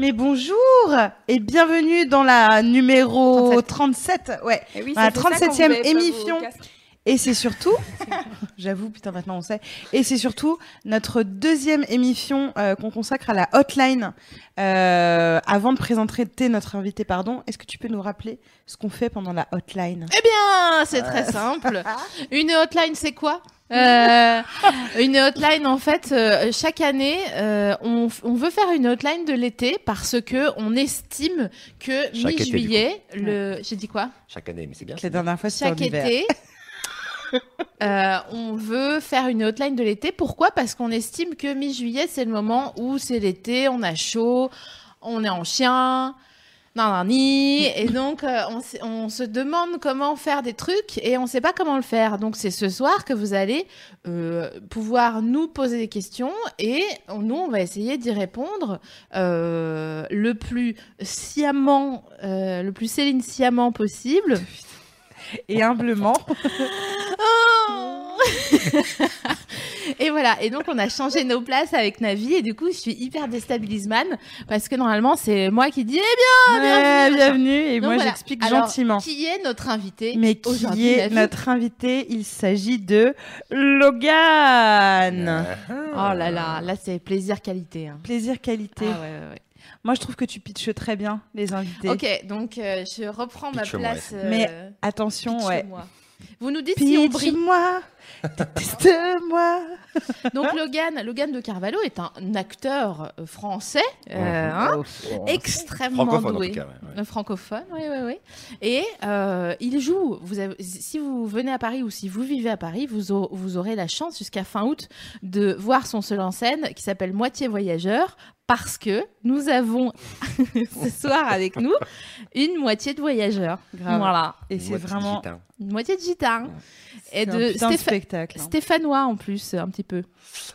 Mais bonjour et bienvenue dans la numéro 37, ouais, Eh oui, la c'était ça qu'on 37e voulait pas émission. Et c'est surtout, j'avoue, putain, maintenant on sait, et c'est surtout notre deuxième émission euh, qu'on consacre à la hotline. Euh, avant de présenter notre invité, pardon, est-ce que tu peux nous rappeler ce qu'on fait pendant la hotline? Eh bien, c'est très simple. Une hotline, c'est quoi? Euh, une hotline, en fait, euh, chaque année, euh, on, on veut faire une hotline de l'été parce que on estime que mi-juillet, le, j'ai dit quoi? Chaque année, mais c'est bien. La dernière fois, Chaque été, euh, on veut faire une hotline de l'été. Pourquoi? Parce qu'on estime que mi-juillet, c'est le moment où c'est l'été, on a chaud, on est en chien. Nanani, et donc euh, on, se demande comment faire des trucs et on ne sait pas comment le faire. Donc c'est ce soir que vous allez euh, pouvoir nous poser des questions et nous on va essayer d'y répondre euh, le plus sciemment, le plus Céline sciemment possible. Et humblement, Oh et voilà. Et donc, on a changé nos places avec Navi. Et du coup, je suis hyper déstabilisman parce que normalement, c'est moi qui dis Eh bien, Ouais, bienvenue. bienvenue, et Donc moi voilà. j'explique Alors, gentiment. Qui est notre invité Mais qui aujourd'hui, est Navi notre invité? Il s'agit de Logan. Oh là là, là, c'est plaisir qualité. hein. Plaisir qualité. Ah ouais, ouais, ouais. Moi, je trouve que tu pitches très bien les invités. Ok, donc euh, je reprends ma place. ouais. Mais euh, Attention, ouais. Vous nous dites si on brille. Pitch-moi, déteste-moi. Donc Logan, Logan de Carvalho est un acteur français, euh, Mhm. hein, extrêmement Francophone, en doué. tout cas. ouais, francophone, oui, oui, oui. Et euh, il joue. Vous avez- si vous venez à Paris ou si vous vivez à Paris, vous, vous aurez la chance jusqu'à fin août de voir son seul en scène qui s'appelle Moitié Voyageur. Parce que nous avons ce soir avec nous une moitié de voyageurs. Grave. Voilà. Et c'est Moitié vraiment. Une moitié de gitan. Et de putain de Stépha- spectacle. hein. stéphanois en plus, un petit peu.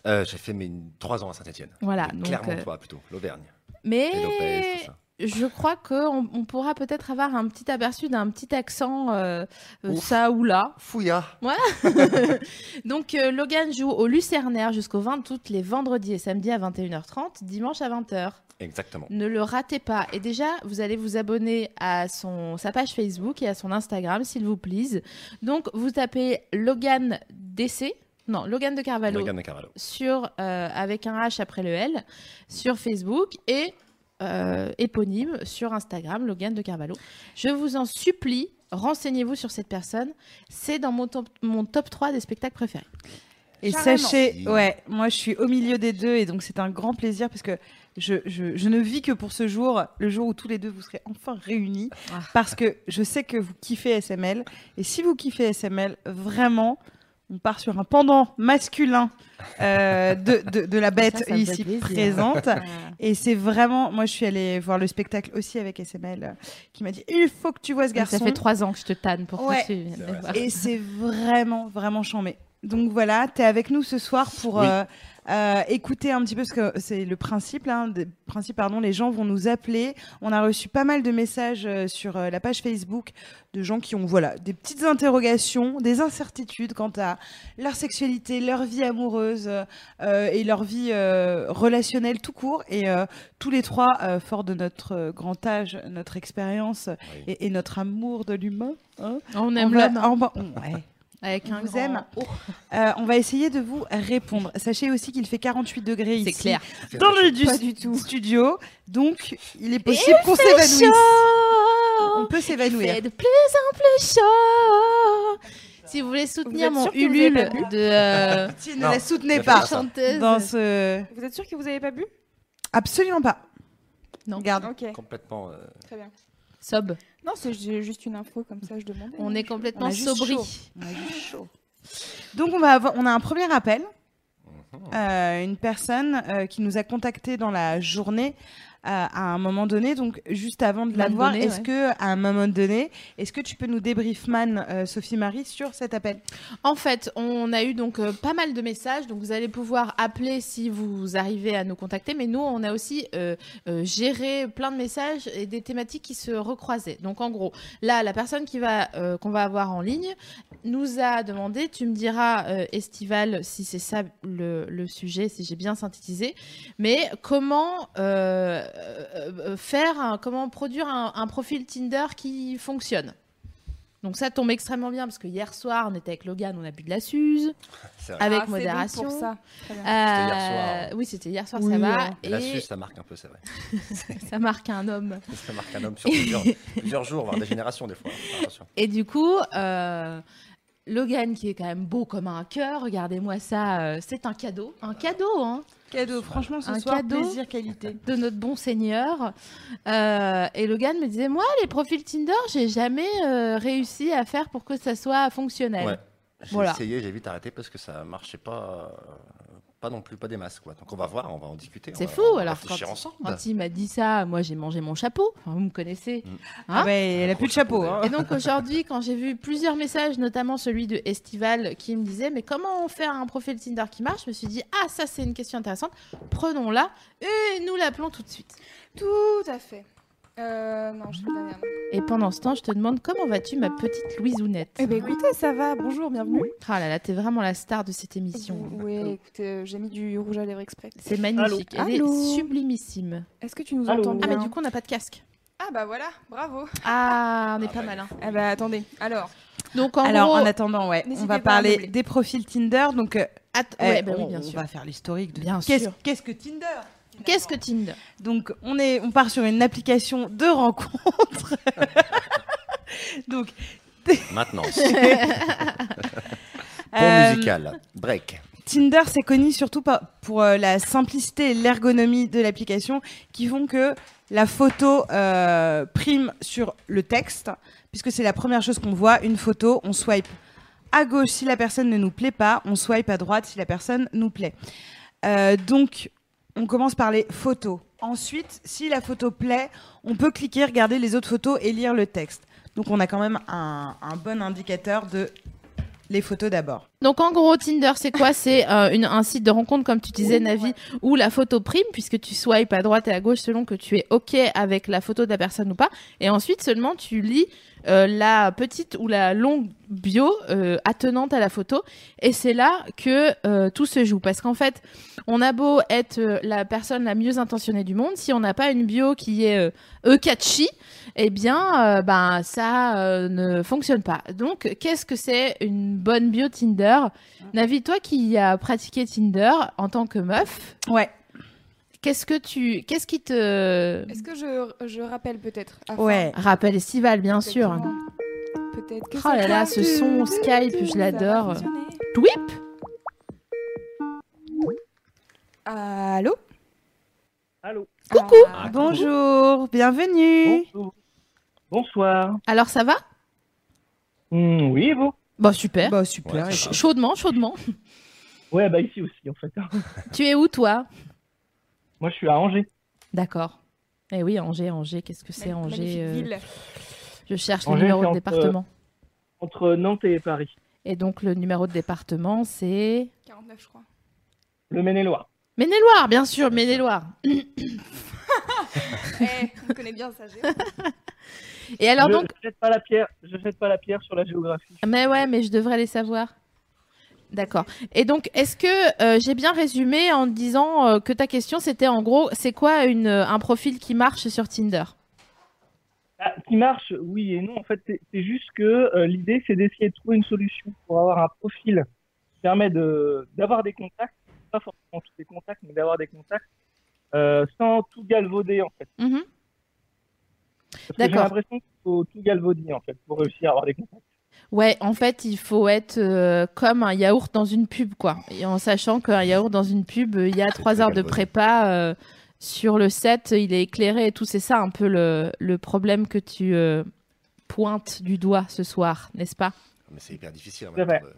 Euh, J'ai fait mes trois ans à Saint-Etienne. Voilà. donc, Clairement, euh, toi, plutôt. L'Auvergne. mais Et Lopez, tout ça. je crois qu'on on pourra peut-être avoir un petit aperçu d'un petit accent euh, Ouf. ça ou là. Fouilla. Donc euh, Logan joue au Lucernaire jusqu'au 20 août les vendredis et samedis à 21h30, dimanche à 20h. Exactement. Ne le ratez pas. Et déjà, vous allez vous abonner à son, sa page Facebook et à son Instagram, s'il vous plaît. Donc, vous tapez Logan DC, non, Logan de Carvalho, Logan de Carvalho. sur, euh, avec un H après le L, sur Facebook et euh, éponyme sur Instagram, Logan de Carvalho. Je vous en supplie, renseignez-vous sur cette personne. C'est dans mon top, mon top 3 des spectacles préférés. Et Carrément. sachez, ouais, moi je suis au milieu des deux et donc c'est un grand plaisir parce que je, je, je ne vis que pour ce jour, le jour où tous les deux vous serez enfin réunis Ah. parce que je sais que vous kiffez SML et si vous kiffez SML, vraiment, on part sur un pendant masculin euh, de, de, de la bête Ça, ça ici présente. Et c'est vraiment, moi je suis allée voir le spectacle aussi avec SML euh, qui m'a dit il faut que tu vois ce garçon. Ça fait trois ans que je te tanne pour Ouais. que tu viennes. Et c'est vraiment, vraiment chambé. Donc voilà, tu es avec nous ce soir pour Oui. euh, euh, écouter un petit peu, parce que c'est le principe, des- principe, pardon, les gens vont nous appeler. On a reçu pas mal de messages euh, sur euh, la page Facebook de gens qui ont voilà, des petites interrogations, des incertitudes quant à leur sexualité, leur vie amoureuse euh, et leur vie euh, relationnelle tout court. Et euh, tous les trois, euh, forts de notre euh, grand âge, notre expérience Oui. et, et notre amour de l'humain, hein, On aime l'homme. On va- ouais. Avec On un vous grand aime. Euh, on va essayer de vous répondre. Sachez aussi qu'il fait 48 degrés C'est ici. clair. Dans le du Pas du tout. studio. Donc, il est possible qu'on s'évanouisse. On peut s'évanouir. fait de plus en plus chaud. Si vous voulez soutenir mon Ulule de euh, ne Non, la soutenez pas pas ça. chanteuse dans ce. Vous êtes sûr que vous avez pas bu? Absolument pas. Non. Regarde. Complètement. euh, très bien. Sob, Non, c'est ju- juste une info comme ça, je demandais. on est On complètement sobri. chaud. On a juste chaud. Donc on va avoir, on a un premier appel. mhm. Euh, une personne euh, qui nous a contacté dans la journée à un moment donné, donc juste avant de la voir, est-ce ouais. que à un moment donné, est-ce que tu peux nous débrief man euh, Sophie Marie sur cet appel? En fait, on a eu donc euh, pas mal de messages, donc vous allez pouvoir appeler si vous arrivez à nous contacter, mais nous, on a aussi euh, euh, géré plein de messages et des thématiques qui se recroisaient. Donc en gros, là, la personne qui va euh, qu'on va avoir en ligne nous a demandé, tu me diras, euh, Estival, si c'est ça le, le sujet, si j'ai bien synthétisé, mais comment euh, euh, faire, un- comment produire un, un profil Tinder qui fonctionne? Donc ça tombe extrêmement bien parce que hier soir on était avec Logan, on a bu de la Suze avec Ah, bon modération. pour ça. Très bien. Euh, hier soir. Oui, c'était hier soir, Oui, ça va. ouais. Et la suce, ça marque un peu, c'est vrai. ça marque un homme. Ça marque un homme sur plusieurs, plusieurs jours, voire des générations des fois. Attention. Et du coup, euh, Logan qui est quand même beau comme un cœur, regardez-moi ça, euh, c'est un cadeau, un cadeau, hein. Cadeau, franchement ce Un soir cadeau. plaisir qualité. de notre bon Seigneur. Euh, et Logan me disait, moi, les profils Tinder, j'ai jamais euh, réussi à faire pour que ça soit fonctionnel. Ouais. J'ai Voilà. essayé, j'ai vite arrêté parce que ça marchait pas, euh, pas non plus, pas des masses. Quoi. Donc on va voir, on va en discuter. C'est fou, on va alors, quand- ensemble. Quand il m'a dit ça, moi, j'ai mangé mon chapeau. Enfin, vous me connaissez. Mm. Ah Hein ouais, elle a plus de chapeau. hein. Et donc aujourd'hui, quand j'ai vu plusieurs messages, notamment celui de Estival, qui me disait mais comment on fait un profil Tinder qui marche, je me suis dit ah ça c'est une question intéressante, prenons-la et nous l'appelons tout de suite. Tout à fait. Euh, non, je suis. Et pendant ce temps, je te demande comment vas-tu ma petite Louisounette Eh ben écoutez, ça va. Bonjour, bienvenue. Ah là là, t'es vraiment la star de cette émission. Oui, écoutez, euh, j'ai mis du rouge à lèvres exprès. C'est magnifique, elle Allô est sublimissime. Est-ce que tu nous Allô entends Ah bien mais du coup on n'a pas de casque. Ah bah voilà, bravo. Ah on est Ah pas ouais. malin. Ah bah attendez, alors. Donc en Alors gros, en attendant, ouais, on va parler des profils Tinder. Donc, euh, eh, ouais, bah oui bien on sûr. va faire l'historique de Bien qu'est-ce sûr. qu'est-ce que Tinder? Qu'est-ce que Tinder? Donc on est, on part sur une application de rencontre. Donc Maintenant, pont euh, musical, break. Tinder, c'est connu surtout pour euh, la simplicité et l'ergonomie de l'application qui font que la photo euh, prime sur le texte, puisque c'est la première chose qu'on voit, une photo, on swipe à gauche si la personne ne nous plaît pas, on swipe à droite si la personne nous plaît. Euh, donc, on commence par les photos. Ensuite, si la photo plaît, on peut cliquer, regarder les autres photos et lire le texte. Donc, on a quand même un, un bon indicateur de les photos d'abord. Donc en gros, Tinder, c'est quoi? C'est euh, une- un site de rencontre, comme tu disais, Navi, où la photo prime, puisque tu swipes à droite et à gauche selon que tu es OK avec la photo de la personne ou pas. Et ensuite, seulement, tu lis euh, la petite ou la longue bio euh, attenante à la photo. Et c'est là que euh, tout se joue. Parce qu'en fait, on a beau être euh, la personne la mieux intentionnée du monde, si on n'a pas une bio qui est euh, e-catchy, eh bien, euh, ben, ça euh, ne fonctionne pas. Donc, qu'est-ce que c'est une bonne bio Tinder? Navi, toi qui as pratiqué Tinder en tant que meuf, Ouais. Qu'est-ce que tu, qu'est-ce qui te Est-ce que je, je rappelle peut-être afin- Ouais. rappelle Estival, bien sûr. Peut-être que Oh ça là là, ce son Skype, je ça va l'adore. fonctionner. Twip Allô? Allô? Coucou. Ah, Bonjour, bienvenue. Bonjour. Bonsoir. Alors ça va? Hmm, oui, et vous? Bon, super. Bah super. Ouais, Ch- chaudement, chaudement. Ouais, bah ici aussi, en fait. tu es où, toi? Moi, je suis à Angers. D'accord. Eh oui, Angers, Angers, qu'est-ce que c'est Angers euh, ville. Je cherche le numéro de entre- département. Entre Nantes et Paris. Et donc, le numéro de département, c'est... 49, je crois. Le Maine-et-Loire. Maine-et-Loire, bien sûr, Maine-et-Loire. Eh, on connaît bien ça. Et alors je, donc... je jette pas la pierre. Je jette pas la pierre sur la géographie. Mais ouais, mais je devrais les savoir. D'accord. Et donc, est-ce que euh, j'ai bien résumé en disant euh, que ta question, c'était en gros, c'est quoi une, un profil qui marche sur Tinder? Ah, qui marche, oui et non. En fait, c'est juste que euh, l'idée, c'est d'essayer de trouver une solution pour avoir un profil qui permet de d'avoir des contacts, pas forcément tous les contacts, mais d'avoir des contacts euh, sans tout galvauder en fait. Mhm. Parce que j'ai D'accord. l'impression qu'il faut tout galvauder en fait pour réussir à avoir des contacts. Ouais, en fait, il faut être euh, comme un yaourt dans une pub, quoi. Et en sachant qu'un yaourt dans une pub, euh, il y a trois heures de prépa euh, sur le set, il est éclairé et tout. C'est ça un peu le, le problème que tu euh, pointes du doigt ce soir, n'est-ce pas? Mais c'est hyper difficile. en C'est même vrai. temps de-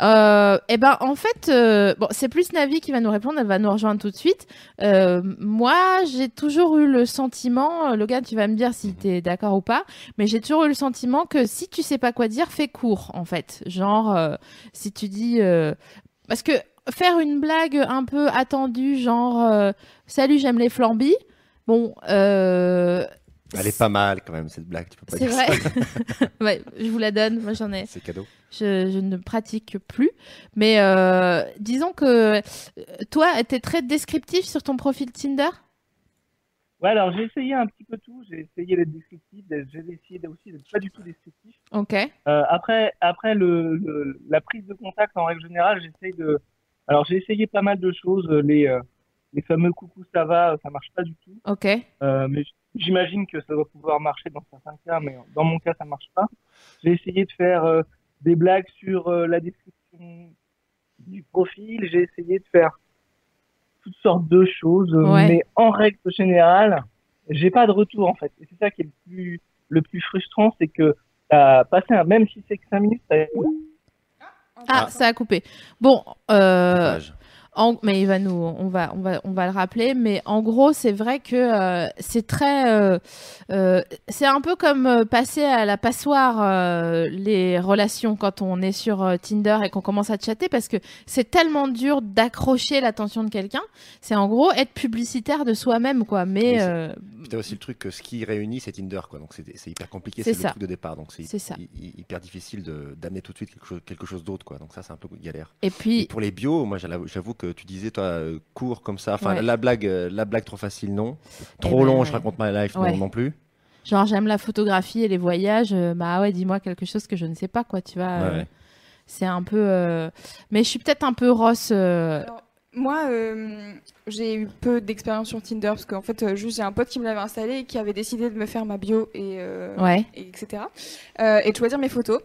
Euh, eh ben, en fait, euh, bon, c'est plus Navi qui va nous répondre. Elle va nous rejoindre tout de suite. Euh, moi, j'ai toujours eu le sentiment, euh, Logan, tu vas me dire si tu es d'accord ou pas, mais j'ai toujours eu le sentiment que si tu sais pas quoi dire, fais court, en fait. Genre, euh, si tu dis, euh, parce que faire une blague un peu attendue, genre, salut, j'aime les flambis. Bon, euh, Elle est pas mal quand même, cette blague. Tu peux pas C'est vrai. ouais, je vous la donne. Moi, j'en ai C'est cadeau. je, je ne pratique plus. Mais euh, disons que toi, tu es très descriptif sur ton profil Tinder? Ouais, alors j'ai essayé un petit peu tout. J'ai essayé d'être descriptif, j'ai essayé aussi d'être pas du tout descriptif. Ok. Euh, après, après le, le- la prise de contact en règle générale, j'essaye de. Alors j'ai essayé pas mal de choses. Les euh, les fameux coucou ça va, ça marche pas du tout. Ok. Euh, mais j'imagine que ça doit pouvoir marcher dans certains cas, mais dans mon cas ça marche pas. J'ai essayé de faire euh, des blagues sur euh, la description du profil. J'ai essayé de faire toutes sortes de choses, euh, Ouais. mais en règle générale, j'ai pas de retour en fait. Et c'est ça qui est le plus le plus frustrant, c'est que t'as passé un même si c'est que 5 minutes, Ah, Ah. ça a coupé. Bon, euh. En- mais il va nous, on va, on va, on va le rappeler. Mais en gros, c'est vrai que euh, c'est très, euh, euh, c'est un peu comme passer à la passoire les relations quand on est sur Tinder et qu'on commence à chatter parce que c'est tellement dur d'accrocher l'attention de quelqu'un. C'est en gros être publicitaire de soi-même, quoi. Mais Oui, aussi le truc que ce qui réunit, c'est Tinder, quoi. Donc c'est hyper compliqué, C'est le truc de départ. Donc c'est hyper difficile d'amener tout de suite quelque chose, quelque chose d'autre, quoi. Donc ça, c'est un peu galère. et Et puis pour les bios, moi, j'avoue que tu disais, toi, euh, court comme ça. Enfin, Ouais. la blague, euh, la blague trop facile, non. Eh Trop ben, long, ouais. je raconte ma life, Ouais. non, non plus. Genre j'aime la photographie et les voyages, euh, bah ouais, dis-moi quelque chose que je ne sais pas quoi, tu vois. Euh. C'est un peu, euh, mais je suis peut-être un peu Ross. euh, Alors, moi, euh, j'ai eu peu d'expérience sur Tinder parce qu'en fait, euh, juste j'ai un pote qui me l'avait installé et qui avait décidé de me faire ma bio et, euh, Ouais. et etc. Euh, et de choisir mes photos.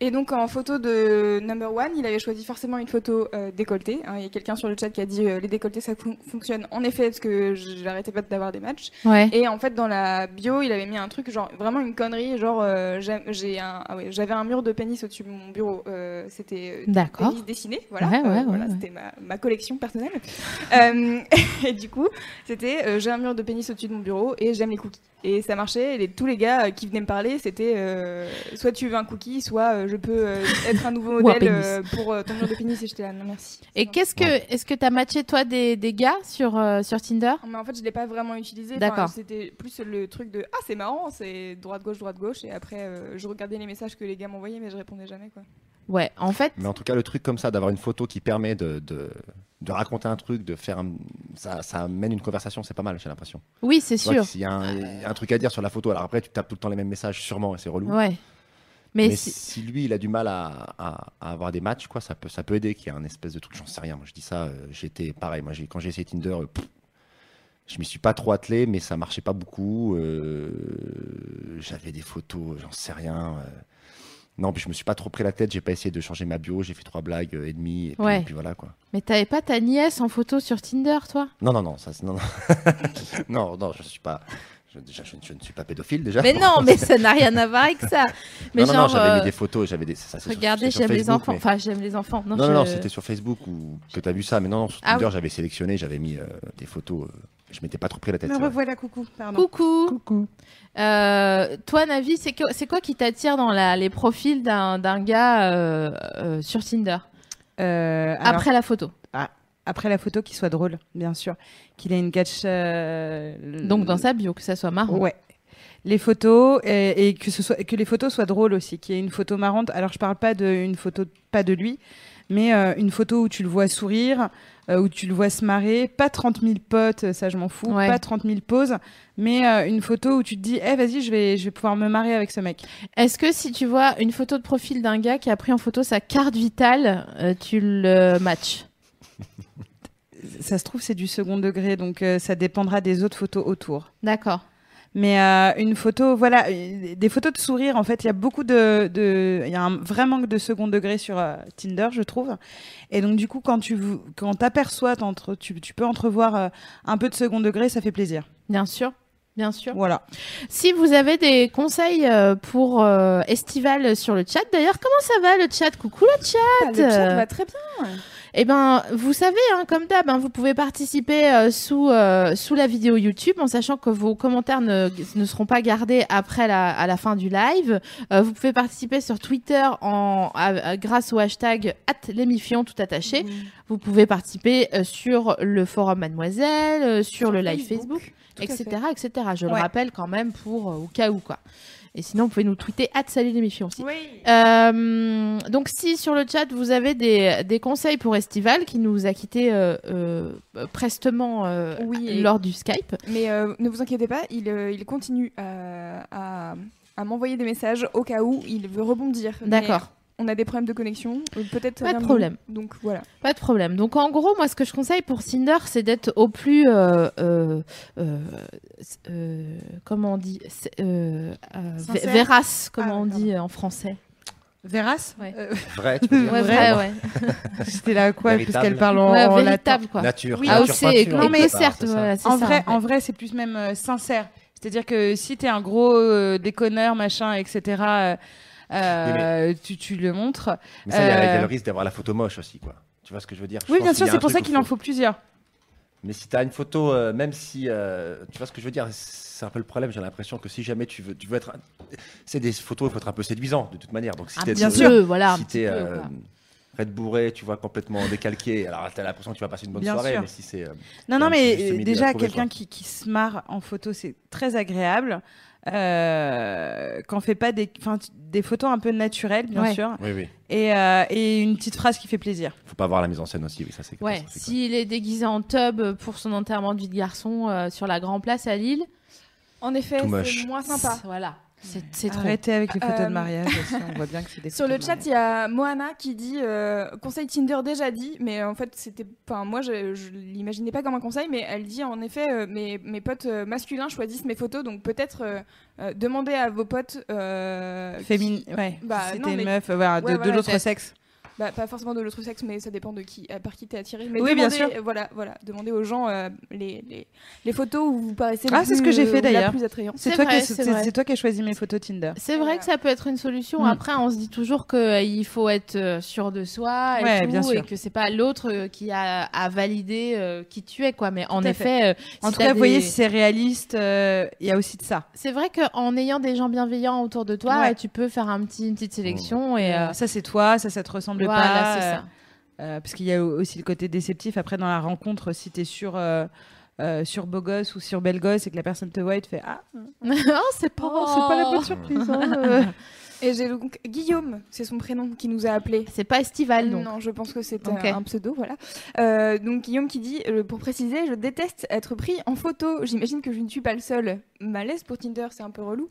Et donc en photo de number one, il avait choisi forcément une photo euh, décolletée. hein. Il y a quelqu'un sur le chat qui a dit euh, les décolletés ça fon- fonctionne en effet parce que j'arrêtais pas d'avoir des matchs. Ouais. Et en fait, dans la bio, il avait mis un truc, genre vraiment une connerie, genre euh, j'ai un, ah ouais, j'avais un mur de pénis au-dessus de mon bureau. C'était pénis dessiné, voilà. Ouais, voilà. C'était ma, ma collection personnelle. Et du coup, c'était j'ai un mur de pénis au-dessus de mon bureau et j'aime les cookies. Et ça marchait. Et les- tous les gars euh, qui venaient me parler, c'était euh, soit tu veux un cookie, soit euh, je peux euh, être un nouveau un modèle euh, pour euh, ton mur de pénis. Et j'étais là, non merci. Et qu'est-ce que, est-ce que t'as matché toi des, des gars sur euh, sur Tinder? Mais en fait, je l'ai pas vraiment utilisé. Enfin, D'accord. C'était plus le truc de ah c'est marrant, c'est droite gauche droite gauche et après euh, je regardais les messages que les gars m'envoyaient mais je répondais jamais quoi. Ouais, en fait, Mais en tout cas, le truc comme ça, d'avoir une photo qui permet de, de, de raconter un truc, de faire un- ça, ça amène une conversation, c'est pas mal, j'ai l'impression. oui, c'est sûr. que S'il y a un, il y a un truc à dire sur la photo, alors après, tu tapes tout le temps les mêmes messages, sûrement, et c'est relou. Ouais. Mais, Mais, si- si... lui, il a du mal à, à- à avoir des matchs, quoi, ça peut, ça peut aider qu'il y ait un espèce de truc, j'en sais rien. Moi, je dis ça, euh, j'étais pareil. Moi, quand j'ai essayé Tinder, euh, pff, je m'y suis pas trop attelé, mais ça marchait pas beaucoup. euh, J'avais des photos, j'en sais rien. Euh. Non, puis je me suis pas trop pris la tête, j'ai pas essayé de changer ma bio, j'ai fait trois blagues euh, et demie, et puis, Ouais. et puis voilà, quoi. mais t'avais pas ta nièce en photo sur Tinder, toi? Non, non, non, ça, non, non. non, non, je suis pas. Je, déjà, je, je ne suis pas pédophile déjà. Mais non, mais ça n'a rien à voir avec ça. Mais non, non, j'avais euh, mis des photos, j'avais des. ça, regardez, j'aime les enfants. mais- Enfin, j'aime les enfants. Non, Non, non, c'était sur Facebook ou que tu as vu ça, mais non, non sur Ah Tinder, oui. j'avais sélectionné, j'avais mis euh, des photos. euh, je m'étais pas trop pris la tête. Me revoilà, coucou. Pardon. Coucou. Coucou. Euh, toi, Navi, c'est que- c'est quoi qui t'attire dans la, les profils d'un d'un gars euh, euh, sur Tinder Euh, alors, après la photo après la photo, qu'il soit drôle, bien sûr. Qu'il ait une catch. euh, Donc dans sa bio, que ça soit marrant. Ouais. Les photos et, et que ce soit que les photos soient drôles aussi, qu'il y ait une photo marrante. Alors je parle pas de une photo pas de lui, mais euh, une photo où tu le vois sourire, euh, où tu le vois se marrer, pas 30 000 potes, ça je m'en fous, Ouais. pas 30 000 poses, mais euh, une photo où tu te dis, eh vas-y, je vais, je vais pouvoir me marier avec ce mec. Est-ce que si tu vois une photo de profil d'un gars qui a pris en photo sa carte vitale, euh, tu le matches? Ça se trouve, c'est du second degré, donc euh, ça dépendra des autres photos autour. D'accord. Mais euh, une photo, voilà, euh, des photos de sourire, en fait, il y a beaucoup de, de- il y a un vrai manque de second degré sur euh, Tinder, je trouve. Et donc du coup, quand tu quand t'aperçois, tu, tu peux entrevoir euh, un peu de second degré, ça fait plaisir. Bien sûr. Bien sûr. Voilà. Si vous avez des conseils pour euh, Estival sur le chat, d'ailleurs, comment ça va le chat? Coucou le chat Ah, le chat va très bien. Eh ben, vous savez, hein, comme d'hab, hein, vous pouvez participer euh, sous euh, sous la vidéo YouTube, en sachant que vos commentaires ne, ne seront pas gardés après la à la fin du live. Euh, vous pouvez participer sur Twitter en à- grâce au hashtag @lemifion tout attaché. Vous pouvez participer euh, sur le forum Mademoiselle, euh, sur, le live Facebook, etc., etc. Je le rappelle quand même pour au cas où quoi. Et sinon, vous pouvez nous tweeter salut l'émission aussi. Oui. Euh, donc si sur le chat vous avez des, des conseils pour Estival qui nous a quittés euh, euh, prestement Oui, lors du Skype. Mais ne vous inquiétez pas, il, il continue à, à- à m'envoyer des messages au cas où il veut rebondir. D'accord, On a des problèmes de connexion, euh, peut-être. Pas de problème. nous. Donc voilà. pas de problème. Donc en gros, moi ce que je conseille pour Cinder, c'est d'être au plus euh, euh, euh, euh, comment on dit euh, euh, vérace, comment Ah, on pardon. dit en français. Véras Ouais. Vrai, tu peux dire. Ouais, Vrai, ouais. C'était là quoi. Puisqu'elle parle en, Ouais, en latin. véritable quoi. Nature. Oui, Ah, c'est peinture, non, mais certes, voilà, En ça, vrai, en fait. en vrai, c'est plus même euh, sincère. C'est-à-dire que si t'es un gros euh, déconneur, machin, etc., euh, tu, tu le montres. Mais ça, il y a- il y, a Euh, le risque d'avoir la photo moche aussi, quoi. Tu vois ce que je veux dire? Je Oui, bien sûr, c'est pour ça qu'il en faut plusieurs. Mais si tu as une photo, euh, même si. euh, tu vois ce que je veux dire C'est un peu le problème. J'ai l'impression que si jamais tu veux, tu veux être. C'est des photos, il faut être un peu séduisant de toute manière. Donc si Ah, t'es- bien sûr, voilà, Si euh, quoi. Red bourré, tu vois, complètement décalqué, alors t'as l'impression que tu vas passer une bonne Bien soirée, sûr. mais si c'est. Non, non, mais déjà, quelqu'un qui se marre en photo, c'est très agréable. Euh, Qu'on fait pas des, des photos un peu naturelles, bien Ouais. sûr, Oui, oui. et, euh, et une petite phrase qui fait plaisir. Faut pas voir la mise en scène aussi, oui, ça c'est. Ouais, s'il est déguisé en tub pour son enterrement de vie de garçon euh, sur la Grand Place à Lille, En effet, c'est moins sympa. Voilà, c'est. Arrêtez avec les photos Euh, de mariage aussi, on voit bien que c'est des Sur le de chat, mariage. il y a Moana qui dit euh, conseil Tinder déjà dit, mais en fait c'était, enfin moi je, je l'imaginais pas comme un conseil, mais elle dit en effet euh, mes, mes potes euh, masculins choisissent mes photos, donc peut-être euh, euh, demandez à vos potes euh, Féminin, ouais. Bah, si non, t'es une mais- meuf, euh, voilà, de, Ouais, de voilà, l'autre sexe. Bah, pas forcément de l'autre sexe, mais ça dépend de qui, euh, par qui t'es attiré. Mais Oui, bien sûr. euh, Voilà, voilà, demandez aux gens euh, les, les, les photos où vous paraissez. Ah, c'est ce que j'ai fait, euh, la d'ailleurs. C'est toi, vrai, qui, toi qui as choisi mes photos Tinder. C'est vrai Voilà. que ça peut être une solution. Mm. Après, on se dit toujours qu'il faut être euh, sûr de soi et, Ouais, tout, bien sûr. et que c'est pas l'autre euh, qui a à valider euh, qui tu es, quoi. Mais en Tout effet, euh, En tout cas, vous voyez, si c'est réaliste, euh, il y a aussi de ça. c'est vrai qu'en ayant des gens bienveillants autour de toi, Ouais. euh, tu peux faire un petit, une petite sélection et Euh, euh, ça, c'est toi, ça, ça te ressemble voilà, pas. c'est euh, ça. euh, parce qu'il y a aussi le côté déceptif. Après, dans la rencontre, si t'es sur, euh, euh, sur beau gosse ou sur belle gosse et que la personne te voit et te fait Ah, oh, c'est pas, oh, c'est pas la bonne surprise. hein, euh. Et j'ai donc Guillaume, c'est son prénom, qui nous a appelé. C'est pas estival, donc. Non, je pense que c'est Ok. un, pseudo, voilà. Euh, donc Guillaume qui dit, euh, pour préciser, je déteste être pris en photo. J'imagine que je ne suis pas le seul. Malaise pour Tinder, c'est un peu relou.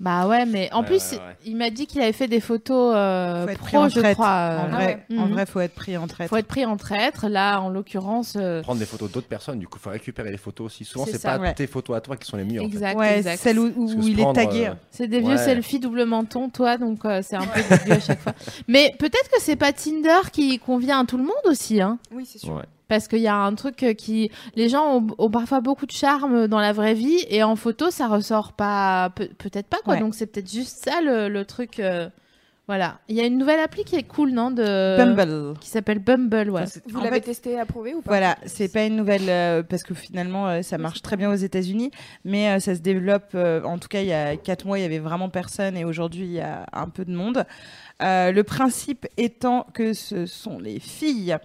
Bah ouais, mais en Ouais, plus, ouais, ouais. il m'a dit qu'il avait fait des photos euh, pro, en je traître. crois. En euh, vrai, ouais. en Mhm. vrai, faut être pris en traître. faut être pris en traître. Là, en l'occurrence, euh, Prendre des photos d'autres personnes, du coup, il faut récupérer les photos aussi. Souvent, C'est pas ouais. tes photos à toi qui sont les mieux. en fait. exact, Ouais, exact. celle où, il est tagué. euh, C'est des vieux Ouais. selfies double menton, toi, donc euh, c'est un peu dégueu à chaque fois. Mais peut-être que c'est pas Tinder qui convient à tout le monde aussi, hein. Oui, c'est sûr. Parce qu'il y a un truc euh, qui. Les gens ont, ont parfois beaucoup de charme dans la vraie vie et en photo, ça ressort pas. peut- Peut-être pas, quoi. Ouais. Donc c'est peut-être juste ça le, le truc. euh, Voilà. Il y a une nouvelle appli qui est cool, non de... Bumble. Qui s'appelle Bumble, ouais. Enfin, Vous l'avez fait, testé, approuvé ou pas? Voilà, c'est pas une nouvelle euh, parce que finalement euh, ça marche très bien aux États-Unis, mais euh, ça se développe. euh, en tout cas, il y a quatre mois, il y avait vraiment personne et aujourd'hui il y a un peu de monde. Euh, le principe étant que ce sont les filles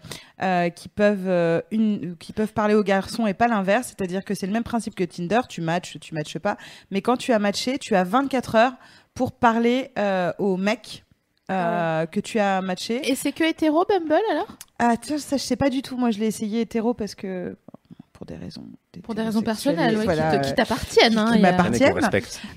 euh, qui peuvent euh, une, qui peuvent parler aux garçons et pas l'inverse, c'est-à-dire que c'est le même principe que Tinder, tu matches, tu matches pas, mais quand tu as matché, tu as 24 heures pour parler aux mecs euh, que tu as matché. Et c'est que hétéro Bumble alors? Ah, tiens, ça, je sais pas du tout. Moi, je l'ai essayé hétéro parce que. Pour des raisons. Pour des raisons d'hétérosexualité, personnelles, ouais, voilà, qui t'appartiennent. qui- hein, qui a- m'appartiennent.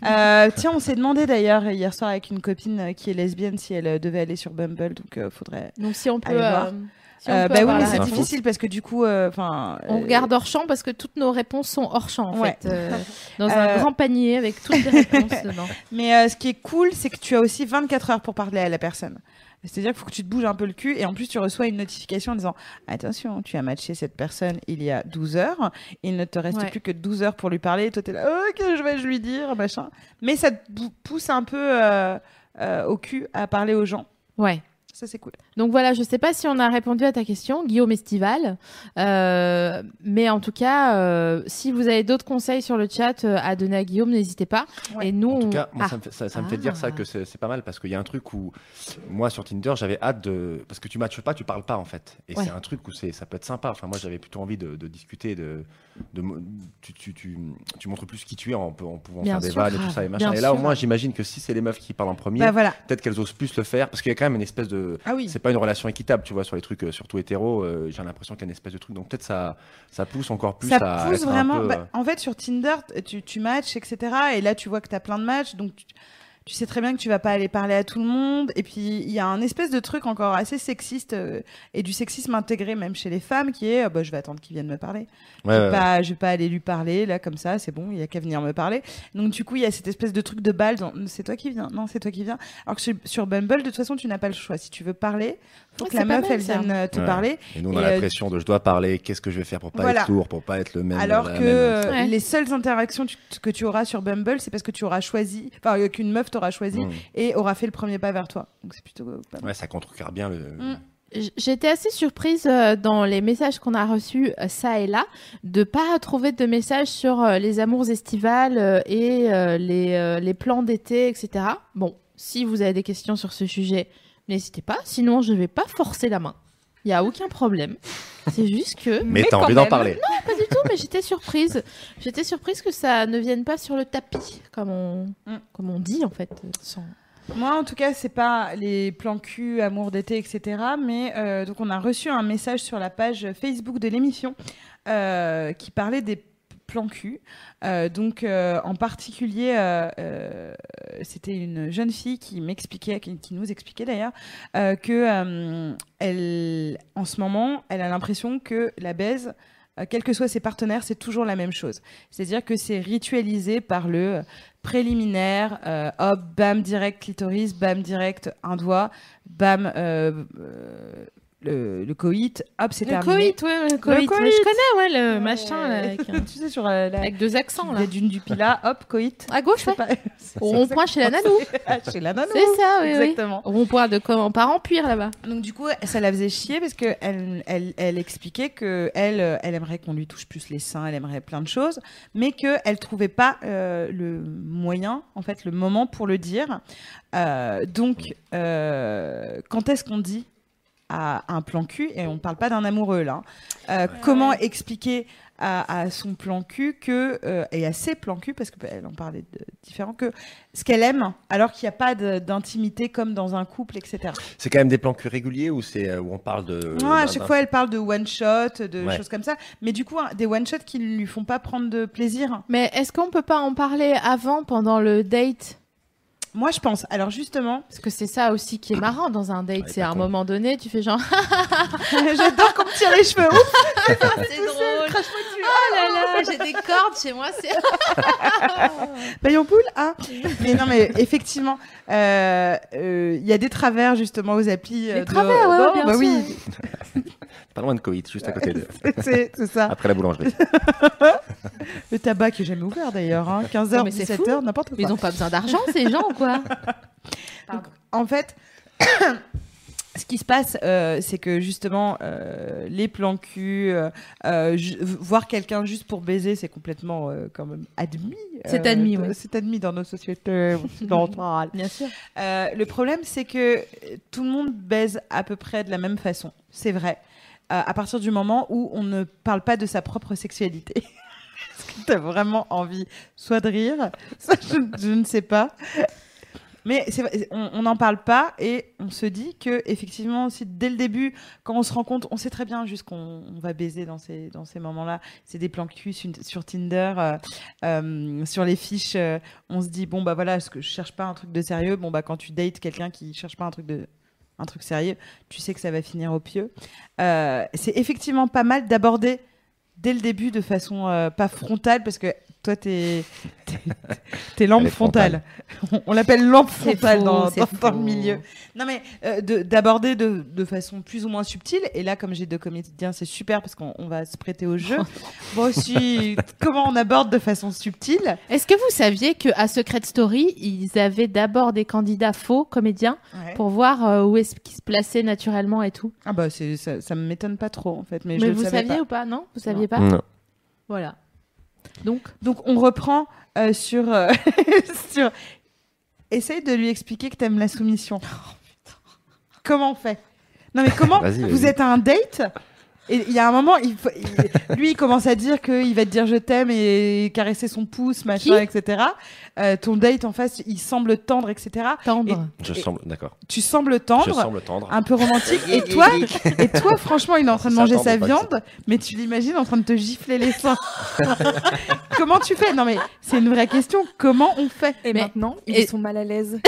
Euh, tiens, on s'est demandé d'ailleurs hier soir avec une copine euh, qui est lesbienne si elle euh, devait aller sur Bumble, donc euh, faudrait. Donc si on peut. Allez voir. si on peut bah oui, mais c'est difficile parce que du coup, euh, enfin. On regarde hors champ parce que toutes nos réponses sont hors champ en Ouais. fait. euh, dans Euh, un grand panier avec toutes les réponses dedans. Mais euh, ce qui est cool, c'est que tu as aussi 24 heures pour parler à la personne. C'est-à-dire qu'il faut que tu te bouges un peu le cul et en plus tu reçois une notification en disant attention, tu as matché cette personne il y a 12 heures, il ne te reste Ouais. plus que 12 heures pour lui parler, et toi tu es là, ok, je vais je lui dire, machin. Mais ça te pousse un peu euh, euh, au cul à parler aux gens. Ouais. Ça c'est cool. Donc voilà, je sais pas si on a répondu à ta question, Guillaume Estival, Euh, mais en tout cas, euh, si vous avez d'autres conseils sur le chat euh, à donner à Guillaume, n'hésitez pas. Ouais. Et nous, En tout on- cas, moi, Ah. ça me fait, ça, ça me fait dire ça que c'est pas mal parce qu'il y a un truc où moi sur Tinder j'avais hâte de parce que tu matches pas, tu parles pas en fait. Et Ouais. c'est un truc où c'est ça peut être sympa. Enfin moi j'avais plutôt envie de, de discuter de, tu, tu, tu, tu montres plus qui tu es en, pouvant Bien faire des vannes et tout ça et machin. Bien Et là au moins j'imagine que si c'est les meufs qui parlent en premier, Bah voilà. peut-être qu'elles osent plus le faire parce qu'il y a quand même une espèce de Ah oui. c'est pas une relation équitable, tu vois, sur les trucs euh, surtout hétéro. euh, J'ai l'impression qu'il y a une espèce de truc. Donc peut-être ça, ça pousse encore plus ça à pousse vraiment. peu. bah, euh, en fait, sur Tinder, tu matches, etc. Et là, tu vois que tu as plein de matchs. Donc, tu, tu sais très bien que tu vas pas aller parler à tout le monde. Et puis, il y a un espèce de truc encore assez sexiste euh, et du sexisme intégré même chez les femmes qui est euh, bah, je vais attendre qu'il vienne me parler. ouais, je, ouais, vais pas, je vais pas aller lui parler là comme ça, c'est bon, il y a qu'à venir me parler. Donc, du coup, il y a cette espèce de truc de balle dans c'est toi qui viens, non, c'est toi qui viens. Alors que sur Bumble, de toute façon, tu n'as pas le choix. Si tu veux parler, que la meuf mal, elle ça. vienne euh, te Ouais. parler. Et nous, on a Et, la euh, pression de je dois parler, qu'est-ce que je vais faire pour pas Voilà. être lourd, pour pas être le même. Alors que même- euh, Ouais. les seules interactions tu- que tu auras sur Bumble, c'est parce que tu auras choisi, enfin euh, qu'une meuf t'aura choisi Mm. et aura fait le premier pas vers toi. Donc c'est plutôt euh, pas mal. Ouais, ça contrecarre bien le. Mm. J'étais assez surprise euh, dans les messages qu'on a reçus euh, ça et là de pas trouver de messages sur euh, les amours estivales euh, et euh, les, euh, les plans d'été, etc. Bon, si vous avez des questions sur ce sujet, n'hésitez pas. Sinon, je vais pas forcer la main. Il y a aucun problème. C'est juste que Mais, Mais t'as envie d'en parler. pas du tout, mais j'étais surprise. J'étais surprise que ça ne vienne pas sur le tapis, comme on, Mm. comme on dit en fait. sans- Moi en tout cas c'est pas les plans cul, amour d'été, etc. Mais euh, donc on a reçu un message sur la page Facebook de l'émission euh, qui parlait des plans cul. Euh, donc euh, en particulier euh, c'était une jeune fille qui m'expliquait, qui, nous expliquait d'ailleurs que elle en ce moment elle a l'impression que la baise quels que soient ses partenaires, c'est toujours la même chose. C'est-à-dire que c'est ritualisé par le préliminaire, hop, bam, direct clitoris, bam, direct un doigt, bam, le, le coït, hop, c'est Le terminé. coït, ouais, le coït. coït. Ouais, je connais, ouais, le Ouais. machin là, avec, un- tu sais, sur euh, la, avec deux accents là. dune du Pilat, hop, coït. À gauche, ouais. pas- Au rond-point chez la nanou. Ah, chez la nanou. C'est ça, oui, oui. Exactement. Au rond-point de comment Par en cuir là-bas. Donc du coup, ça la faisait chier parce que elle, elle, elle expliquait que elle, euh, aimerait qu'on lui touche plus les seins, elle aimerait plein de choses, mais que elle trouvait pas euh, le moyen, en fait, le moment pour le dire. Euh, donc, euh, quand est-ce qu'on dit à un plan cul et on parle pas d'un amoureux là euh, Comment expliquer à, à son plan cul que euh, et à ses plans cul parce qu'elle en parlait de différents que ce qu'elle aime alors qu'il n'y a pas d'intimité comme dans un couple etc C'est quand même des plans cul réguliers ou c'est euh, où on parle de. non, à chaque fois, elle parle de one shot, de Ouais. choses comme ça. Mais du coup, hein, des one shot qui ne lui font pas prendre de plaisir. Mais est-ce qu'on peut pas en parler avant, pendant le date? Moi, je pense. Alors justement, Parce que c'est ça aussi qui est marrant dans un date. Ouais, c'est à un moment donné, tu fais genre. j'adore qu'on me tire les cheveux. C'est drôle. Oh là là, j'ai des cordes chez moi. C'est. Bayon poule, hein Mais non, mais effectivement, euh, euh, il y a des travers justement aux applis. euh, Des de- travers, ouais, Bon, bien bah sûr. oui, Pas loin de Coït, juste à côté de. c'est ça. Après la boulangerie. Le tabac qui est jamais ouvert d'ailleurs. Hein. 15h, Non, mais c'est 17h, n'importe quoi. Mais ils ont pas besoin d'argent, ces gens, quoi. En fait, ce qui se passe, euh, c'est que justement, euh, les plans cul, euh, voir quelqu'un juste pour baiser, c'est complètement euh, quand même admis. C'est admis, oui. C'est admis dans nos sociétés occidentales. Bien sûr. Euh, le problème, c'est que tout le monde baise à peu près de la même façon. C'est vrai. Euh, à partir du moment où on ne parle pas de sa propre sexualité. Est-ce que tu as vraiment envie soit de rire, soit je, je ne sais pas. Mais on n'en parle pas et on se dit que effectivement, si dès le début, quand on se rend compte, on sait très bien juste qu'on on va baiser dans ces, dans ces moments-là. C'est des plans cul sur, Tinder, euh, euh, sur les fiches. on se dit bon bah voilà, que je cherche pas un truc de sérieux. Bon bah quand tu dates quelqu'un qui cherche pas un truc de un truc sérieux, tu sais que ça va finir au pieu. Euh, c'est effectivement pas mal d'aborder dès le début de façon euh, pas frontale parce que toi t'es t'es- t'es lampe frontale. On, on l'appelle lampe frontale faux, dans, dans- dans le milieu. Non mais euh, de- d'aborder de, de façon plus ou moins subtile. Et là, comme j'ai deux comédiens, c'est super parce qu'on on va se prêter au jeu. Moi aussi, comment on aborde de façon subtile? Est-ce que vous saviez que à Secret Story, ils avaient d'abord des candidats faux comédiens pour voir euh, où est-ce qu'ils se plaçaient naturellement et tout? Ah bah ça, ça m'étonne pas trop en fait. Mais, je Mais le vous savais saviez pas. ou pas Non? Vous saviez pas? Non. Voilà. Donc, Donc on reprend euh, sur euh, sur. Essaye de lui expliquer que t'aimes la soumission. Comment on fait? Non mais comment Vas-y, Vous êtes à un date et il y a un moment, il faut- il- lui, il commence à dire qu'il va te dire je t'aime et caresser son pouce, machin, etc. Euh, ton date en face, il semble tendre, etc. tendre. Je Et- semble, d'accord. Tu sembles Je tendre, semble tendre. un peu romantique. et toi, et toi, franchement, il est en train de manger sa viande, mais tu l'imagines en train de te gifler les seins. Comment tu fais? Non mais c'est une vraie question. Comment on fait? Et Mais- maintenant, ils et- sont mal à l'aise.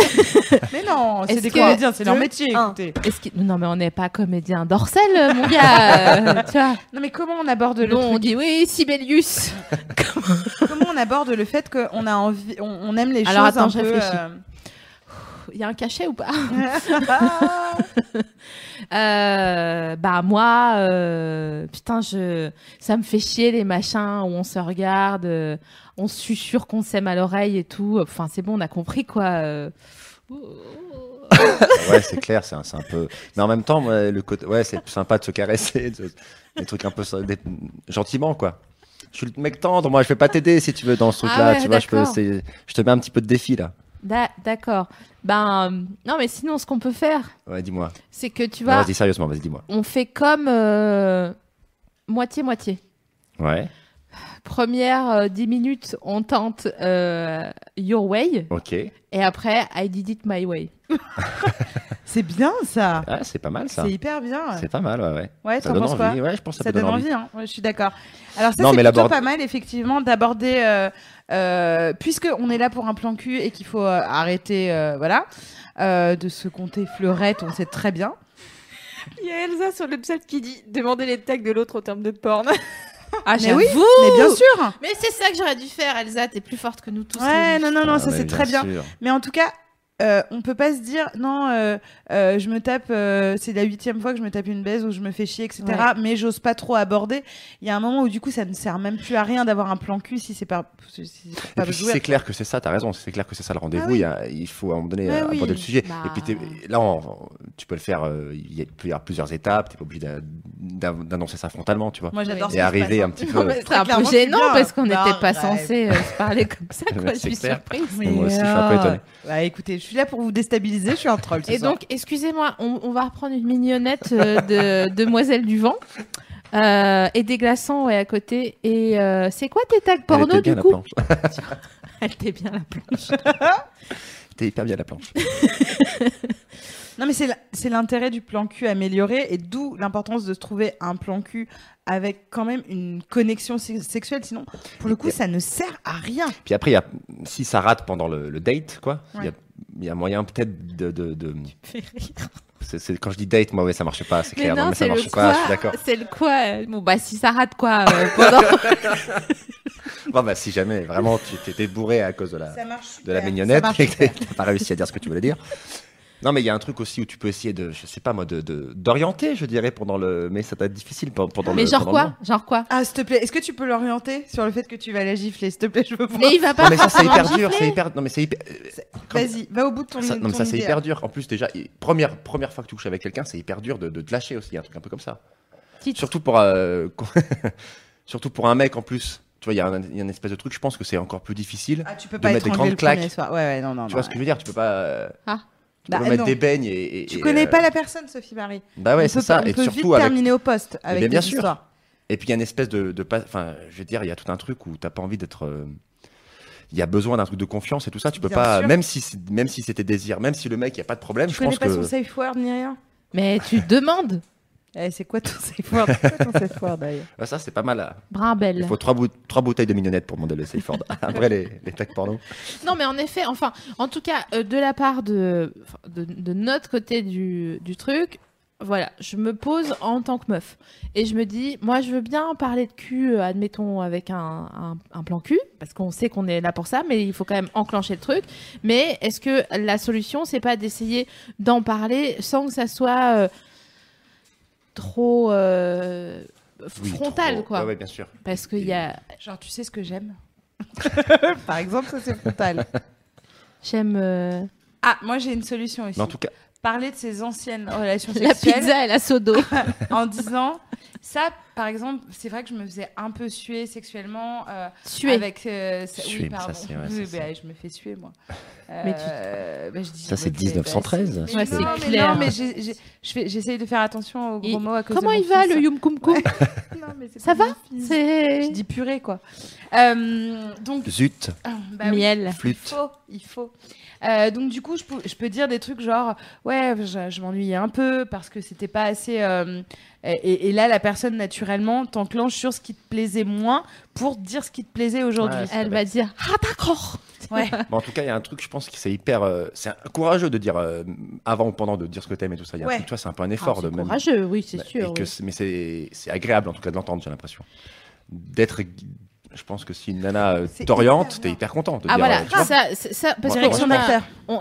Mais non, c'est des comédiens, c'est leur métier. Écoutez. Non, mais on n'est pas comédien dorsal, euh, mon gars. Tu vois Non mais comment on aborde le Non, on dit oui, Sibelius. Comment on aborde le fait qu'on a envie, on, on aime les Alors, choses attends, un je peu. réfléchis. euh, Il y a un cachet ou pas Euh, bah moi, euh, putain, je, ça me fait chier les machins où on se regarde, euh, on se susurre qu'on s'aime à l'oreille et tout. Enfin, c'est bon, on a compris quoi. euh. Ouais, c'est clair, c'est un, un peu. Mais en même temps, le côté, ouais, c'est sympa de se caresser, de- des trucs un peu des- gentiment, quoi. Je suis le mec tendre, moi, je vais pas t'aider si tu veux dans ce Ah truc-là, ouais, tu vois. Je, peux, te mets un petit peu de défi là. D'a- D'accord. Ben euh, non, mais sinon, ce qu'on peut faire, Ouais, dis-moi. c'est que tu vois, Vas-y, sérieusement, vas-y, dis-moi. on fait comme euh, moitié-moitié. Ouais, Première euh, 10 minutes, on tente euh, Your Way, ok. et après I Did It My Way. C'est bien ça. Ah, c'est pas mal ça. C'est hyper bien. C'est pas mal, ouais, ouais. Ouais, Ça t'en donne penses envie. quoi Ouais, je pense que ça, Ça peut donne envie, hein. Ouais, je suis d'accord. Alors ça, c'est plutôt pas mal, effectivement, d'aborder, euh, euh, puisque on est là pour un plan cul et qu'il faut euh, arrêter, euh, voilà, euh, de se compter fleurette, on sait très bien. Il y a Elsa sur le chat qui dit demander les tags de l'autre en termes de porn. Ah, Mais oui, Mais bien sûr. Mais c'est ça que j'aurais dû faire, Elsa. T'es plus forte que nous tous. Ouais, non, non, non, Ah, ça c'est très bien. sûr. Mais en tout cas, euh, on peut pas se dire non, euh, euh, je me tape, euh, c'est la huitième fois que je me tape une baise ou je me fais chier, etc. Ouais. Mais j'ose pas trop aborder. Il y a un moment où du coup, ça ne sert même plus à rien d'avoir un plan cul si c'est pas, si c'est pas puis clair que c'est ça, t'as raison, c'est clair que c'est ça le rendez-vous, Ah oui. il, il faut à un moment donné oui. aborder le sujet. Bah. Et puis t'es- là, on- tu peux le faire, euh, il y peut avoir plusieurs étapes, t'es pas obligé d'annoncer ça frontalement, tu vois. Moi, j'adore. Et arriver un hein. petit peu. c'est un peu gênant parce qu'on n'était pas censé euh, se parler comme ça. Quoi. Je suis surprise. Moi aussi, je suis un peu euh, étonné. Bah écoutez, je suis là pour vous déstabiliser, je suis un troll. Et donc, excusez-moi, on, va reprendre une mignonnette euh, de Demoiselle du Vent. Euh, et des glaçons ouais, à côté. Et euh, c'est quoi tes tags Elle porno était bien du la coup planche. Elle était bien la planche. T'es hyper bien la planche. Non, mais c'est l'intérêt du plan cul amélioré et d'où l'importance de se trouver un plan cul avec quand même une connexion se- sexuelle. Sinon, pour le coup, ça ne sert à rien. Puis après, y a, si ça rate pendant le, le date, quoi, il y a- Ouais. il y, a moyen peut-être de. de, de- c'est- quand je dis date, moi, ouais, ça marche pas, c'est clair. non, mais ça marche quoi pas, je suis d'accord. C'est le quoi euh, Bon, bah, si ça rate quoi euh, pendant... Bon, bah, si jamais vraiment tu t'étais bourré à cause de la, de la mignonnette et que t'as pas réussi à dire ce que tu voulais dire. Non, mais il y a un truc aussi où tu peux essayer de, je sais pas moi, de de- d'orienter, je dirais, pendant le. Mais ça doit être difficile pe- pendant Mais le. genre pendant le quoi moment. Genre quoi Ah, s'il te plaît, est-ce que tu peux l'orienter sur le fait que tu vas la gifler S'il te plaît, je veux voir. Mais il va pas Non, mais ça, c'est forcément hyper dur, gifler. c'est hyper. Non, mais c'est hyper. quand- Vas-y, va au bout de ton Ça, non, mais ton ça c'est idée. hyper dur. En plus, déjà, et- première, première fois que tu couches avec quelqu'un, c'est hyper dur de, de te lâcher aussi. Il y a un truc un peu comme ça. Titre. Surtout pour, euh, surtout pour un mec en plus. Tu vois, il y, a un- il y a une espèce de truc, je pense que c'est encore plus difficile. Ah, tu peux de pas mettre être des enlevé grandes le claques. soir. Ouais, ouais, non, non. tu non, vois ce que je veux dire Tu peux pas. euh, Ah. Tu Bah, peux mettre non. des beignes et. et- Tu et, connais euh, pas la personne, Sophie Marie. Bah ouais, c'est ça. pas- On Et peut surtout vite avec. terminer au poste avec bien des sûr. histoires. Et puis il y a une espèce de, de pas- enfin, je veux dire, il y a tout un truc où t'as pas envie d'être. euh, il y a besoin d'un truc de confiance et tout ça. Tu peux Bien pas, sûr. même si c'est- même si c'était désir, même si le mec il y a pas de problème, Tu je connais pense pas que son safe word ni rien Mais tu demandes. Eh, C'est quoi ton safe word? C'est quoi ton safe word d'ailleurs? Ah, ça c'est pas mal. là. Brimbelle. Il faut trois, bout- trois bouteilles de mignonnette pour demander le safe word. Après les, les tags porno. Non, mais en effet, enfin, en tout cas, euh, de la part de, enfin, de, de notre côté du, du truc, voilà, je me pose en tant que meuf. Et je me dis, moi, je veux bien parler de cul, euh, admettons, avec un, un, un plan cul, parce qu'on sait qu'on est là pour ça, mais il faut quand même enclencher le truc. Mais est-ce que la solution, c'est pas d'essayer d'en parler sans que ça soit euh, trop euh, Oui, frontal, trop- quoi ouais, bien sûr. Parce qu'il y a. Genre, tu sais ce que j'aime Par exemple, ça c'est frontal. J'aime. euh, Ah, moi j'ai une solution aussi. Mais en tout cas, Parler de ses anciennes relations La sexuelles pizza et la sodo. en disant ça, par exemple, c'est vrai que je me faisais un peu suer sexuellement euh, Suer. avec. euh, ça- Suer, oui, mais ça, pardon. c'est- ouais, Oui, c'est bah, ça. je me fais suer moi. Mais tu- Euh, bah, je dis, Ça, c'est bah, 1913. c'est- Ouais, mais non, mais clair. Non, mais j'essaye de faire attention aux gros mots à cause Comment il va fils. le Yum Kum Kum Ça va Je dis purée quoi. Euh, donc Zut, Ah, bah oui. miel. Il flûte. faut, il faut. Euh, donc du coup, je peux, je peux dire des trucs genre, ouais, je, je m'ennuyais un peu parce que c'était pas assez. Et, et là, la personne naturellement t'enclenche sur ce qui te plaisait moins pour dire ce qui te plaisait aujourd'hui. Ouais, Elle va dire Ah d'accord. Ouais. En tout cas, il y a un truc, je pense que c'est hyper. euh, c'est courageux de dire euh, avant ou pendant de dire ce que t'aimes et tout ça. Il y a un Ouais. truc, tu vois, c'est un peu un effort Ah, de c'est même. courageux, oui, c'est Bah, sûr. et oui. mais c'est c'est agréable en tout cas de l'entendre, j'ai l'impression. D'être. Je pense que si une nana euh, t'oriente, t'es hyper content. de Ah dire, voilà, euh, ça, parce que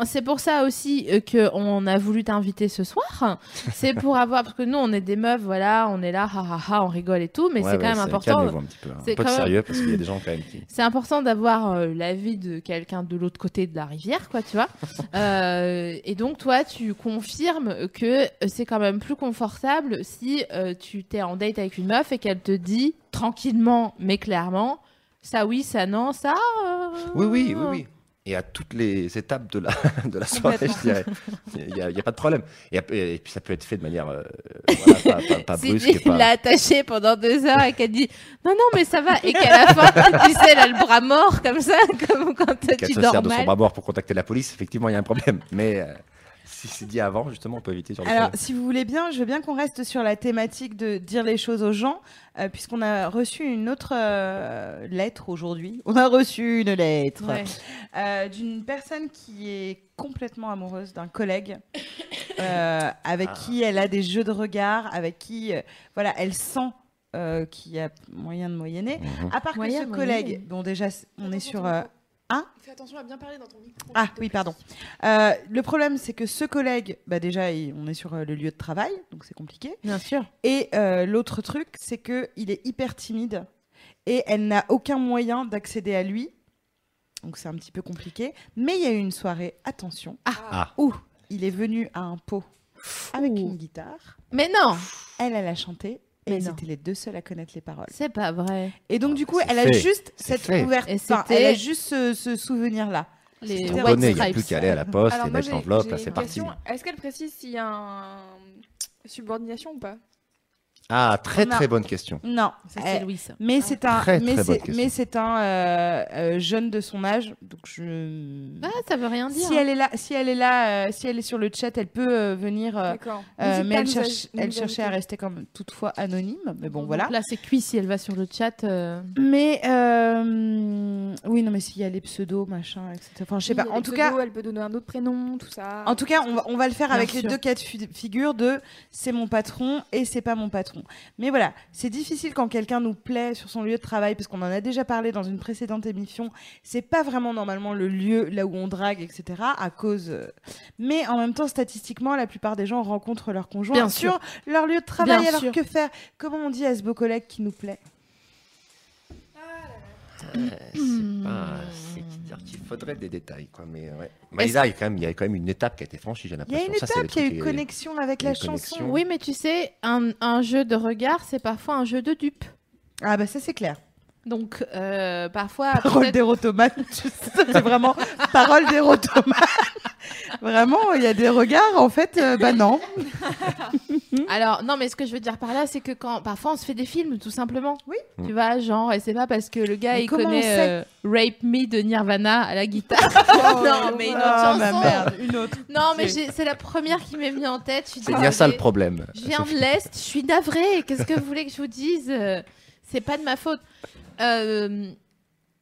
c'est pour ça aussi euh, que on a voulu t'inviter ce soir. C'est pour avoir parce que nous on est des meufs, voilà, on est là, ha ha ha, on rigole et tout, mais Ouais, c'est quand ouais, même important. un peu, hein. c'est un peu de quand même- sérieux parce qu'il y a des gens quand même qui. C'est important d'avoir euh, l'avis de quelqu'un de l'autre côté de la rivière, quoi, tu vois. Euh, et donc, toi, tu confirmes que c'est quand même plus confortable si euh, tu t'es en date avec une meuf et qu'elle te dit tranquillement, mais clairement, ça oui, ça non, ça. euh, Oui, oui, oui, oui. Et à toutes les étapes de la, de la soirée, je dirais. Il n'y a, il pas de problème. Et, puis ça peut être fait de manière euh, voilà, pas, pas, pas Si brusque. et tu pas- l'as attachée pendant deux heures et qu'elle dit non, non, mais ça va, et qu'à la fin, tu sais, elle a le bras mort comme ça, comme quand qu'elle tu se sert de son bras mort pour contacter la police, effectivement, il y a un problème. Mais euh, si c'est dit avant, justement, on peut éviter sur le Alors, si vous voulez bien, je veux bien qu'on reste sur la thématique de dire les choses aux gens, euh, puisqu'on a reçu une autre euh, lettre aujourd'hui. On a reçu une lettre Ouais. euh, d'une personne qui est complètement amoureuse d'un collègue euh, avec Ah. qui elle a des jeux de regard, avec qui euh, voilà, elle sent euh, qu'il y a moyen de moyenner. Mhm. À part que Moyen, ce moyen. collègue, bon déjà on est sur euh, Fais attention à bien parler dans ton micro. ah oui, pardon. Euh, le problème, c'est que ce collègue, bah déjà, il- on est sur euh, le lieu de travail, donc c'est compliqué. Bien sûr. Et euh, l'autre truc, c'est que il est hyper timide et elle n'a aucun moyen d'accéder à lui. Donc c'est un petit peu compliqué. Mais il y a eu une soirée, attention, Ah. où il est venu à un pot avec Ouh. une guitare. Mais non, Elle, elle a chanté. Et ils étaient les deux seuls à connaître les paroles. c'est pas vrai. Et donc, du coup, elle a fait. juste cette fait. ouverture. Enfin, elle a juste ce, ce souvenir-là. Les White il n'y a plus qu'à aller à la poste Alors et moi, mettre j'ai- l'enveloppe, j'ai là, c'est une parti. question. Est-ce qu'elle précise s'il y a un subordination ou pas? Ah, très très bonne question. Non. C'est Louis. ça. Mais c'est un, Très, mais très bonne c'est, question. mais c'est un euh, euh, jeune de son âge, donc je. Ah, ça veut rien dire. si elle est là, si elle est là, euh, si elle est sur le chat, elle peut euh, venir. mais à elle, cherche, elle cherchait à rester comme toutefois anonyme. Mais bon, Donc voilà. Là, c'est cuit si elle va sur le chat. euh, Mais euh, oui, non, mais s'il y a les pseudos, machin, etc. Enfin, je sais Oui, pas. il y a En tout pseudos, cas, elle peut donner un autre prénom, tout ça. En tout cas, on va, on va le faire Bien avec sûr. les deux cas de fi- figure de c'est mon patron et c'est pas mon patron. Mais voilà, c'est difficile quand quelqu'un nous plaît sur son lieu de travail, parce qu'on en a déjà parlé dans une précédente émission. C'est pas vraiment normalement le lieu là où on drague, etc. À cause. euh, Mais en même temps, statistiquement, la plupart des gens rencontrent leur conjoint Bien sur sûr. leur lieu de travail. Bien alors sûr. que faire? Comment on dit à ce beau collègue qui nous plaît? C'est pas. C'est-à-dire qu'il faudrait des détails, quoi. Mais ouais. Il y a quand même, il y a quand même une étape qui a été franchie, j'ai Il y a une Ça, c'est étape qui a eu connexion avec la une chanson. connexion. Oui, mais tu sais, un, un jeu de regard, c'est parfois un jeu de dupe. Ah bah ça c'est clair. Donc, euh, parfois, Parole d'érotomane, c'est vraiment parole d'érotomane. Vraiment, il y a des regards, en fait, euh, bah non. Alors, non, mais ce que je veux dire par là, c'est que quand parfois on se fait des films, tout simplement. Oui. Tu vois, genre, et c'est pas parce que le gars Mais il connaît euh, Rape Me de Nirvana à la guitare. non, mais une autre Ah, chanson. ma merde, une autre. Non, mais C'est- la première qui m'est venue en tête. C'est bien ça le problème. Je viens de l'Est, je suis navrée. Qu'est-ce que vous voulez que je vous dise? Euh, C'est pas de ma faute. Euh,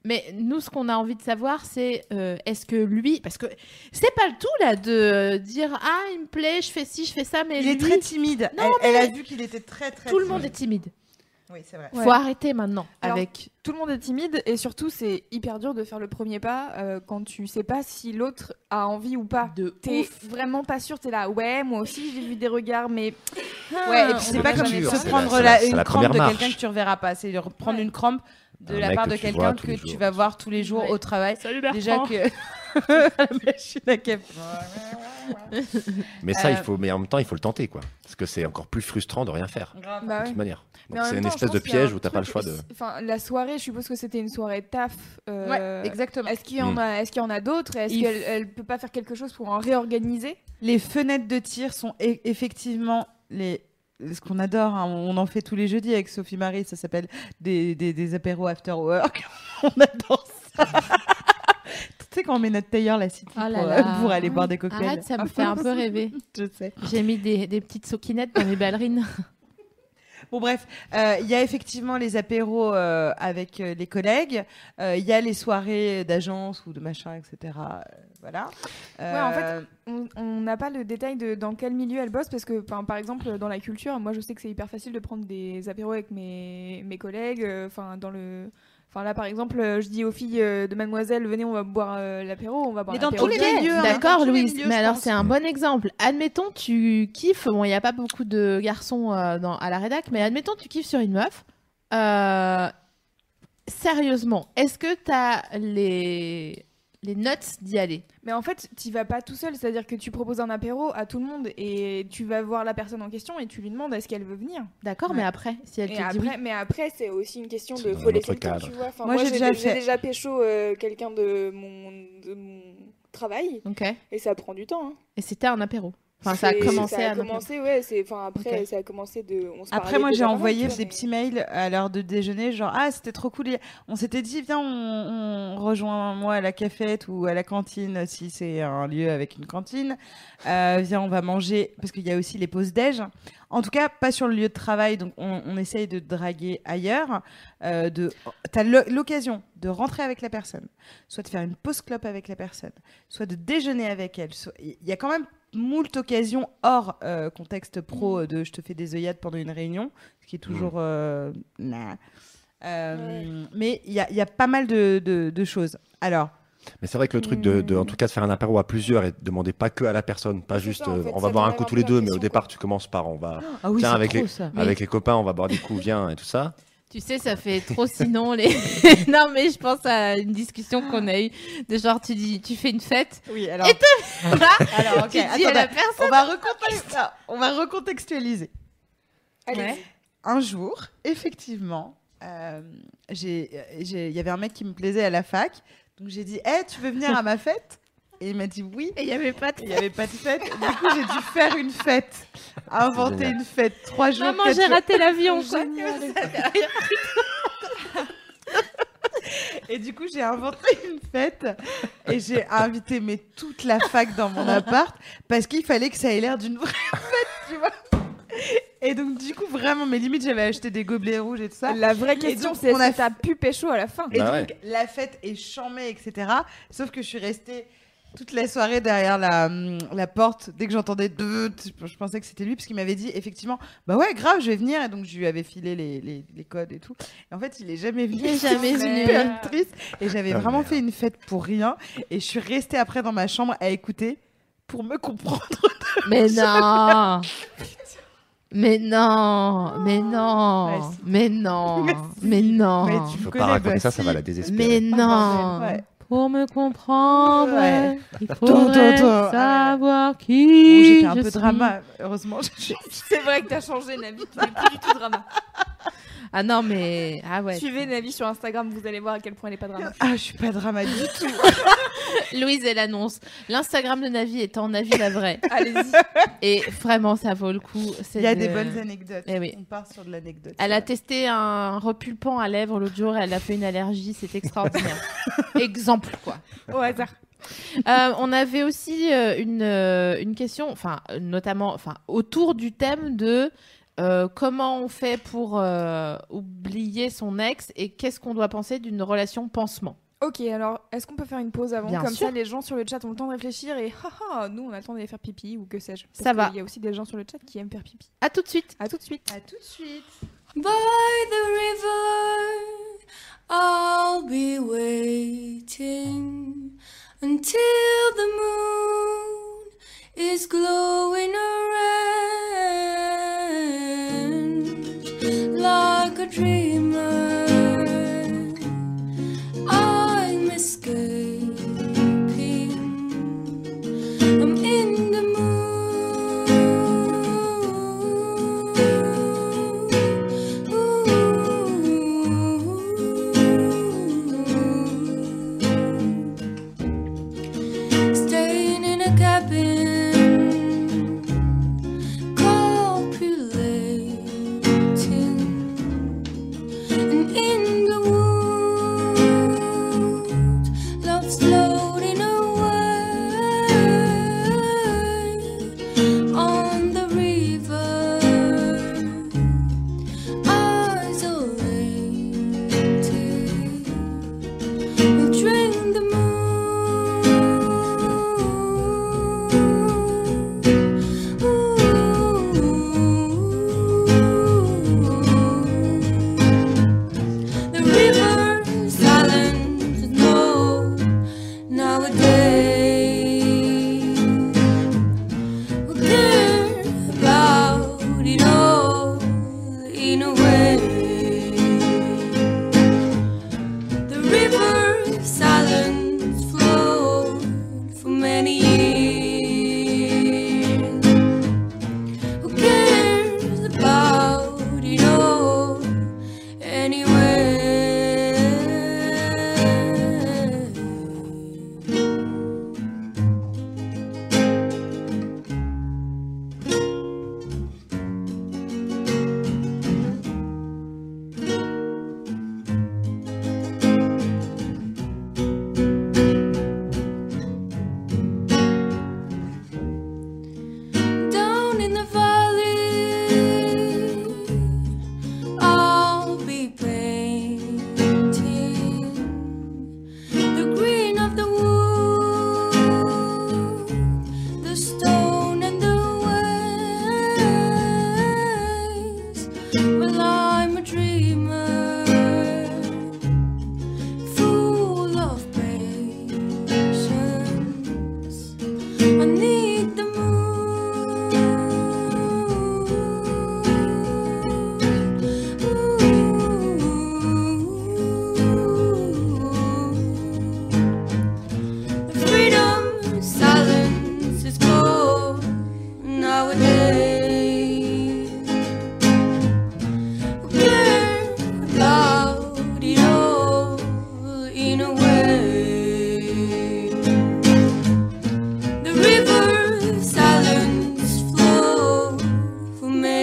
mais nous, ce qu'on a envie de savoir, c'est euh, est-ce que lui. Parce que c'est pas le tout, là, de dire Ah, il me plaît, je fais ci, je fais ça, mais Il est très timide. Non, elle, elle a vu qu'il était très, très tout le monde est timide. Oui, c'est vrai. Ouais. Faut arrêter maintenant Alors, avec. Tout le monde est timide et surtout c'est hyper dur de faire le premier pas euh, quand tu sais pas si l'autre a envie ou pas. De T'es ouf. vraiment pas sûr, t'es là, ouais, moi aussi j'ai vu des regards, mais Ouais, et puis c'est pas comme se prendre la- la- c'est une la crampe de quelqu'un marche. que tu reverras pas. C'est de prendre Ouais. une crampe de Un la part de quelqu'un que tu jours. vas voir tous les jours Ouais. au travail. Salut Déjà que la machine à café. Mais ça, Euh, il faut, mais en même temps, il faut le tenter, quoi. Parce que c'est encore plus frustrant de rien faire, Bah de ouais. toute manière. Donc c'est une temps, espèce de piège un où t'as pas le choix de. Enfin, la soirée, je suppose que c'était une soirée taf. euh, Ouais, exactement. Est-ce qu'il y en Mm. a, est-ce qu'il y en a d'autres? Est-ce Il qu'elle elle peut pas faire quelque chose pour en réorganiser? Les fenêtres de tir sont e- effectivement les ce qu'on adore, hein, on en fait tous les jeudis avec Sophie Marie, ça s'appelle des, des, des apéros after work. on adore ça. tu sais quand on met notre tailleur la city Oh là pour, là. pour aller boire des cocktails. Arrête, ça me fait un peu rêver. Je sais. J'ai mis des, des petites soquinettes dans mes ballerines. Bon bref, euh, il y a effectivement les apéros euh, avec euh, les collègues, il y a les soirées d'agence ou de machin, etc. voilà. Ouais, en fait, On- n'a pas le détail de dans quel milieu elle bosse parce que, par exemple, dans la culture, moi je sais que c'est hyper facile de prendre des apéros avec mes, mes collègues. Enfin, dans le. Enfin là par exemple, euh, je dis aux filles euh, de mademoiselle, venez, on va boire euh, l'apéro, on va boire Mais dans tous les gay. milieux, hein, dans D'accord, tous les Louise. milieux, mais je alors, pense. c'est un bon exemple. Admettons, tu kiffes. Bon, il n'y a pas beaucoup de garçons euh, dans, à la rédac, mais admettons, tu kiffes sur une meuf. Euh, sérieusement, est-ce que tu as les, les nuts d'y aller Mais en fait, tu vas pas tout seul, c'est-à-dire que tu proposes un apéro à tout le monde et tu vas voir la personne en question et tu lui demandes est-ce qu'elle veut venir. D'accord, Ouais. mais après, si elle Et te dit oui. mais après, c'est aussi une question de faut laisser le temps, cadre. tu vois. Enfin, Moi, moi, j'ai déjà fait. déjà pécho euh, quelqu'un de mon, de mon travail Ok. et ça prend du temps. hein. Et c'était un apéro. Enfin, ça a commencé ça a à un apéro. commencé, ouais. C'est enfin après, Ok. ça a commencé de. on se Après, moi, j'ai envoyé des petits mails à l'heure de déjeuner, genre ah c'était trop cool. On s'était dit viens on, on rejoint moi à la cafette ou à la cantine si c'est un lieu avec une cantine. Euh, viens on va manger parce qu'il y a aussi les pauses déj. En tout cas pas sur le lieu de travail donc on, on essaye de draguer ailleurs. Euh, de t'as l'occasion de rentrer avec la personne, soit de faire une pause clope avec la personne, soit de déjeuner avec elle. Il y a quand même moult occasions hors euh, contexte pro euh, de je te fais des œillades pendant une réunion, ce qui est toujours euh, nah. Euh, Mais il y a, il y a pas mal de, de- de choses. Alors, Mais c'est vrai que le truc de, de- en tout cas, de faire un apéro à plusieurs et de demander pas que à la personne, pas juste ça, en euh, fait, on va boire un coup tous les deux, mais au départ quoi. tu commences par on va Ah oui, Tiens, c'est avec trop les- ça. avec les copains, on va boire des coups, viens et tout ça. Tu sais, ça fait trop sinon les. non, mais je pense à une discussion qu'on a eue de genre, tu dis, tu fais une fête. oui, alors, Et alors ok, tu dis à attendez, la personne. on, va recontextualiser. on va recontextualiser. Allez. Ouais. Un jour, effectivement, euh, j'ai- j'ai- il y avait un mec qui me plaisait à la fac, donc j'ai dit, Eh, tu veux venir à ma fête? Et il m'a dit oui. Et il n'y avait pas de. Il n'y avait pas de fête. Du coup, j'ai dû faire une fête. Inventer une fête. Trois jours. Maman, j'ai raté l'avion. Et du coup, j'ai inventé une fête et j'ai invité mais toute la fac dans mon appart parce qu'il fallait que ça ait l'air d'une vraie fête, tu vois. Et donc, du coup, vraiment, mes limites, j'avais acheté des gobelets rouges et tout ça. La vraie question, c'est on a est-ce que t'as pu pécho à la fin Et Bah donc, la fête est chamée, etc. Sauf que je suis restée toute la soirée derrière la, hum, la porte. Dès que j'entendais deux, je je pensais que c'était lui, parce qu'il m'avait dit effectivement, bah ouais, grave, je vais venir. Et donc, je lui avais filé les, les, les codes et tout. Et en fait, il est jamais venu. Il est jamais venu. super triste. Et j'avais Ah, vraiment merde. fait une fête pour rien. Et je suis restée après dans ma chambre à écouter pour me comprendre. Mais non. Mais non, mais non, Ouais, mais non, Mais non, Mais tu Il faut me pas connais, raconter bah, ça, ça si. va la désespérer. mais non. Ouais. Pour me comprendre, Ouais. il faudrait savoir Bon, qui J'ai fait un je peu suis. drama. Heureusement, je- C'est vrai que t'as changé, Nabi, tu n'es plus du tout drama. Ah non, mais. Ah ouais. Suivez Navi sur Instagram, vous allez voir à quel point elle est pas dramatique. Ah, je suis pas drama du tout. Louise, elle annonce L'Instagram de Navi est en Navi la vraie. Allez-y. Et vraiment, ça vaut le coup. c'est Il y a de- des bonnes anecdotes. Eh oui. On part sur de l'anecdote. Elle a testé un repulpant à lèvres l'autre jour, elle a fait une allergie, c'est extraordinaire. Exemple, quoi. Au hasard. Euh, on avait aussi euh, une, euh, une question, enfin, notamment enfin, autour du thème de euh, comment on fait pour euh, oublier son ex et qu'est-ce qu'on doit penser d'une relation pansement? Ok, alors est-ce qu'on peut faire une pause avant? Bien Comme sûr. ça, les gens sur le chat ont le temps de réfléchir et haha, nous on a le temps d'aller faire pipi ou que sais-je. Ça va. Il y a aussi des gens sur le chat qui aiment faire pipi. À tout de suite. À tout de suite. À tout de suite. By the river, I'll be waiting until the moon is glowing around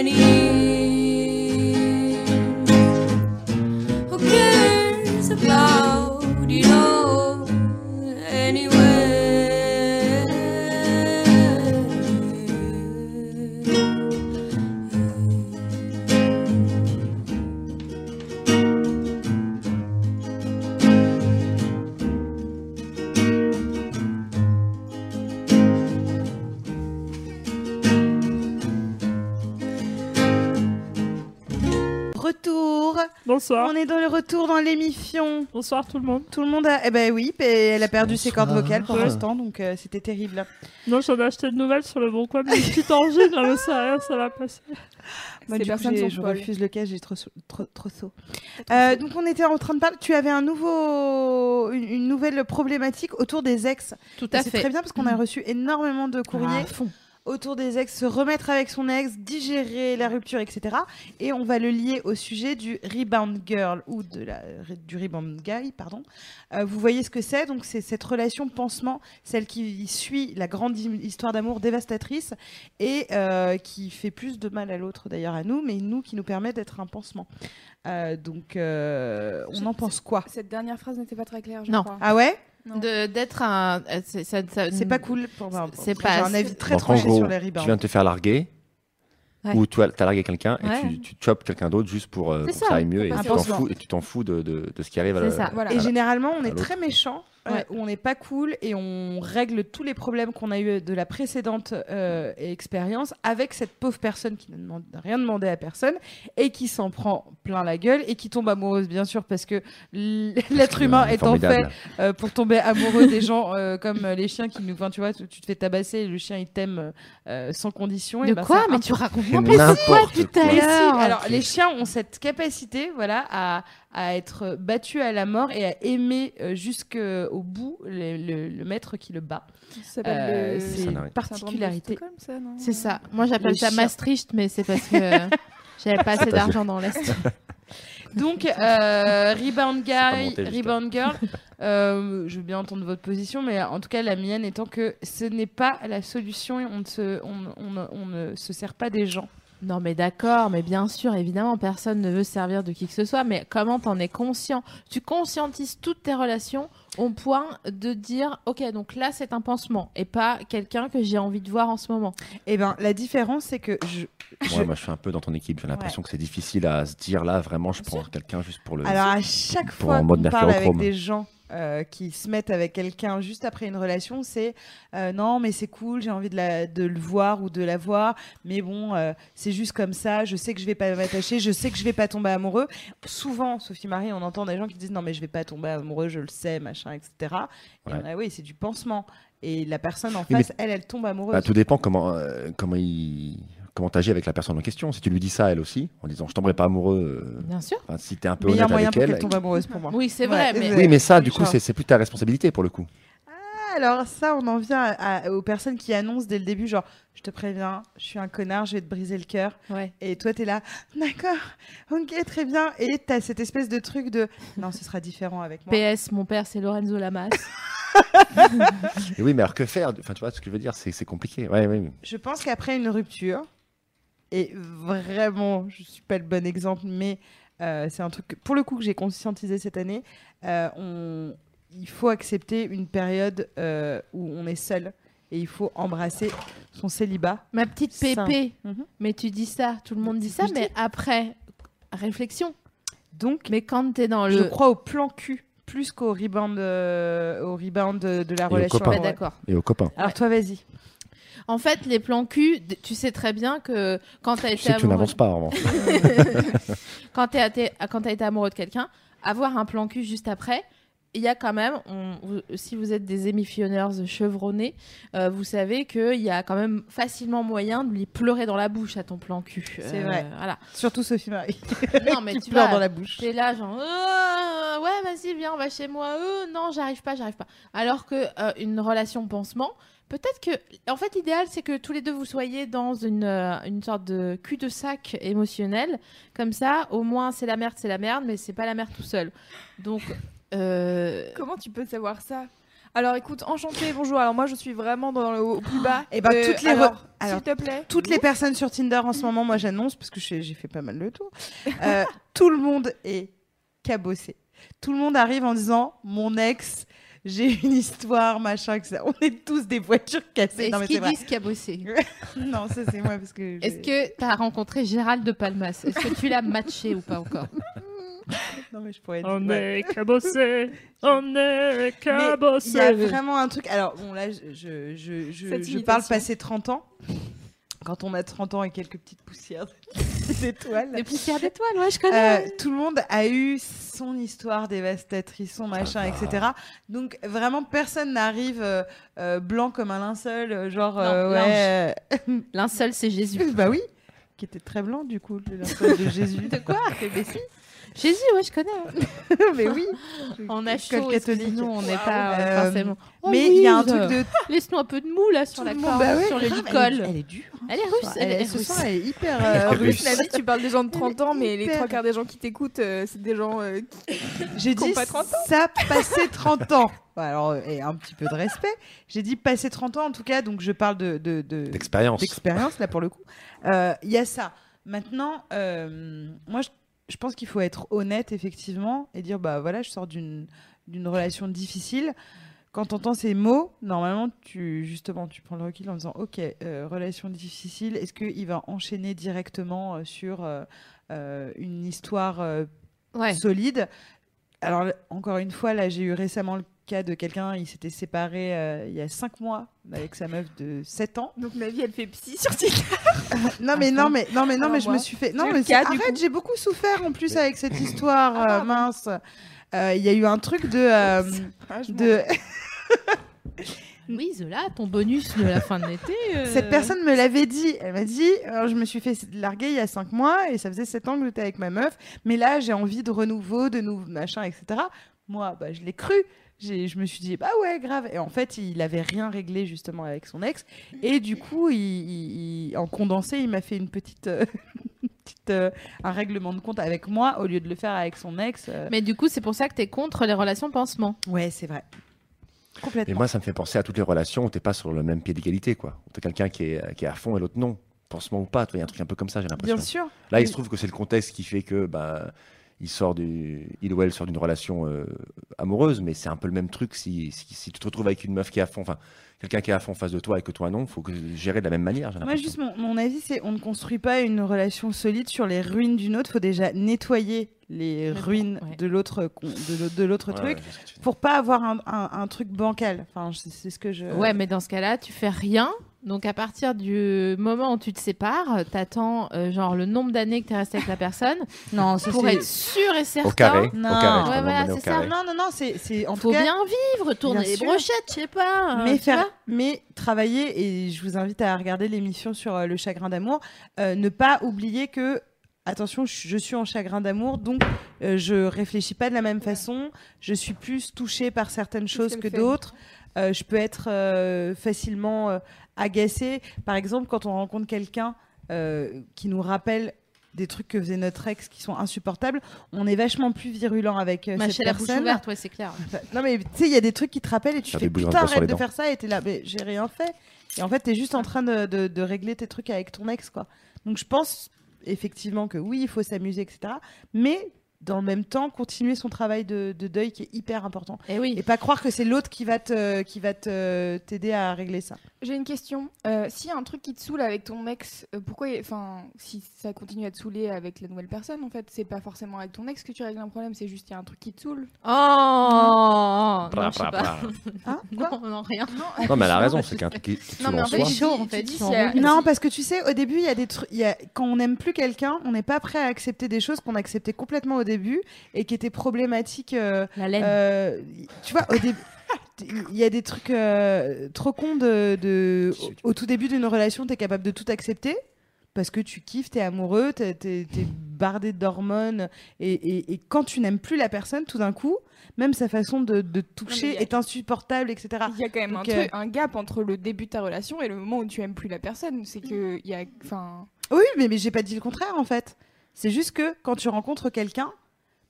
many Bonsoir. On est dans le retour dans l'émission. Bonsoir tout le monde. Tout le monde a. Eh ben oui, et elle a perdu ses cordes vocales pour Ouais. l'instant, donc euh, c'était terrible. Non, j'en ai acheté de nouvelles sur le bon coin, mais une petite angine, non, mais ça, rien, ça va passer. Moi, Ces du coup, personnes j'ai- sont je refuse le cas, j'ai trop, trop, trop saut. Euh, donc on était en train de parler. Tu avais un nouveau, une, une nouvelle problématique autour des ex. Tout à C'est fait. très bien parce qu'on a reçu énormément de courriers À fond. Autour des ex, se remettre avec son ex, digérer la rupture, etc. Et on va le lier au sujet du rebound girl ou de la, du rebound guy, pardon. Euh, vous voyez ce que c'est Donc c'est cette relation pansement, celle qui suit la grande hi- histoire d'amour dévastatrice et euh, qui fait plus de mal à l'autre d'ailleurs à nous, mais nous qui nous permet d'être un pansement. Euh, donc euh, on en pense quoi? Cette dernière phrase n'était pas très claire, je Non. crois. Ah ouais? D'être un. euh, c'est- pas cool pour moi. C'est Après, J'ai pas- un avis très tranché gros, sur les tu rebounds. viens de te faire larguer, Ouais. ou tu as, largué quelqu'un Ouais. et tu, tu chopes quelqu'un d'autre juste pour, euh, pour que ça aille mieux et tu t'en fous, et tu t'en fous de, de, de ce qui arrive à C'est la- ça. Voilà. Et généralement, on est très méchant, Ouais. où on n'est pas cool et on règle tous les problèmes qu'on a eu de la précédente euh, expérience avec cette pauvre personne qui ne demande rien demandé à personne et qui s'en prend plein la gueule et qui tombe amoureuse, bien sûr, parce que l'être humain est en fait euh, pour tomber amoureux des gens euh, comme euh, les chiens qui nous. Enfin, tu vois, tu, tu te fais tabasser et le chien il t'aime euh, sans condition. et De ben, quoi Mais tu racontes n'importe quoi tout à l'heure. alors les chiens ont cette capacité, voilà, à, à être battus à la mort et à aimer euh, jusqu'au bout le, le- le maître qui le bat. Euh, le c'est une particularité. C'est ça. Moi, j'appelle ça. Maastricht, mais c'est parce que euh, j'avais pas assez d'argent dans l'Est. Donc, euh, Rebound Guy, Rebound Girl, euh, je veux bien entendre votre position, mais en tout cas, la mienne étant que ce n'est pas la solution et on ne se, on, on ne- on ne se sert pas des gens. Non, mais d'accord, mais bien sûr, évidemment, personne ne veut servir de qui que ce soit, mais comment t'en es conscient? Tu conscientises toutes tes relations au point de dire, ok, donc là, c'est un pansement, et pas quelqu'un que j'ai envie de voir en ce moment. Eh ben, la différence, c'est que je, je- Ouais, moi, je suis un peu dans ton équipe. J'ai l'impression que c'est difficile à se dire là, vraiment, je prends quelqu'un juste pour le. Alors à chaque pour fois en qu'on parle avec des gens euh, qui se mettent avec quelqu'un juste après une relation, c'est euh, non mais c'est cool, j'ai envie de, la, de le voir ou de la voir, mais bon euh, c'est juste comme ça, je sais que je vais pas m'attacher, je sais que je vais pas tomber amoureux. Souvent, Sophie Marie, on entend des gens qui disent non mais je vais pas tomber amoureux, je le sais, machin, etc. Et Ouais. on a, oui c'est du pansement. Et la personne en Oui, face, elle, elle tombe amoureuse. Bah, tout dépend comment comment il comment t'agis avec la personne en question. Si tu lui dis ça elle aussi, en disant je tomberai pas amoureux, euh, Bien sûr. enfin, si t'es un peu honnête moyen avec elle. qu'elle tombe amoureuse pour moi. Oui, c'est Ouais, vrai, mais Oui, mais ça, du coup, c'est plus ta responsabilité pour le coup. Alors ça, on en vient à- à- aux personnes qui annoncent dès le début, genre, je te préviens, je suis un connard, je vais te briser le cœur. ouais. Et toi, t'es là, d'accord, ok, très bien. Et t'as cette espèce de truc de, non, ce sera différent avec moi. PS, mon père, c'est Lorenzo Lamas. Oui, mais alors que faire Enfin, tu vois ce que je veux dire, c'est c'est compliqué. Ouais, ouais, ouais. Je pense qu'après une rupture, et vraiment, je suis pas le bon exemple, mais euh, c'est un truc, que- pour le coup, que j'ai conscientisé cette année, euh, on, il faut accepter une période euh, où on est seul. Et il faut embrasser son célibat. Ma petite pépé. Mhm. Mais tu dis ça, tout le monde dit ça, je mais après, réflexion. Donc, Mais quand t'es dans je le. crois au plan cul plus qu'au rebound, euh, au rebound de, de la Et au relation. d'accord. Et aux copains. Alors toi, vas-y. En fait, les plans cul, tu sais très bien que quand t'as été sais que tu amoureux... n'avances pas, quand t'as été, amoureux de quelqu'un, avoir un plan cul juste après, il y a quand même, on- vous- si vous êtes des émissionneurs chevronnés, euh, vous savez qu'il y a quand même facilement moyen de lui pleurer dans la bouche à ton plan cul. C'est Euh, vrai. Voilà. Surtout Sophie Marie. Non, mais qui tu pleure vois, dans la bouche. T'es là, genre, Euh, ouais, vas-y, viens, on va chez moi. Euh, non, j'arrive pas, j'arrive pas. Alors que euh, une relation pansement, peut-être que, en fait, l'idéal, c'est que tous les deux vous soyez dans une, euh, une sorte de cul de sac émotionnel. Comme ça, au moins, c'est la merde, c'est la merde, mais c'est pas la merde tout seul. Donc, euh, Comment tu peux savoir ça? Alors écoute, enchanté, bonjour. Alors moi je suis vraiment dans le au plus bas. Eh ben, Euh, toutes les re- alors, alors, s'il te plaît. Toutes les personnes sur Tinder en ce moment, moi j'annonce, parce que j'ai j'ai fait pas mal de tours, euh, tout le monde est cabossé. Tout le monde arrive en disant Mon ex, j'ai une histoire, machin, etc. On est tous des voitures cassées. Non, est-ce mais c'est qu'ils disent qu'il a bossé Non, ça c'est moi, parce que. Est-ce que tu as rencontré Gérald de Palmas? Est-ce que tu l'as matché ou pas encore? Non, mais je pourrais dire. On ouais. est cabossé, on est cabossé. Il y a vraiment un truc. Alors, bon, là, je, je, je, je- parle passer 30 ans. Quand on a 30 ans et quelques petites poussières d'étoiles. Des poussières d'étoiles, ouais, je connais. Euh, tout le monde a eu son histoire dévastatrice, son machin, etc. Donc vraiment personne n'arrive euh, euh, blanc comme un linceul, genre Non, ouais, Linceul, c'est Jésus. bah oui, qui était très blanc du coup, le linceul de Jésus. De quoi Mais si. Dit, ouais, je connais. hein. mais oui. On a chaud, catholique. on n'est pas Euh, euh, forcément. Oh, mais il y a un truc de Laisse-nous un peu de mou là sur tout la corde, Bah ouais, sur le licol. Elle, est- elle est dure. Elle est russe, elle, est ce russe. soir, elle est hyper euh, russe. La vie, tu parles des gens de 30 ans, mais les trois quarts des gens qui t'écoutent, euh, c'est des gens euh, qui. J'ai dit pas 30 ça passé 30 ans. Bah, Alors, et un petit peu de respect. J'ai dit passé 30 ans en tout cas, donc je parle de, de, de- D'expérience. d'expérience là pour le coup. Euh, Il y a ça. Maintenant, euh, moi je, je pense qu'il faut être honnête effectivement et dire bah voilà, je sors d'une d'une relation difficile. Quand tu entends ces mots, normalement, tu justement, tu prends le recul en disant, ok, euh, relation difficile. Est-ce qu'il va enchaîner directement euh, sur euh, une histoire Ouais. solide? Alors, encore une fois, là, j'ai eu récemment le cas de quelqu'un, il s'était séparé euh, il y a 5 mois avec sa meuf de 7 ans. Donc ma vie, elle fait psy sur Tinder. Non, mais non, mais, non, mais, non, mais je me suis fait. Non, j'ai mais cas, arrête, j'ai beaucoup souffert en plus avec cette histoire Ah, euh, mince. Euh, Il y a eu un truc de. euh, Ah, de... Oui, Zola, ton bonus de la fin de l'été. euh, Cette personne me l'avait dit. Elle m'a dit alors, Je me suis fait larguer il y a 5 mois et ça faisait 7 ans que j'étais avec ma meuf. Mais là, j'ai envie de renouveau, de nouveau machin, etc. Moi, bah, je l'ai cru. J'ai- Je me suis dit, bah ouais, grave. Et en fait, il avait rien réglé justement avec son ex. Et du coup, il, il- il- en condensé, il m'a fait une petite, euh, une petite, euh, un règlement de compte avec moi au lieu de le faire avec son ex. euh. Mais du coup, c'est pour ça que t'es contre les relations pansement. Ouais, c'est vrai. Et Complètement. moi, ça me fait penser à toutes les relations où t'es pas sur le même pied d'égalité, quoi. Où t'as quelqu'un qui est, qui est à fond et l'autre non. Pansement ou pas, tu vois, il y a un truc un peu comme ça, j'ai l'impression. Bien sûr. Là, il se trouve que c'est le contexte qui fait que bah, il sort du, il ou elle sort d'une relation euh, amoureuse, mais c'est un peu le même truc si, si, si tu te retrouves avec une meuf qui est à fond, enfin quelqu'un qui est à fond en face de toi et que toi non, faut que gérer de la même manière. Moi, juste mon, mon avis, c'est on ne construit pas une relation solide sur les ruines d'une autre. faut déjà nettoyer les Mais bon, ruines ouais. de l'autre de l'autre- de l'autre Ouais, truc ouais, pour pas avoir un, un- un truc bancal. Enfin, c'est ce que je. Ouais, mais dans ce cas-là, tu fais rien. Donc à partir du moment où tu te sépares, t'attends euh, genre le nombre d'années que t'es resté avec la personne Non, ça, pour être sûr et certain. Au carré, Non. au carré, Ouais, voilà, c'est ça. Non, non, non, c'est c'est- en Faut tout cas. bien vivre, tourner Bien les brochettes, je sais pas. euh, mais faire, mais travailler et je vous invite à regarder l'émission sur euh, le chagrin d'amour. euh, ne pas oublier que attention, je, suis en chagrin d'amour, donc euh, je réfléchis pas de la même façon. Je suis plus touchée par certaines choses que d'autres. Euh, je peux être euh, facilement agacée. Par exemple, quand on rencontre quelqu'un euh, qui nous rappelle des trucs que faisait notre ex qui sont insupportables, on est vachement plus virulent avec euh, cette la personne. ouverte, ouais, c'est clair. Non mais tu sais, il y a des trucs qui te rappellent et tu Faire fais des bouillons de putain arrête les de dents. faire ça et t'es là, mais j'ai rien fait. Et en fait, t'es juste en train de, de- de régler tes trucs avec ton ex, quoi. Donc je pense effectivement que oui, il faut s'amuser, etc. Mais dans le même temps, continuer son travail de, de deuil qui est hyper important. Et oui. Et pas croire que c'est l'autre qui va te qui va te t'aider à régler ça. J'ai une question. Euh, S'il y a un truc qui te saoule avec ton ex, euh, pourquoi, enfin, si ça continue à te saouler avec la nouvelle personne, en fait, c'est pas forcément avec ton ex que tu règles un problème, c'est juste qu'il y a un truc qui te saoule. Oh Non, Bra, je sais bra, pas. bra. Hein? Quoi? Non, non, rien. Non, mais elle a raison, c'est qu'un truc qui te Non, saoule mais en en fait, chaud, en fait, dis a-. Non, parce que tu sais, au début, il y a des trucs. Quand on n'aime plus quelqu'un, on n'est pas prêt à accepter des choses qu'on acceptait complètement au début et qui étaient problématiques. euh, La laine. euh, tu vois, au début. Il y a des trucs euh, trop cons de, de- au, au tout début d'une relation, tu es capable de tout accepter parce que tu kiffes, tu es amoureux, tu es, bardé d'hormones et, et- et quand tu n'aimes plus la personne, tout d'un coup, même sa façon de, toucher a- est insupportable, etc. Il y a quand même un, euh, truc, un gap entre le début de ta relation et le moment où tu aimes plus la personne. C'est que il y a, enfin, Oui, mais, mais j'ai pas dit le contraire en fait. C'est juste que quand tu rencontres quelqu'un,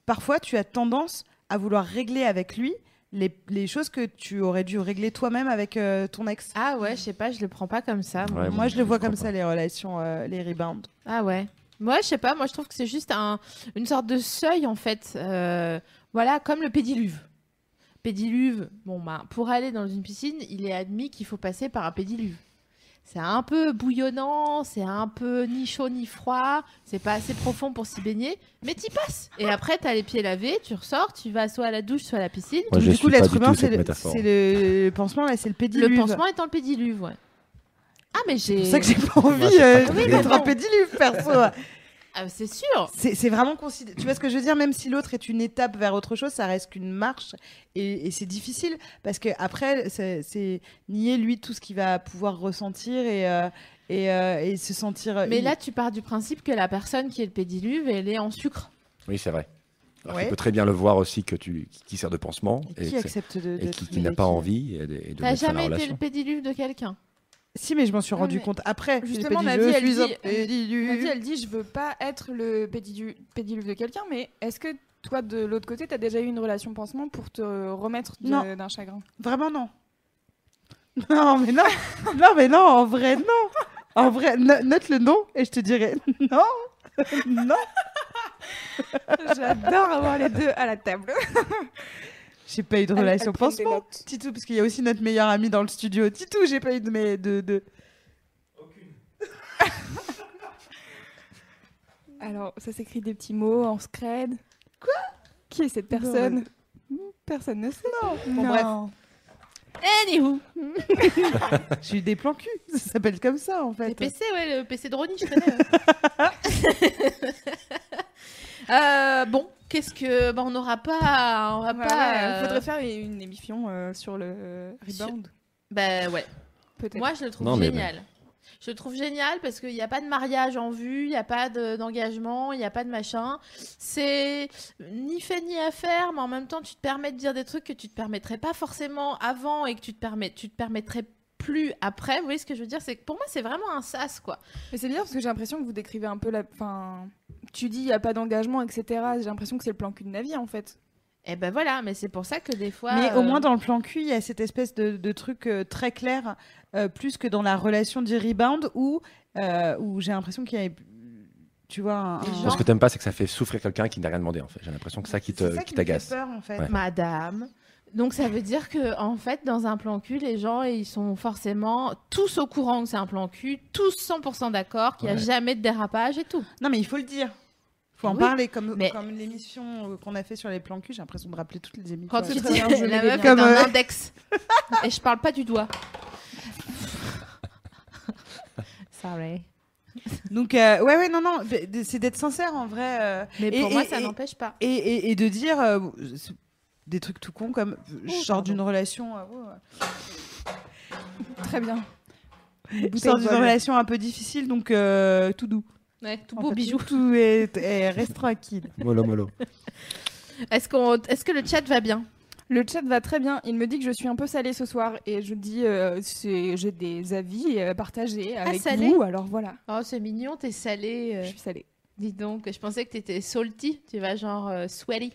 parfois tu as tendance à vouloir régler avec lui les, les choses que tu aurais dû régler toi-même avec euh, ton ex. Ah ouais, je sais pas, je le prends pas comme ça. moi. Ouais, Moi, je le vois comme pas. ça, les relations, euh, les rebounds. Ah ouais. Moi, je sais pas, moi je trouve que c'est juste un, une sorte de seuil en fait. Euh, voilà, comme le pédiluve. Pédiluve, bon bah, pour aller dans une piscine, il est admis qu'il faut passer par un pédiluve. C'est un peu bouillonnant, c'est un peu ni chaud ni froid, c'est pas assez profond pour s'y baigner, mais t'y passes. Et après, t'as les pieds lavés, tu ressors, tu vas soit à la douche, soit à la piscine. Moi, du coup, l'être humain, c'est le, pansement, là, c'est le pédiluve. Le pansement est dans le pédiluve, ouais. Ah, mais j'ai. C'est pour ça que j'ai pas envie c'est pas euh, d'être un pédiluve, perso. Ah, c'est sûr. C'est vraiment considéré. Tu vois ce que je veux dire? Même si l'autre est une étape vers autre chose, ça reste qu'une marche et, et c'est difficile parce que après, c'est nier lui tout ce qu'il va pouvoir ressentir et euh, et, euh, et se sentir. Mais il- là, tu pars du principe que la personne qui est le pédiluve, elle est en sucre. Oui, c'est vrai. Alors Ouais. peut très bien le voir aussi que tu qui, sert de pansement Et et, qui accepte de. et qui, n'a pas qui- envie et de, et de jamais été le pédiluve de quelqu'un? Si, mais je m'en suis rendu compte après. justement, dit, je elle dit-. Navi, elle dit je veux pas être le pédilu- pédiluve de quelqu'un, mais est-ce que toi, de l'autre côté, t'as déjà eu une relation pansement pour te remettre d'un chagrin? Vraiment non. Non, mais non. non, mais non, en vrai, non. En vrai, no- note le nom et je te dirai non. non. J'adore avoir les deux à la table. J'ai pas eu de relation notes. Titou, parce qu'il y a aussi notre meilleur ami dans le studio. Titou, j'ai pas eu de. Mais de, de... Alors, ça s'écrit des petits mots en scred. Quoi? Qui est cette personne? Personne ne sait. Bon, bref. Anywho J'ai eu des plans cul. Ça s'appelle comme ça, en Les fait. PC, ouais, le PC de Ronnie, je connais. ouais. Euh, bon, qu'est-ce que. Bah, on n'aura pas. On va Ouais, pas. ouais, euh, faudrait faire une émission euh, sur le euh, rebound. Bah ouais. Peut-être. Moi, je le trouve Non, mais- génial. Je le trouve génial parce qu'il n'y a pas de mariage en vue, il n'y a pas de- d'engagement, il n'y a pas de machin. C'est ni fait ni à faire, mais en même temps, tu te permets de dire des trucs que tu te permettrais pas forcément avant et que tu te, permets, tu te permettrais plus après. Vous voyez ce que je veux dire? C'est que pour moi, c'est vraiment un sas, quoi. Mais c'est bien parce que j'ai l'impression que vous décrivez un peu la. Enfin, tu dis il n'y a pas d'engagement, etc. J'ai l'impression que c'est le plan cul de Navi en fait. Et ben voilà, mais c'est pour ça que des fois. Mais euh, au moins dans le plan cul, il y a cette espèce de, de truc euh, très clair, euh, plus que dans la relation du rebound où, euh, où j'ai l'impression qu'il y a, tu vois, un, un- ce que t'aimes pas, c'est que ça fait souffrir quelqu'un qui n'a rien demandé. En fait, j'ai l'impression que ça qui C'est te ça qui qui me fait t'agace. peur en fait. Ouais. Madame. Donc ça veut dire que en fait dans un plan cul les gens ils sont forcément tous au courant que c'est un plan cul, tous 100% d'accord qu'il n'y a Ouais. jamais de dérapage et tout. Non mais il faut le dire. Faut en Oui, parler comme, mais- comme l'émission euh, qu'on a fait sur les plans cul. J'ai l'impression de rappeler toutes les émissions. Quand tu dis la meuf Comme, un euh, index et je parle pas du doigt. Sorry. Donc euh, ouais ouais non non, c'est d'être sincère en vrai. euh, Mais Et- pour moi et- ça n'empêche pas. et, et, et de dire des trucs tout cons comme euh, je Oh, sors d'une relation. ouais. Très bien. Je sors d'une relation un peu difficile donc tout doux. Ouais, tout En beau fait, bijou. Tout est, est- reste tranquille. Mollo, mollo. Est-ce qu'on est-ce que le chat va bien? Le chat va très bien. Il me dit que je suis un peu salée ce soir et je dis euh, c'est- j'ai des avis euh, partagés avec salée? vous. Alors voilà, Oh c'est mignon, t'es salé. euh, je suis salée. dis donc, je pensais que t'étais salty, tu vas genre euh, sweaty.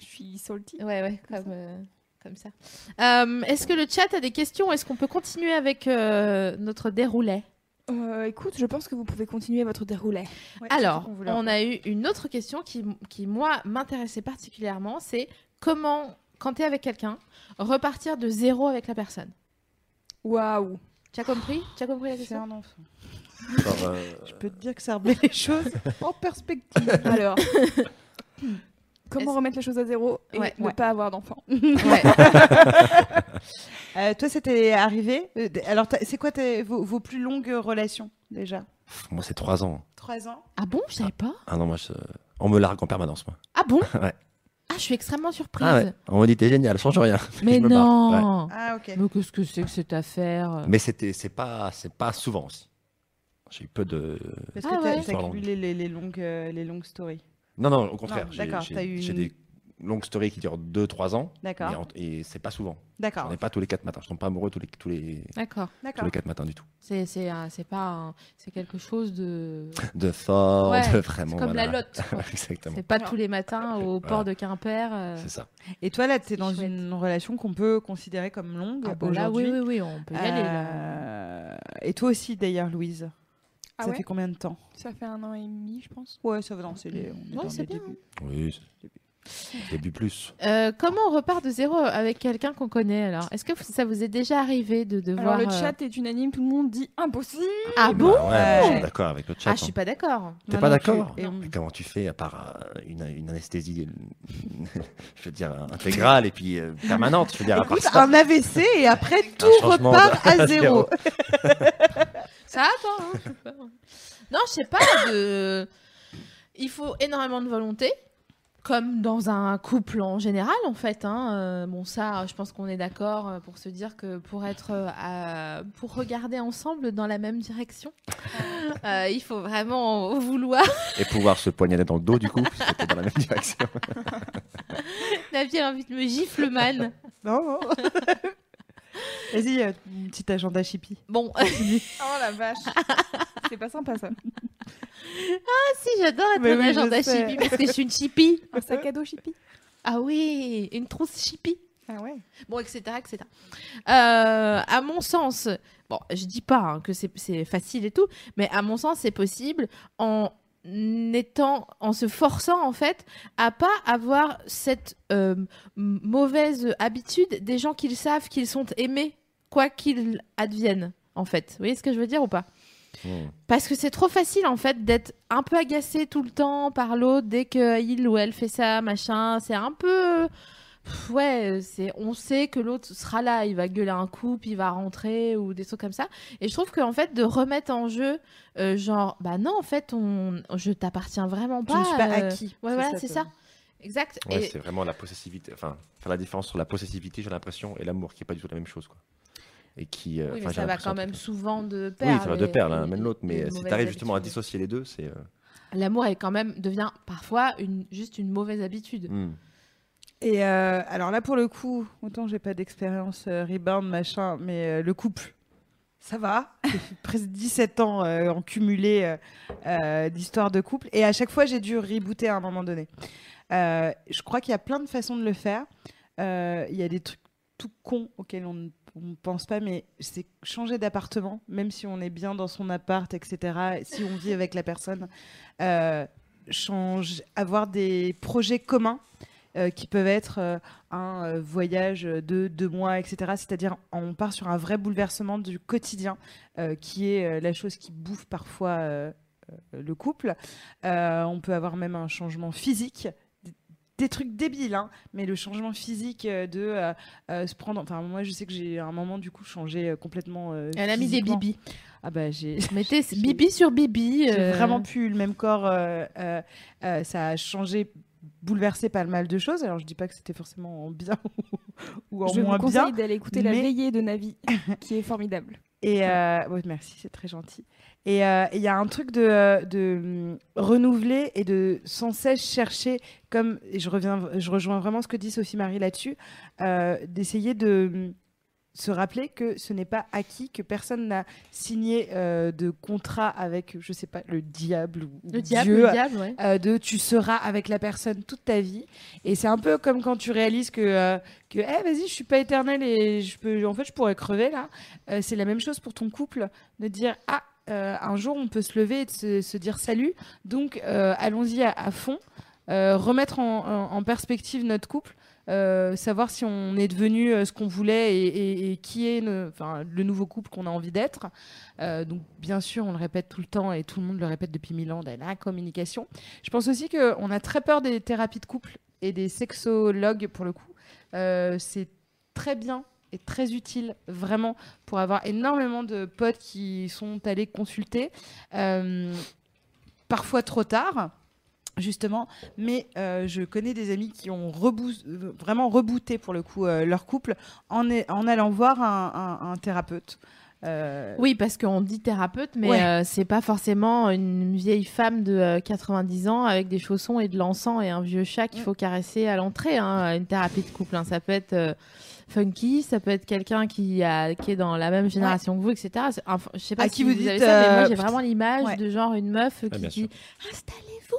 Je suis salty. Ouais, ouais, comme, euh, comme ça. Euh, Est-ce que le chat a des questions? Est-ce qu'on peut continuer avec euh, notre déroulé? Euh, écoute, je pense que vous pouvez continuer votre déroulé. Ouais, Alors, on a eu une autre question qui, qui moi, m'intéressait particulièrement. C'est comment, quand tu es avec quelqu'un, repartir de zéro avec la personne? Waouh. Tu as compris? Tu as compris la C'est question? un enfant. Genre, euh, Je peux te dire que ça remet les choses en perspective. Alors, comment remettre les choses à zéro et Ouais. ne Ouais. pas avoir d'enfant? Ouais. Euh, toi, c'était arrivé. Euh, Alors, c'est quoi tes, vos, vos plus longues relations déjà? Moi, c'est trois ans. Trois ans? Ah bon? Je savais pas. Ah non, moi, je- on me largue en permanence, moi. Ah bon? Ouais. Ah, je suis extrêmement surprise. Ah ouais. On me dit, t'es génial, change rien. Mais. Ouais. non Ah ok. Mais qu'est-ce que c'est que cette affaire? Mais c'était, c'est pas, c'est pas souvent aussi. J'ai eu peu de. Parce Ah que t'as ouais. t'as longue. cumulé les, les longues, euh, les longues stories. Non, non, au contraire. D'accord, j'ai- t'as eu J'ai une- des longues stories qui durent 2-3 ans. D'accord. en- Et c'est pas souvent. D'accord. On n'est pas tous les 4 matins. Je tombe pas amoureux tous les, tous les, D'accord. tous les 4 matins du tout. C'est c'est un- c'est pas un- c'est quelque chose de De fort, Ouais, de vraiment. c'est comme la lotte. Exactement. C'est pas tous les matins au port de Quimper. euh. C'est ça. Et toi, là, tu es dans chouette. une relation qu'on peut considérer comme longue Ah bon, là, oui, oui, oui, on peut y aller. Là. Euh, Et toi aussi, d'ailleurs, Louise. Ah ça ouais fait combien de temps? Ça fait un an et demi, je pense. Ouais, ça va dans c'est les, on est Ouais, dans c'est les bien, débuts. Oui. c'est- Début plus. Euh, comment on repart de zéro avec quelqu'un qu'on connaît alors? Est-ce que ça vous est déjà arrivé de devoir Alors le euh, chat est unanime, tout le monde dit impossible. Ah bon? Bah ouais, je suis d'accord avec le chat. Ah, je suis hein. pas d'accord. T'es pas d'accord? on- comment tu fais à part euh, une, une anesthésie, je veux dire, intégrale et puis euh, permanente Je veux dire, à part Écoute, ça? un AVC et après tout changement repart de- à zéro. Ça attend. hein, je sais pas. non, je sais pas. De... Il faut énormément de volonté, comme dans un couple en général, en fait. hein. Euh, bon, ça, je pense qu'on est d'accord euh, pour se dire que pour être, euh, à- pour regarder ensemble dans la même direction, Euh, il faut vraiment vouloir. Et pouvoir se poignarder dans le dos, du coup, c'était dans la même direction. Navi a envie de me gifle, man. Non, non. Vas-y, euh, un petit agenda chippy. Bon, Oh la vache. C'est pas sympa ça. si, j'adore être Mais un oui, je agenda sais. chippy parce que je suis une chippy. Un sac à dos chippy. Ah oui, une trousse chippy. Ah ouais. Bon, etc. etc. Euh, à mon sens, bon, je dis pas hein, que c'est c'est facile et tout, mais à mon sens, c'est possible en étant, en se forçant en fait à pas avoir cette euh, m- mauvaise habitude des gens qu'ils savent qu'ils sont aimés, quoi qu'ils adviennent, en fait. Vous voyez ce que je veux dire ou pas? Hmm. Parce que c'est trop facile en fait d'être un peu agacé tout le temps par l'autre dès que il ou elle fait ça, machin. C'est un peu. Pff, Ouais, c'est on sait que l'autre sera là, il va gueuler un coup, puis il va rentrer ou des trucs comme ça. Et je trouve qu'en fait de remettre en jeu, euh, genre bah non en fait on, je t'appartiens vraiment Je pas. ne suis pas euh, acquis. Ouais voilà c'est ça, exact. Ouais, Et- c'est vraiment la possessivité. Enfin, faire la différence entre la possessivité, j'ai l'impression, et l'amour, qui est pas du tout la même chose, quoi. Et qui. euh, oui, mais ça va quand même souvent de pair. Oui, ça va de pair, l'un les- mène l'autre. Mais si tu arrives justement à dissocier les deux, c'est. euh, L'amour est quand même devient parfois une juste une mauvaise habitude. hmm. Et euh, alors là, pour le coup, autant j'ai pas d'expérience euh, rebound, machin, mais euh, le couple, ça va. Presque 17 ans euh, en cumulé d'histoires de couple. Et à chaque fois, j'ai dû rebooter à un moment donné. Euh, je crois qu'il y a plein de façons de le faire. Euh, Il y a des trucs tout cons auxquels on ne on pense pas, mais c'est changer d'appartement, même si on est bien dans son appart, etc. Si on vit avec la personne, euh, avoir des projets communs euh, qui peuvent être euh, un euh, voyage de deux mois, etc. C'est-à-dire, on part sur un vrai bouleversement du quotidien, qui est la chose qui bouffe parfois le couple. On peut avoir même un changement physique. Des trucs débiles, hein, mais le changement physique euh, de euh, euh, se prendre. Enfin, moi, je sais que j'ai à un moment, du coup, changé complètement. euh, Elle a mis des bibis. Ah bah, j'ai. Mettez bibi sur bibi. J'ai vraiment plus eu le même corps. ça a changé, bouleversé pas mal de choses. Alors je dis pas que c'était forcément en bien ou en Je moins vous conseille bien. d'aller écouter la veillée de Navi, qui est formidable. Et euh, merci, c'est très gentil. Et euh, il y a un truc de, euh, de hum, renouveler et de sans cesse chercher, comme et je reviens, je rejoins vraiment ce que dit Sophie Marie là-dessus, d'essayer de hum, se rappeler que ce n'est pas acquis, que personne n'a signé euh, de contrat avec, je sais pas, le diable ou Le diable, Dieu, le diable, ouais. euh, de tu seras avec la personne toute ta vie. Et c'est un peu comme quand tu réalises que, euh, que Eh, vas-y, je suis pas éternelle et je peux, en fait, je pourrais crever là. Euh, c'est la même chose pour ton couple, de dire Ah, un jour, on peut se lever et se, se dire salut. Donc, allons-y à, à fond. Remettre en, en- en perspective notre couple. Euh, savoir si on est devenu euh, ce qu'on voulait et, qui est le nouveau couple qu'on a envie d'être. Euh, donc, bien sûr, on le répète tout le temps et tout le monde le répète depuis mille ans, la communication. Je pense aussi qu'on a très peur des thérapies de couple et des sexologues pour le coup. C'est très bien et très utile vraiment pour avoir énormément de potes qui sont allés consulter, parfois trop tard. Justement, mais euh, je connais des amis qui ont vraiment rebooté pour le coup euh, leur couple en, est- en allant voir un, un- un thérapeute. Euh, Oui, parce qu'on dit thérapeute, mais Ouais. euh, c'est pas forcément une vieille femme de euh, 90 ans avec des chaussons et de l'encens et un vieux chat qu'il Mm. faut caresser à l'entrée. Hein, une thérapie de couple, hein. ça peut être euh, funky, ça peut être quelqu'un qui, a, qui est dans la même génération que vous, etc. C'est- Enfin, je sais pas À si qui vous vous, avez dites, ça, mais moi euh, j'ai vraiment l'image ouais. de genre une meuf qui bien sûr. dit installez-vous.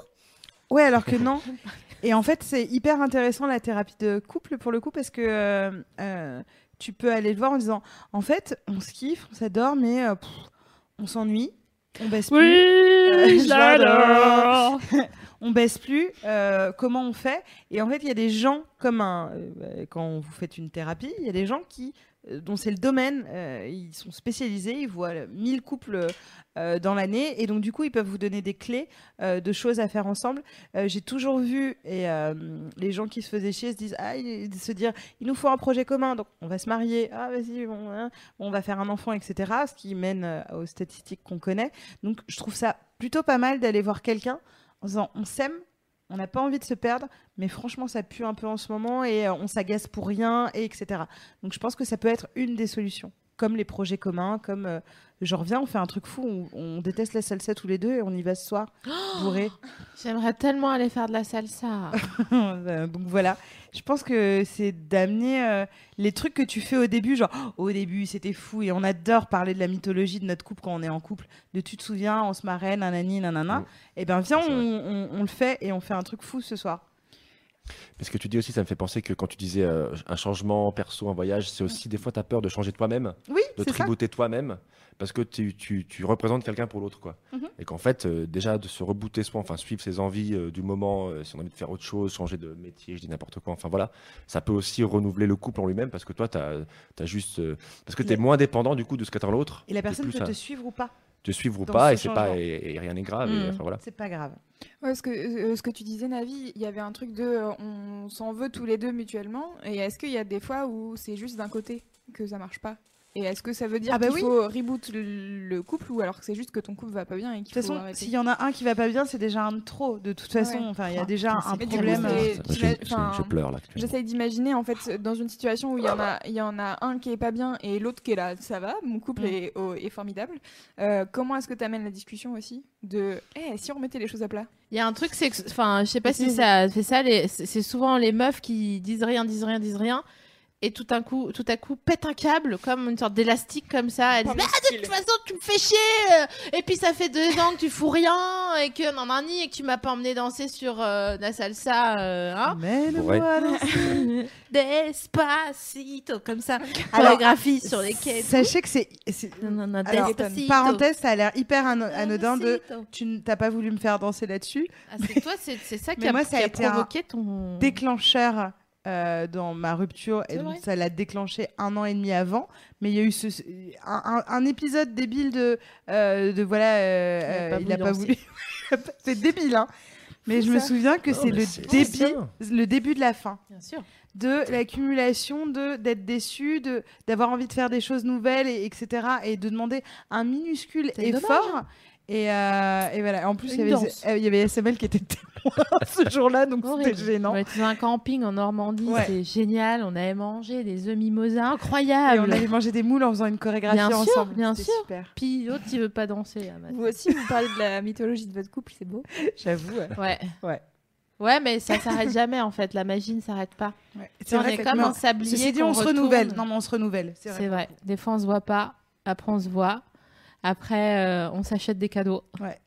Ouais, alors que non. Et en fait, c'est hyper intéressant la thérapie de couple pour le coup parce que euh, euh, tu peux aller le voir en disant en fait, on se kiffe, on s'adore, mais euh, pff, on s'ennuie, on baisse Oui, plus, je l'adore. on baisse plus, comment on fait? Et en fait, il y a des gens comme un, quand vous faites une thérapie, il y a des gens qui dont c'est le domaine, euh, ils sont spécialisés, ils voient euh, 1000 couples euh, dans l'année et donc du coup ils peuvent vous donner des clés euh, de choses à faire ensemble. Euh, J'ai toujours vu et euh, les gens qui se faisaient chier se disent ah se dire il nous faut un projet commun donc on va se marier ah vas-y bon, hein, on va faire un enfant etc. Ce qui mène euh, aux statistiques qu'on connaît. Donc je trouve ça plutôt pas mal d'aller voir quelqu'un en disant on s'aime on n'a pas envie de se perdre, mais franchement, ça pue un peu en ce moment et euh, on s'agace pour rien, et etc. Donc, je pense que ça peut être une des solutions. Comme les projets communs, comme euh, genre viens, on fait un truc fou, on, on déteste la salsa tous les deux et on y va ce soir, bourré. J'aimerais tellement aller faire de la salsa. Euh, Donc voilà, je pense que c'est d'amener euh, les trucs que tu fais au début, genre Oh, au début c'était fou et on adore parler de la mythologie de notre couple quand on est en couple, de tu te souviens, on se marrait, nanani, nanana. Mm. Et ben viens, on le fait et on fait un truc fou ce soir. Mais ce que tu dis aussi, ça me fait penser que quand tu disais euh, un changement perso, un voyage, c'est aussi des fois tu as peur de changer toi-même, Oui, de tributer toi-même, parce que tu, tu, tu représentes quelqu'un pour l'autre. quoi. Mhm. Et qu'en fait, euh, déjà de se rebooter soi, enfin suivre ses envies euh, du moment, si on a envie de faire autre chose, changer de métier, je dis n'importe quoi, enfin voilà, ça peut aussi renouveler le couple en lui-même, parce que toi, tu as, juste. parce que tu es a- moins dépendant du coup de ce qu'attend l'autre. Et la personne peut te suivre ou pas. Te suivre ou dans pas, ce et, c'est pas, et, et rien n'est grave. et, Mm. enfin, voilà. C'est pas grave. Ouais, ce, que, euh, ce que tu disais, Navi, il y avait un truc de euh, on s'en veut tous les deux mutuellement. Et est-ce qu'il y a des fois où c'est juste d'un côté que ça marche pas? Et est-ce que ça veut dire Ah bah qu'il oui. faut reboot le, le couple ou alors que c'est juste que ton couple va pas bien et De qu'il toute faut façon, s'il y en a un qui va pas bien, c'est déjà un de trop. De toute façon, Ouais. enfin, il y a Ah, déjà un problème. euh, Je, pleure là. J'essaye d'imaginer en fait dans une situation où il y en a, il y en a un qui est pas bien et l'autre qui est là, ça va, mon couple Mm. est, oh, est formidable. Euh, comment est-ce que tu amènes la discussion aussi de, Eh, si on remettait les choses à plat? Il y a un truc, c'est que, enfin, je sais pas si ça fait ça, les- c'est souvent les meufs qui disent rien, disent rien, disent rien, et tout un coup, tout à coup, pètent un câble comme une sorte d'élastique comme ça. Elles disent, Ah, de toute façon, tu me fais chier, euh, et puis ça fait deux ans que tu fous rien, et que non, non, ni, et que tu m'as pas emmené danser sur euh, la salsa, euh, hein. Mais le Ouais. voilà. Despacito, comme ça, Alors, chorégraphie sur les quais. Sachez que c'est. Non, non, non, Alors, Despacito. parenthèse, ça a l'air hyper ano- anodin de. Tu n- t'as pas voulu me faire danser là-dessus. Ah, c'est toi, c'est ça qui a, moi, ça qui a a été un provoqué ton. Déclencheur euh, dans ma rupture et donc ça l'a déclenché un an et demi avant. Mais il y a eu ce, un, un- un épisode débile de, euh, de voilà, euh, Il a euh, pas voulu c'est débile, hein. Mais je me souviens que c'est le début, le début de la fin. Bien sûr. de l'accumulation de d'être déçu de d'avoir envie de faire des choses nouvelles et etc et de demander un minuscule dommage, effort et, euh, et voilà en plus il y, avait, danse. il y avait SML qui était témoin ce jour-là donc c'était gênant On était dans un camping en Normandie, Ouais. c'était génial. On avait mangé des œufs mimosa et incroyables. on avait mangé des moules en faisant une chorégraphie Bien sûr, ensemble bien C'était sûr. super Puis l'autre, il veut pas danser. bah, Vous aussi, vous parlez de la mythologie de votre couple, c'est beau. j'avoue ouais. Ouais. Ouais. Ouais, mais ça s'arrête jamais en fait. La magie ne s'arrête pas. Ouais. C'est on est comme un sablier. ceci dit on se retourne. renouvelle non mais on se renouvelle c'est vrai, C'est vrai. Des fois, on se voit pas. Après, on se voit. Après, euh, on s'achète des cadeaux. Ouais.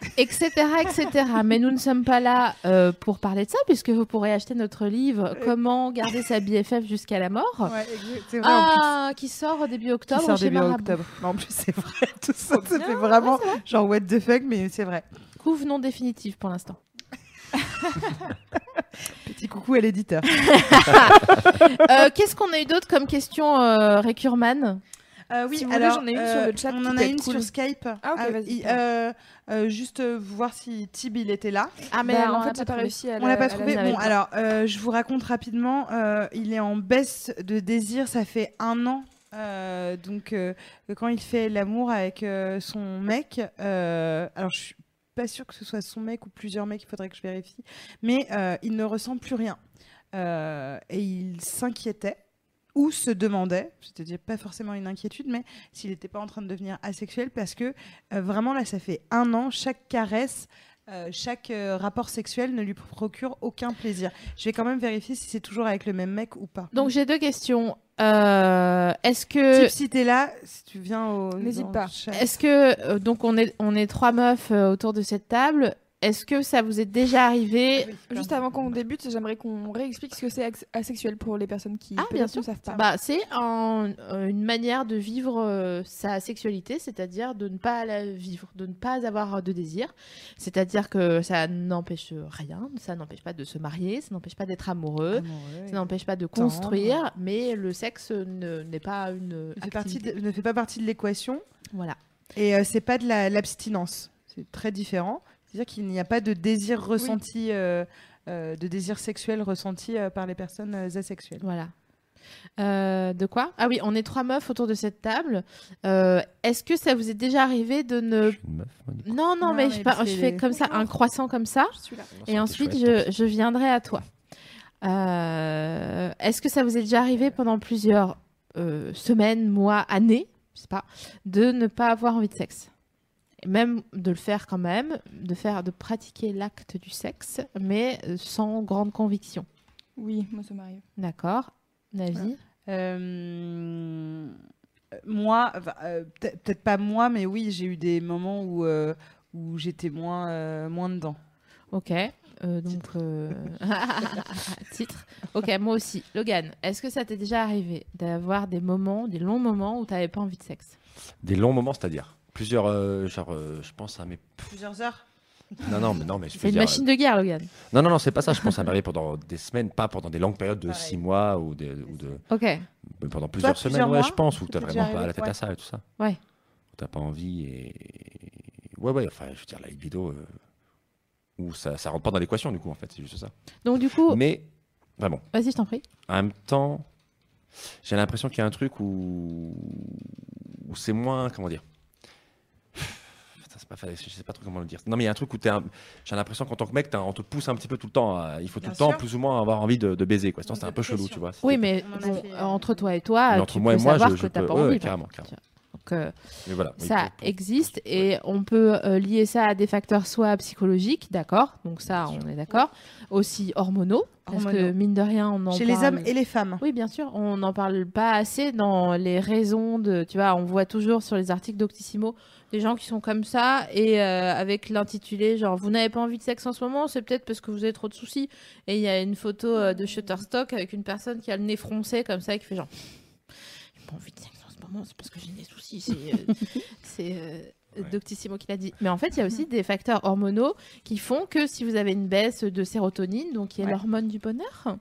Etc, etc. Mais nous ne sommes pas là euh, pour parler de ça, puisque vous pourrez acheter notre livre Comment garder sa BFF jusqu'à la mort, Ouais, exact. c'est vrai en plus ah, qui sort début qui octobre sort chez début octobre Mais en plus c'est vrai tout ça c'était vraiment genre what the fuck mais c'est vrai Couve non définitive pour l'instant. petit coucou à l'éditeur Euh, Qu'est-ce qu'on a eu d'autre comme question, euh, Récurman Euh, oui, Si alors j'en ai une euh, sur le chat On en a une cool. sur Skype. Ah, ok, vas-y, il- pardon. euh, euh, juste euh, voir si Tib il était là. Ah, Bah, non, en fait, j'ai pas trouvé. réussi à On l'a pas trouvé. Bon, alors euh, je vous raconte rapidement. euh, il est en baisse de désir. Ça fait un an. euh, donc euh, quand il fait l'amour avec euh, son mec, euh, alors je suis pas sûre que ce soit son mec ou plusieurs mecs. Il faudrait que je vérifie. Mais euh, il ne ressent plus rien Euh, et il s'inquiétait ou se demandait, c'est-à-dire pas forcément une inquiétude, mais s'il n'était pas en train de devenir asexuel, parce que euh, vraiment là, ça fait un an, chaque caresse, euh, chaque euh, rapport sexuel ne lui procure aucun plaisir. Je vais quand même vérifier si c'est toujours avec le même mec ou pas. Donc j'ai deux questions. Euh, Est-ce que si t'es là, si tu viens au. N'hésite pas. Est-ce que donc on est on est trois meufs autour de cette table Est-ce que ça vous est déjà arrivé Juste avant qu'on débute, j'aimerais qu'on réexplique ce que c'est asexuel pour les personnes qui Ah, bien ne sûr. savent pas. Bah, c'est un- euh, une manière de vivre euh, sa sexualité, c'est-à-dire de ne pas la vivre, de ne pas avoir de désir. C'est-à-dire que ça n'empêche rien, ça n'empêche pas de se marier, ça n'empêche pas d'être amoureux, Amoureux, ça n'empêche pas de Tendre. construire, mais le sexe ne- n'est pas une ne fait, partie activité. de- ne fait pas partie de l'équation Voilà. et euh, c'est pas de la- l'abstinence. C'est très différent. C'est-à-dire qu'il n'y a pas de désir ressenti, euh, euh, de désir sexuel ressenti euh, par les personnes asexuelles. Voilà. Euh, de quoi? Ah oui, on est trois meufs autour de cette table. Euh, Est-ce que ça vous est déjà arrivé de ne... Je suis une meuf, moi, du coup. Non, non, Non, mais, mais je, fais comme ça, un croissant comme ça. Je suis là. Non, Et ensuite, chouette. je, je viendrai à toi. Euh, Est-ce que ça vous est déjà arrivé pendant plusieurs euh, semaines, mois, années, je sais pas, de ne pas avoir envie de sexe? Même de le faire quand même, de faire, de pratiquer l'acte du sexe, mais euh, sans grande conviction. Oui, moi ça m'arrive. D'accord. Navi. Euh, moi, enfin, euh, peut- peut-être pas moi, mais oui, j'ai eu des moments où, euh, où j'étais moins, euh, moins dedans. Ok. euh, donc, euh, titre. Ok, moi aussi. Logan, est-ce que ça t'est déjà arrivé d'avoir des moments, des longs moments où t'avais pas envie de sexe? Des longs moments, c'est-à-dire? Plusieurs. euh, genre, euh, je pense à mes. Plusieurs heures Non, non, mais non, mais je C'est une dire, machine de guerre, Logan. euh, Non, non, non, c'est pas ça. Je pense à m'arriver pendant des semaines, pas pendant des longues périodes de Pareil. six mois ou, des- ou de. Ok. mais pendant plusieurs plusieurs semaines, ouais, mois je pense, où t'as vraiment pas la tête Ouais. à ça et tout ça. Ouais. Où t'as pas envie et. Ouais, ouais, enfin, je veux dire, la libido. euh, Où ça, ça rentre pas dans l'équation, du coup, en fait, c'est juste ça. Donc, du coup, Mais, vraiment, vas-y, je t'en prie. en même temps, j'ai l'impression qu'il y a un truc où, où c'est moins, comment dire. Pas je sais pas trop comment le dire. Non, mais il y a un truc où t'es un- j'ai l'impression qu'en tant que mec, t'as- on te pousse un petit peu tout le temps. à- Il faut tout Bien le temps, plus ou moins, avoir envie de, de baiser. Quoi. Sinon, c'est un peu chelou, tu vois. Oui, mais bon, euh, euh, entre toi et toi, Mais tu entre et peux moi, savoir je- que je peux- pas ouais, envie. ouais, carrément. Donc, euh, voilà. ça pour- pour- existe pour- et on peut euh, lier ça à des facteurs soit psychologiques, d'accord Donc ça, Bien on sûr. est d'accord. Aussi hormonaux, parce que mine de rien, on en Chez les hommes et les femmes. Oui, bien sûr, on n'en parle pas assez dans les raisons de. Tu vois, on voit toujours sur les articles d'Octissimo des gens qui sont comme ça et euh, avec l'intitulé genre vous n'avez pas envie de sexe en ce moment, c'est peut-être parce que vous avez trop de soucis. Et il y a une photo euh, de Shutterstock avec une personne qui a le nez froncé comme ça et qui fait genre j'ai pas envie de sexe c'est parce que j'ai des soucis. C'est euh, euh, Ouais. Doctissimo qui l'a dit. Mais en fait, il y a aussi des facteurs hormonaux qui font que si vous avez une baisse de sérotonine, donc qui est Ouais. l'hormone du bonheur,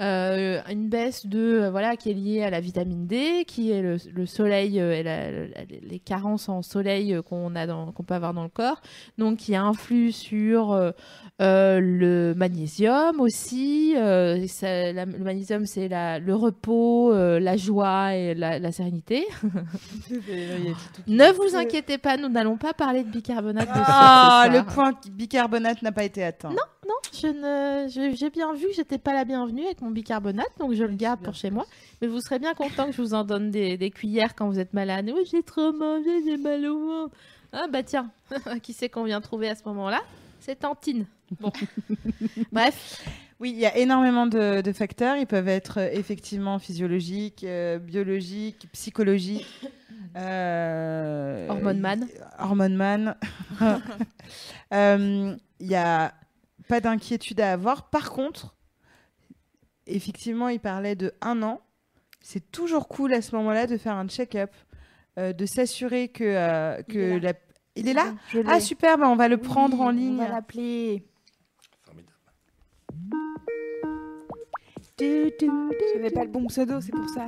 euh, une baisse de euh, voilà qui est liée à la vitamine D, qui est le, le soleil euh, et la- la- les carences en soleil qu'on a qu'on peut avoir dans le corps, donc qui influe sur euh, le magnésium aussi. euh, ça- la- le magnésium, c'est le repos, la joie et la, la sérénité. Ne vous inquiétez pas, nous n'allons pas parler de bicarbonate de Ah, soir. le point bicarbonate n'a pas été atteint. Non, je ne, j'ai bien vu que j'étais pas la bienvenue avec mon bicarbonate, donc je le garde pour chez moi. Mais vous serez bien content que je vous en donne des, des cuillères quand vous êtes malade. Oui, j'ai trop mangé, j'ai mal au ventre. Ah bah tiens, qui c'est qu'on vient trouver à ce moment-là? C'est Tantine. Bon. Bref, Oui, il y a énormément de, de facteurs. Ils peuvent être euh, effectivement physiologiques, euh, biologiques, psychologiques. Euh, Hormone man. Hormone man. Euh, Il n'y a pas d'inquiétude à avoir. Par contre, effectivement, il parlait de un an. C'est toujours cool à ce moment-là de faire un check-up, euh, de s'assurer que, euh, Il que est là. la... Il est là? Je. Ah super, bah, on va le Oui, prendre en On ligne. va l'appeler. Formidable. J'avais pas le bon pseudo, c'est pour ça.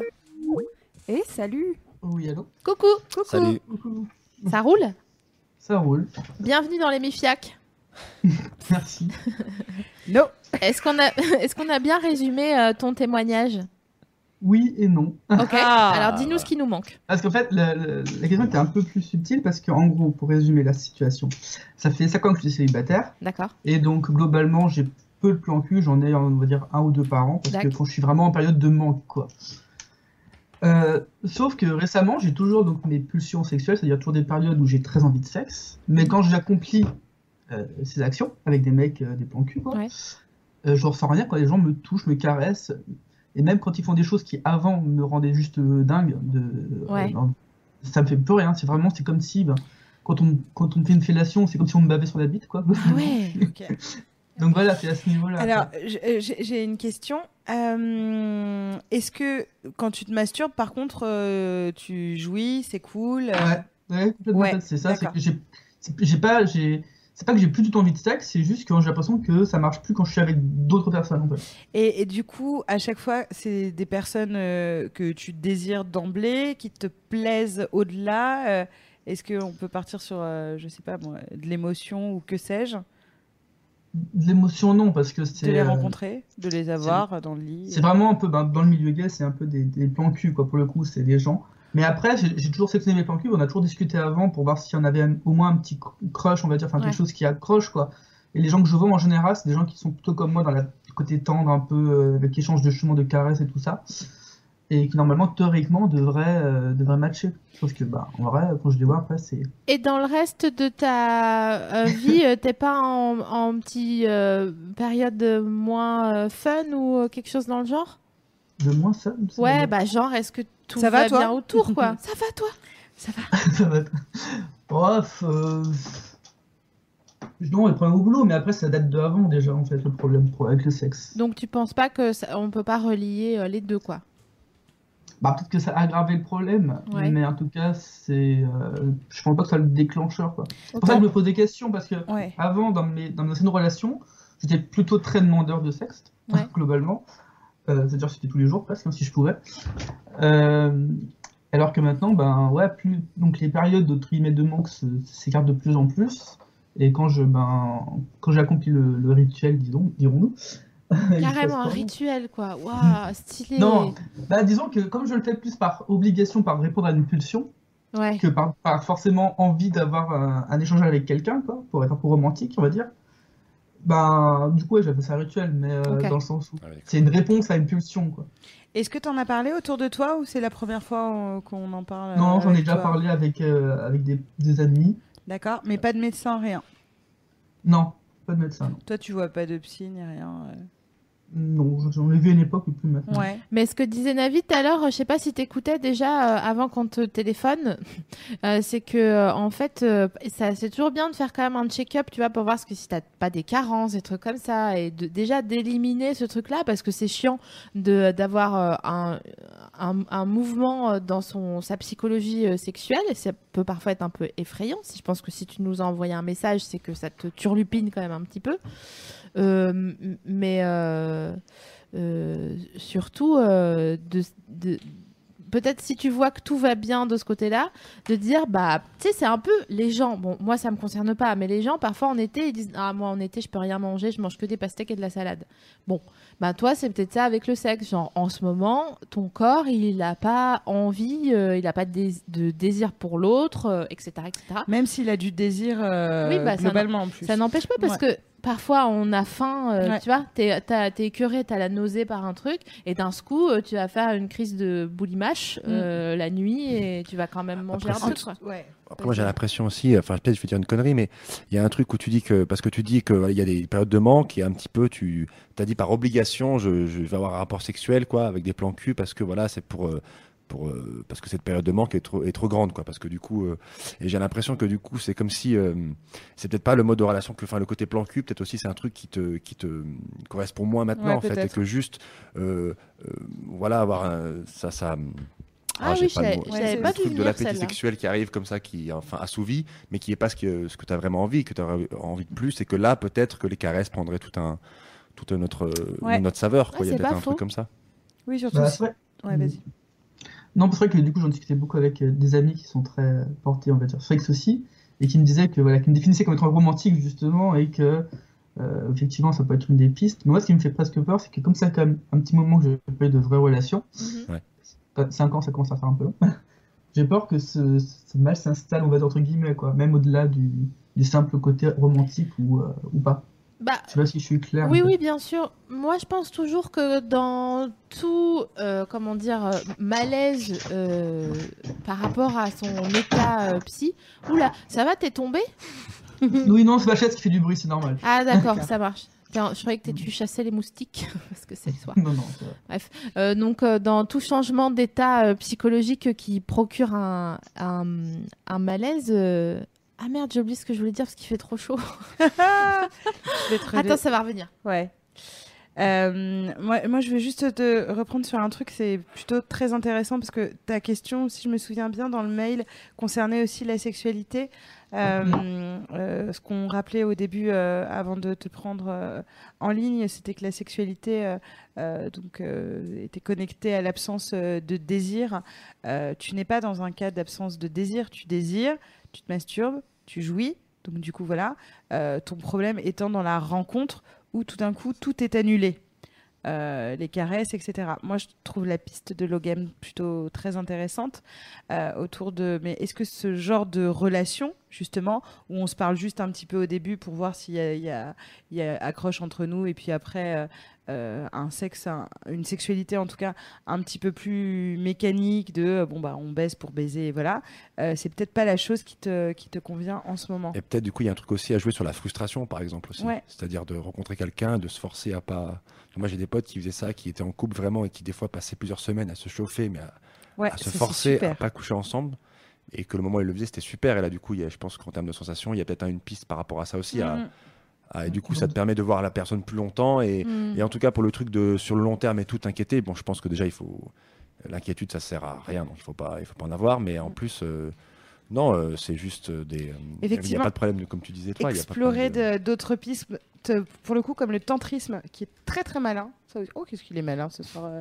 Eh, salut Oui, allô coucou, Salut. Coucou. ça roule Ça roule. Bienvenue dans les Mifiac. Merci. No. Est-ce qu'on a, est-ce qu'on a bien résumé euh, ton témoignage? Oui et non. Ok. Ah. Alors dis-nous ce qui nous manque. Parce qu'en fait, la, la- la question était un peu plus subtile parce qu'en gros, pour résumer la situation, ça fait 5 ans que je suis célibataire D'accord. et donc globalement, j'ai peu de plans cul, j'en ai on va dire un ou deux par an parce que quand je suis vraiment en période de manque quoi. Euh, sauf que récemment, j'ai toujours donc mes pulsions sexuelles, c'est-à-dire toujours des périodes où j'ai très envie de sexe, mais quand j'accomplis euh, ces actions avec des mecs, euh, des plans cul quoi, Ouais. euh, je ressens rien quand les gens me touchent, me caressent, et même quand ils font des choses qui avant me rendaient juste dingue, de, Ouais. ça me fait plus rien. C'est vraiment, c'est comme si ben, quand on quand on fait une fellation, c'est comme si on me bavait sur la bite quoi. Ah ouais. Donc voilà, c'est à ce niveau-là. Alors, euh, j'ai une question. Euh, Est-ce que quand tu te masturbes, par contre, euh, tu jouis, c'est cool euh, ouais, ouais, ouais, c'est ça. C'est que j'ai, pas, j'ai, c'est pas que j'ai plus du tout envie de sexe, c'est juste que j'ai l'impression que ça marche plus quand je suis avec d'autres personnes. En fait. et, et du coup, à chaque fois, c'est des personnes que tu désires d'emblée, qui te plaisent au-delà. Est-ce qu'on peut partir sur, je sais pas moi, de l'émotion ou que sais-je? De l'émotion non, parce que De c'est. les euh, rencontrer, de les avoir dans le lit C'est vraiment un peu ben, dans le milieu gay, c'est un peu des, des plans cul quoi. Pour le coup, c'est des gens. Mais après, j'ai toujours sélectionné mes plans cul. On a toujours discuté avant pour voir s'il y en avait un- au moins un petit cr- crush, on va dire, enfin Ouais. quelque chose qui accroche quoi. Et les gens que je vois en général, c'est des gens qui sont plutôt comme moi dans le côté tendre, un peu euh, avec échange de chemins, de caresses et tout ça. Et qui normalement théoriquement devrait, euh, devrait matcher. Sauf que bah, en vrai, quand je les vois après, c'est. Et dans le reste de ta euh, vie, euh, t'es pas en, en petit euh, période moins euh, fun ou quelque chose dans le genre? De moins fun. Ouais, bah genre, est-ce que tout Ça va, va, toi? bien autour, quoi? Ça va, toi? Ça va. ça va. Bref. euh, Non, les problèmes au boulot, mais après, ça date de avant déjà, en fait, le problème pro- avec le sexe. Donc tu penses pas que ça, on peut pas relier euh, les deux, quoi? Bah, peut-être que ça a aggravé le problème, Ouais. mais en tout cas, c'est. euh, Je pense pas que ça soit le déclencheur, quoi. C'est pour ça que je me pose des questions, parce que Ouais. avant, dans mes, dans mes anciennes relations, j'étais plutôt très demandeur de sexe, Ouais. globalement. Euh, C'est-à-dire que c'était tous les jours, presque, hein, si je pouvais. Euh, alors que maintenant, ben, ouais, plus, donc les périodes de, de manque s'écartent de plus en plus. Et quand je, ben, quand j'ai accompli le, le rituel, disons, dirons-nous. Carrément un rituel, quoi. Waouh, stylé Non, bah, disons que comme je le fais plus par obligation, par répondre à une pulsion, Ouais. que par, par forcément envie d'avoir un, un échange avec quelqu'un, quoi, pour être un peu romantique, on va dire. Ben, du coup, ouais, j'appelle ça un rituel, mais euh, dans le sens où Ah c'est une réponse à une pulsion, quoi. Est-ce que tu en as parlé autour de toi ou c'est la première fois euh, qu'on en parle non, euh, j'en ai déjà toi parlé avec, euh, avec des, des amis. D'accord, mais pas de médecin, rien. Non, pas de médecin, non. Toi, tu vois pas de psy ni rien. euh. Non, j'en ai vu à une époque, plus maintenant. Mais ce que disait Navid tout à l'heure, je sais pas si t'écoutais déjà euh, avant qu'on te téléphone, euh, c'est que euh, en fait, c'est toujours bien de faire quand même un check-up, tu vois, pour voir ce que si pas des carences, des trucs comme ça, et déjà d'éliminer ce truc-là parce que c'est chiant de d'avoir un, un mouvement dans son sa psychologie sexuelle, et ça peut parfois être un peu effrayant. Si je pense que si tu nous as envoyé un message, c'est que ça te turlupine quand même un petit peu. Euh, mais euh, euh, surtout, de, de- peut-être si tu vois que tout va bien de ce côté-là, de dire, bah, tu sais, c'est un peu les gens. Bon, moi, ça me concerne pas, mais les gens, parfois, en été, ils disent, ah, moi, en été, je peux rien manger, je mange que des pastèques et de la salade. Bon, bah, toi, c'est peut-être ça avec le sexe. Genre, en ce moment, ton corps, il n'a pas envie, euh, il n'a pas de, dés- de désir pour l'autre, euh, etc., etc. Même s'il a du désir euh, Oui, bah, ça globalement en plus. Ça n'empêche pas parce que parfois on a faim, euh, Ouais. tu vois, t'es t'as- t'es écœuré, t'as la nausée par un truc, et d'un coup euh, tu vas faire une crise de boulimache euh, la nuit et tu vas quand même manger Après, un truc. Quoi. Ouais. Après, moi, j'ai l'impression aussi, enfin, peut-être je vais dire une connerie, mais il y a un truc où tu dis que, parce que tu dis qu'il y a des périodes de manque et un petit peu, tu as dit par obligation, je, je vais avoir un rapport sexuel, quoi, avec des plans cul, parce que voilà, c'est pour. euh, pour, euh, parce que cette période de manque est trop, est trop grande, quoi. Parce que du coup, euh, et j'ai l'impression que du coup, c'est comme si, euh, c'est peut-être pas le mode de relation que, enfin, le côté plan cul, peut-être aussi c'est un truc qui te, qui te correspond moins maintenant, Ouais, en fait, et que juste, euh, euh, voilà, avoir un, ça, ça. Ah j'ai oui, pas le j'avais Le pas truc de l'appétit celle-là. sexuel qui arrive comme ça, qui est enfin assouvi, mais qui est pas ce que, ce que tu as vraiment envie, que tu as envie de plus, et que là, peut-être que les caresses prendraient tout un, tout un autre, Ouais. une autre saveur. Quoi. Il y a peut-être pas un faux. truc comme ça. Oui, surtout. Bah, si-. Ouais, vas-y. Non, c'est vrai que du coup, j'en discutais beaucoup avec euh, des amis qui sont très portés, on va dire, sexe aussi, et qui me disaient que, voilà, qui me définissaient comme étant romantique, justement, et que, euh, effectivement, ça peut être une des pistes. Mais moi, ce qui me fait presque peur, c'est que comme ça, quand même, un petit moment que j'ai pas eu de vraies relations, Mhm. 5 ans, ça commence à faire un peu long, j'ai peur que ce, ce mal s'installe, on va dire, entre guillemets, quoi, même au-delà du, du simple côté romantique ou, euh, ou pas. Bah, Je sais pas si je suis clair. Oui, oui, bien sûr. Moi, je pense toujours que dans tout, euh, comment dire, euh, malaise euh, par rapport à son état euh, psy. Oula, ça va, t'es tombé? Oui, non, c'est ma chaise qui fait du bruit, c'est normal. Ah, d'accord, ça marche. Tiens, je croyais que tu chassais les moustiques parce que c'est le soir. Non, non. Euh, donc, euh, dans tout changement d'état euh, psychologique qui procure un, un, un malaise. Ah merde, j'ai oublié ce que je voulais dire parce qu'il fait trop chaud. Attends, ça va revenir. Ouais. Euh, moi, moi, je vais juste te reprendre sur un truc, c'est plutôt très intéressant parce que ta question, si je me souviens bien, dans le mail, concernait aussi la sexualité. Euh, euh, ce qu'on rappelait au début, avant de te prendre en ligne, c'était que la sexualité donc, était connectée à l'absence de désir. Tu n'es pas dans un cas d'absence de désir, tu désires, tu te masturbes, tu jouis. Donc du coup, voilà. Euh, ton problème étant dans la rencontre où tout d'un coup tout est annulé. Euh, les caresses, etc. Moi, je trouve la piste de Logem plutôt très intéressante euh, autour de. Mais est-ce que ce genre de relation, justement, où on se parle juste un petit peu au début pour voir s'il y a accroche entre nous et puis après, euh, un sexe, un- une sexualité en tout cas un petit peu plus mécanique de euh, bon bah on baise pour baiser et voilà, euh, c'est peut-être pas la chose qui te, qui te convient en ce moment. Et peut-être du coup, il y a un truc aussi à jouer sur la frustration, par exemple aussi. Ouais. C'est-à-dire de rencontrer quelqu'un, de se forcer à pas. Moi, j'ai des potes qui faisaient ça, qui étaient en couple vraiment et qui des fois passaient plusieurs semaines à se chauffer, mais à, Ouais, à se forcer à pas coucher ensemble. Et que le moment où ils le faisaient, c'était super. Et là, du coup, il y a- je pense qu'en termes de sensations, il y a peut-être une piste par rapport à ça aussi. à- À- et du coup, ça te permet de voir la personne plus longtemps. Et, Mm. et en tout cas, pour le truc de sur le long terme et tout t'inquiéter, bon, je pense que déjà, il faut. L'inquiétude, ça sert à rien, donc il faut pas, il faut pas en avoir. Mais en plus, euh, non, euh, c'est juste des. euh, Il n'y a Effectivement. pas de problème, comme tu disais toi. il y a pas de explorer problème de- d'autres pistes, te- pour le coup, comme le tantrisme, qui est très très malin. Oh, qu'est-ce qu'il est malin ce soir, euh,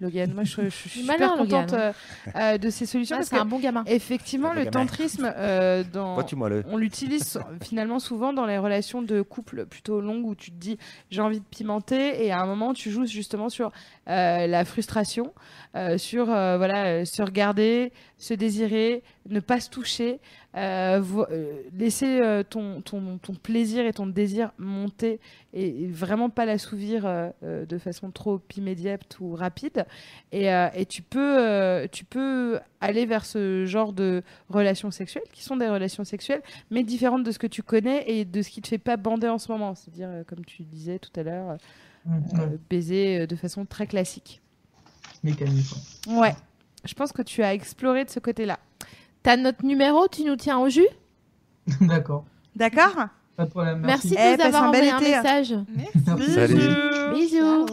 Logan. Moi, je, je suis Il est super malin, contente Logan. euh, euh, de ces solutions. Ah, c'est un bon gamin. effectivement, le gamin. tantrisme, euh, dans... Vois-tu, moi, le. on l'utilise finalement souvent dans les relations de couple plutôt longues où tu te dis j'ai envie de pimenter et à un moment tu joues justement sur euh, la frustration, euh, sur euh, voilà euh, se regarder, se désirer, ne pas se toucher, euh, euh, laisser euh, ton, ton, ton plaisir et ton désir monter et, et vraiment pas l'assouvir euh, de façon trop immédiate ou rapide. Et, et tu peux tu peux aller vers ce genre de relations sexuelles qui sont des relations sexuelles mais différentes de ce que tu connais et de ce qui te fait pas bander en ce moment. C'est-à-dire comme tu disais tout à l'heure Mm, baiser de façon très classique. Mécanique. ouais. Je pense que tu as exploré de ce côté-là T'as notre numéro, tu nous tiens au jus D'accord. d'accord Pas de problème. Merci, Merci. de Eh, nous passe avoir un bel envoyé un été, hein. message. Merci. Salut. Bisous.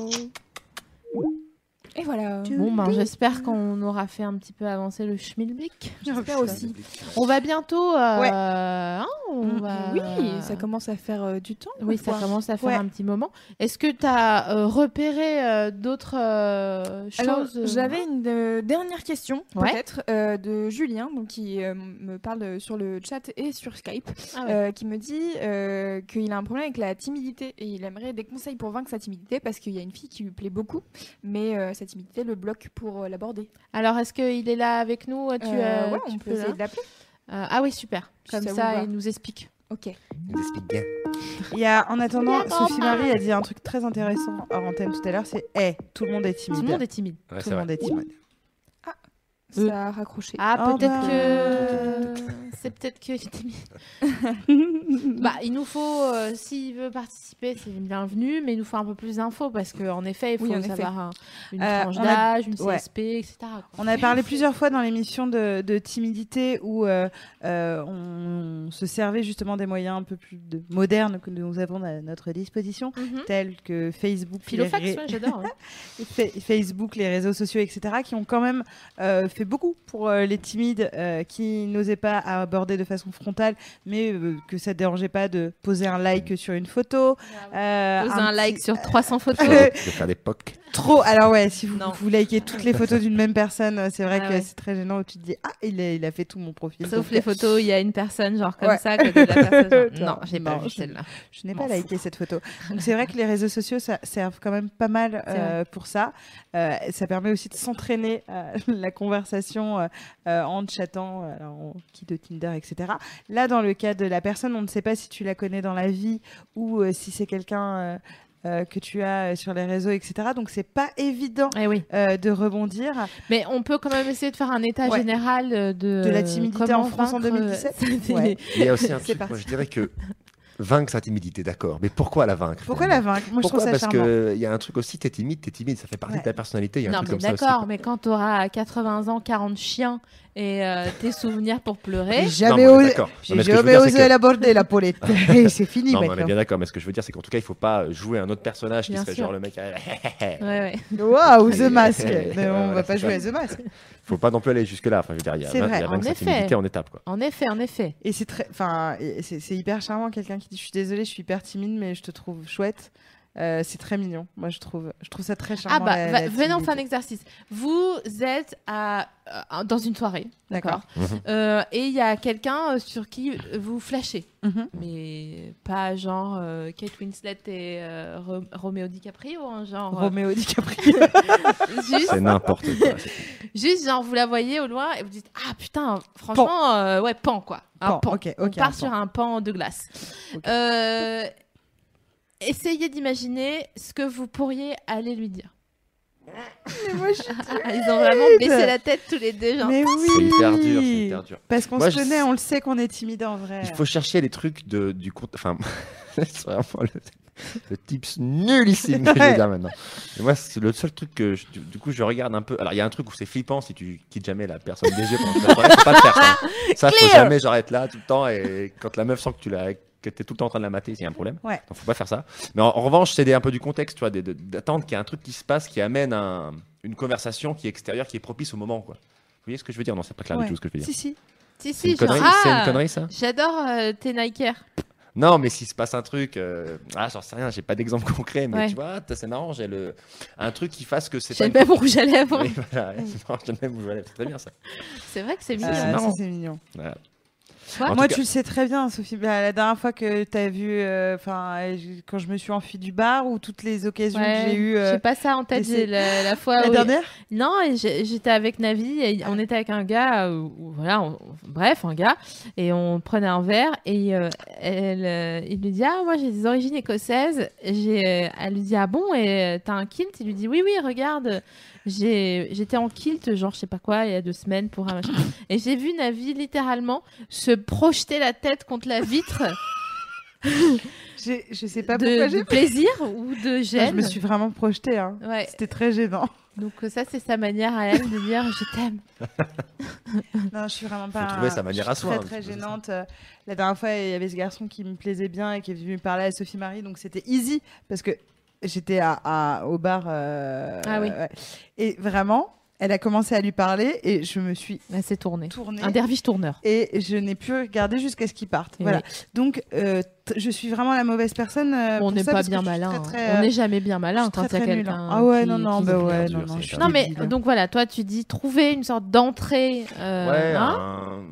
Et voilà. Bon, ben, j'espère qu'on aura fait un petit peu avancer le schmilblick. J'espère aussi. On va bientôt. euh, Ouais. hein, on Mm, va- Oui, ça commence à faire euh, du temps. Oui, ça commence à faire Ouais. un petit moment. Est-ce que tu as repéré euh, d'autres euh, Alors, choses j'avais une dernière question, Ouais. peut-être, euh, de Julien, donc, qui euh, me parle sur le chat et sur Skype, Ah ouais. euh, qui me dit euh, qu'il a un problème avec la timidité et il aimerait des conseils pour vaincre sa timidité parce qu'il y a une fille qui lui plaît beaucoup, mais euh, timidité le bloque pour euh, l'aborder. Alors, est-ce qu'il est là avec nous Tu, Euh, euh, ouais, tu on peut peux essayer de l'appeler. Euh, Ah oui, super. Comme ça il nous explique. Ok. Il explique bien. il y a en attendant Sophie. Marie a dit un truc très intéressant hors antenne tout à l'heure c'est hey, tout le monde est Tout timide le monde est timide. Ouais, Tout le vrai. monde est timide Euh. Ça a raccroché. Ah, Oh peut-être bah. que c'est peut-être qu'il timide. bah, il nous faut, euh, s'il veut participer, c'est bienvenu, mais il nous faut un peu plus d'infos parce qu'en effet, il faut Oui, en effet. savoir un- une Euh, tranche on a- d'âge, une ouais. CSP, etc. On a parlé plusieurs fois dans l'émission de, de timidité où euh, euh, on se servait justement des moyens un peu plus de- modernes que nous avons à notre disposition, tels que Facebook, les Philofax, ré- ouais, j'adore. ouais. Fa- Facebook, les réseaux sociaux, etc., qui ont quand même euh, fait beaucoup pour euh, les timides euh, qui n'osaient pas aborder de façon frontale, mais euh, que ça ne dérangeait pas de poser un like sur une photo. euh, Pose un, petit- like sur 300 photos. De faire des pocs. Trop. Alors ouais, si vous, likez toutes les photos d'une même personne, euh, c'est vrai Ah que ouais. c'est très gênant où tu te dis ah il a, il a fait tout mon profil. Sauf Donc, les photos, il y a une personne genre comme Ouais. ça, que de la personne. genre, non, j'ai pas vu celle-là. Je n'ai pas liké cette photo. Donc c'est vrai que les réseaux sociaux ça servent quand même pas mal euh, pour ça. Euh, ça permet aussi de s'entraîner euh, la conversation en chattant, euh, alors, on quitte Tinder, etc. Là, dans le cas de la personne, on ne sait pas si tu la connais dans la vie ou euh, si c'est quelqu'un euh, euh, que tu as euh, sur les réseaux, etc. Donc c'est pas évident Eh oui. euh, de rebondir. Mais on peut quand même essayer de faire un état Ouais. général de, De la timidité en France en vaincre, euh, 2017. cette- Ouais. Il y a aussi un truc, moi je dirais que vaincre sa timidité, d'accord. Mais pourquoi la vaincre Pourquoi la vaincre? Moi, je Pourquoi? trouve ça Parce qu'il y a un truc aussi, t'es timide, t'es timide, ça fait partie Ouais. de ta personnalité. Il y a un Non, truc mais d'accord, mais quand tu auras 80 ans, 40 chiens et euh, tes souvenirs pour pleurer, Non, jamais osé, jamais osé l'aborder, la Paulette. Et c'est fini Non, mais on est maintenant. bien d'accord, mais ce que je veux dire, c'est qu'en tout cas, il faut pas jouer un autre personnage qui Bien serait sûr. genre le mec. ouais, ouais. Waouh, The Mask. Mais on voilà, va pas jouer à. The Mask. faut pas non plus aller jusque-là. Enfin, je veux dire, il y a, vrai, il y a en effet. en étape. Quoi. En effet, en effet. Et c'est très, enfin, c'est c'est hyper charmant quelqu'un qui dit je suis désolée, je suis hyper timide, mais je te trouve chouette. Euh, c'est très mignon. Moi, je trouve, je trouve ça très charmant. Ah bah, la- venez, on fait un exercice. Vous êtes à, euh, dans une soirée, d'accord Mhm. Euh, Et il y a quelqu'un euh, sur qui vous flashez. Mhm. Mais pas genre euh, Kate Winslet et euh, Ro- Roméo DiCaprio, hein, genre... Roméo DiCaprio. juste, C'est n'importe quoi. juste genre vous la voyez au loin et vous dites Ah putain, franchement, euh, ouais, pan quoi. Un Pan, pan. ok, on part un sur un pan de glace. Essayez d'imaginer ce que vous pourriez aller lui dire. Mais moi, je suis Ils ont vraiment baissé la tête tous les deux, genre. Mais oui. C'est hyper dur, c'est hyper dur. Parce qu'on se je- connaît, on le sait qu'on est timide en vrai. Il faut chercher les trucs de, du compte. Enfin, c'est vraiment le, le tips nullissime que je vais Ouais. dire maintenant. Et moi, c'est le seul truc que je- du, du coup je regarde un peu. Alors, il y a un truc où c'est flippant si tu quittes jamais la personne des yeux pendant toute la. Faut pas le faire ça. Ça, faut jamais être là tout le temps et quand la meuf sent que tu l'as que t'es tout le temps en train de la mater, il y a un problème. Ouais. Donc faut pas faire ça. Mais en, en revanche, c'est un peu du contexte, tu vois, d'attendre qu'il y ait un truc qui se passe, qui amène un- une conversation qui est extérieure, qui est propice au moment, quoi. Vous voyez ce que je veux dire? Non, c'est pas clair Ouais. du tout ce que je veux dire. Si, si. Si, C'est une si, c'est une ah, connerie, ça? J'adore euh, tes Nikers. Non, mais s'il se passe un truc, euh, ah, j'en sais rien, j'ai pas d'exemple concret, mais Ouais. tu vois, t'as- c'est marrant, j'ai le un truc qui fasse que c'est J'ai le même rouge à lèvres. Oui, voilà, j'ai le même rouge à lèvres, c'est très bien ça. C'est vrai que c'est Ah, mignon. marrant. c'est mignon. Voilà. Moi, cas- tu le sais très bien, Sophie. Bah, la dernière fois que tu as vu, euh, enfin, quand je me suis enfuie du bar ou toutes les occasions Ouais, que j'ai eues. euh, J'ai pas ça en tête. La, la fois la où- dernière? Non, j'étais avec Navi et on était avec un gars, où- voilà, on- bref, un gars, et on prenait un verre et euh, elle, euh, il lui dit ah moi j'ai des origines écossaises. J'ai, elle lui dit ah bon et t'as un kilt? Il lui dit oui oui regarde. J'étais en kilt, genre je sais pas quoi, il y a deux semaines pour un machin. Et j'ai vu Navi littéralement se projeter la tête contre la vitre Je sais pas pourquoi de, j'ai de plaisir ou de Ah, gêne. Je me suis vraiment projetée. Hein. Ouais. C'était très gênant. Donc euh, ça c'est sa manière à elle de dire je t'aime. Non, je suis vraiment pas. trouver sa manière je à soi, Très un très ça. gênante. La dernière fois, il y avait ce garçon qui me plaisait bien et qui est venu me parler à Sophie Marie, donc c'était easy parce que j'étais à, à- au bar. euh, Ah oui. ouais. Et vraiment, elle a commencé à lui parler et je me suis Elle s'est tournée. tournée. Un derviche tourneur. et je n'ai pu regarder jusqu'à ce qu'il parte. Et Voilà. oui. Donc, euh, je suis vraiment la mauvaise personne. euh, on n'est pas bien malin. très, hein. très, on euh, n'est jamais bien malin quand il y a quelqu'un. Ah ouais, qui- non, non, qui bah ouais, non, non, Non, mais donc voilà, toi tu dis trouver une sorte d'entrée. euh, Ouais, hein. un-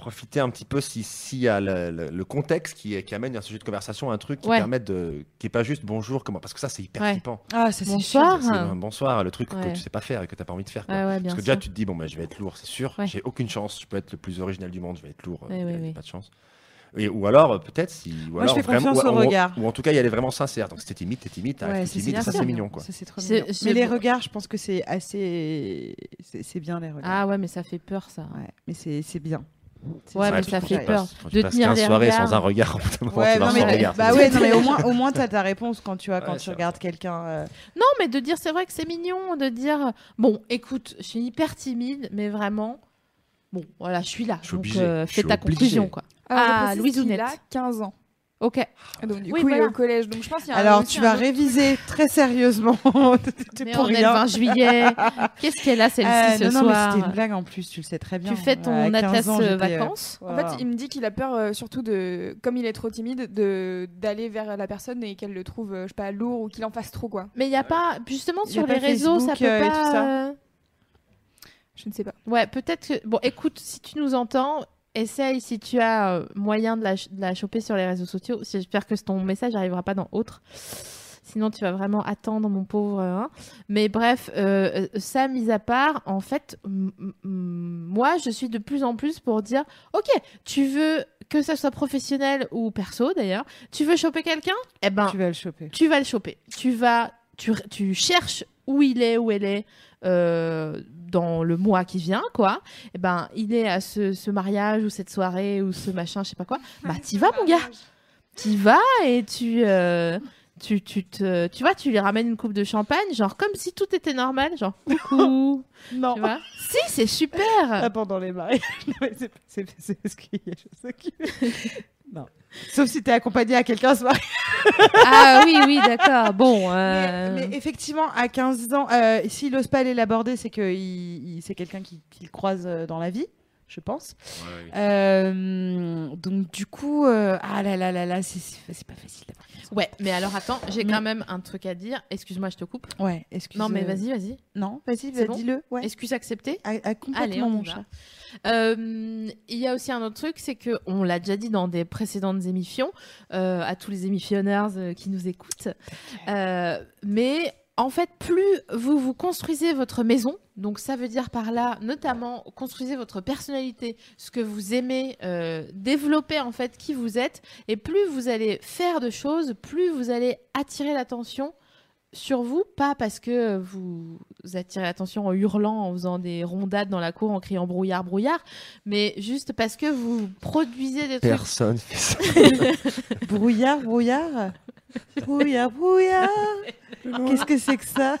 profiter un petit peu si- s'il y a le, le- le contexte qui, qui amène un sujet de conversation, un truc qui Ouais. permet de. qui est pas juste bonjour, comment. Parce que ça, c'est hyper Ouais. flippant. Ah, ça c'est Bonsoir. un bonsoir, le truc Ouais. que tu sais pas faire et que t'as pas envie de faire. quoi. Ouais, ouais, bien Parce que déjà, tu te dis, bon, bah, je vais être lourd, c'est sûr. Ouais. J'ai aucune chance. Je peux être le plus original du monde, je vais être lourd. euh, il il pas de chance. Et, ou alors, euh, peut-être, si. Ou Moi, alors, je fais vraiment, confiance ou- au ou- regard. Ou, en tout cas, y aller vraiment sincère. Donc, si t'es timide, t'es timide, Ouais, t'es timide, ça, c'est mignon, quoi. Ça, trop mignon. Mais les regards, je pense que c'est assez. C'est bien les regards. Ah ouais, mais ça fait peur ça. Ouais, mais c'est c'est bien. C'est Ouais, ça mais ça fait peur. Quand De tu passes tenir 15 des soirées sans un regard, Ouais, non, mais, bah c'est- ouais, non, mais au moins, au moins t'as ta réponse quand tu vois, quand Ouais, tu regardes quelqu'un. euh, Non, mais de dire c'est vrai que c'est mignon de dire bon, écoute, je suis hyper timide, mais vraiment, bon, voilà, je suis là. Je suis donc obligé, euh, fais ta conclusion quoi. Ah, Louise Ounette. a 15 ans. Ok. Donc du Oui, coup, il est voilà. au collège. Donc je pense qu'il y a Alors, tu vas réviser très sérieusement. T'es Mais pour on est le rien. 20 juillet. Qu'est-ce qu'elle a celle-ci Euh, ce non, non, mais soir c'était une blague en plus, tu le sais très bien. Tu fais ton 15 atlas ans, euh, euh, vacances. En fait, il me dit qu'il a peur euh, surtout de, comme il est trop timide, de d'aller vers la personne et qu'elle le trouve, euh, je sais pas, lourd ou qu'il en fasse trop quoi. Mais il y a pas justement sur les réseaux, ça peut euh, et pas. tout ça euh, Je ne sais pas. Ouais, peut-être que. Bon, écoute, si tu nous entends, essaye si tu as euh, moyen de la, ch- de la choper sur les réseaux sociaux. J'espère que ton message n'arrivera pas dans autre. Sinon, tu vas vraiment attendre, mon pauvre. hein. Mais bref, euh, euh, ça, mis à part, en fait, moi, je suis de plus en plus pour dire Ok, tu veux que ça soit professionnel ou perso d'ailleurs, tu veux choper quelqu'un? Eh ben, Tu vas le choper. tu vas le choper. Tu vas, tu, tu cherches où il est, où elle est euh, dans le mois qui vient, quoi. Et ben, il est à ce, ce mariage ou cette soirée ou ce machin, je sais pas quoi. Bah, t'y vas, mon gars. T'y vas et tu, euh, tu, tu te, tu vois, tu lui ramènes une coupe de champagne, genre comme si tout était normal, genre coucou. Non. tu vois? Si, c'est super. Pas pendant les mariages. C'est- parce qu'il y a Non. Sauf si t'es accompagné à quelqu'un ce soir. ah oui, oui, d'accord. Bon. euh, Mais, mais effectivement, à 15 ans, euh, s'il n'ose pas aller l'aborder, c'est que il, il- c'est quelqu'un qui- qu'il croise euh, dans la vie, je pense. Euh, donc du coup, euh, ah là là là là, c'est- pas facile d'avoir 15 ans. Ouais, mais alors attends, j'ai Mais- quand même un truc à dire. Excuse-moi, je te coupe. Ouais, excuse. Non, mais vas-y, vas-y. Non, vas-y, C'est vas- bon dis-le. Ouais. Excuse acceptée. À, à complètement, Allez, on mon chat. Euh, Il y a aussi un autre truc, c'est que on l'a déjà dit dans des précédentes émissions, euh, à tous les émissionneurs euh, qui nous écoutent. Euh, mais en fait, plus vous vous construisez votre maison, donc ça veut dire par là, notamment, construisez votre personnalité, ce que vous aimez, euh, développer en fait qui vous êtes, et plus vous allez faire de choses, plus vous allez attirer l'attention sur vous, pas parce que vous attirez l'attention en hurlant, en faisant des rondades dans la cour, en criant brouillard, brouillard, mais juste parce que vous produisez des trucs. Personne fait ça. Brouillard, brouillard? Brouillard, brouillard. Qu'est-ce que c'est que ça?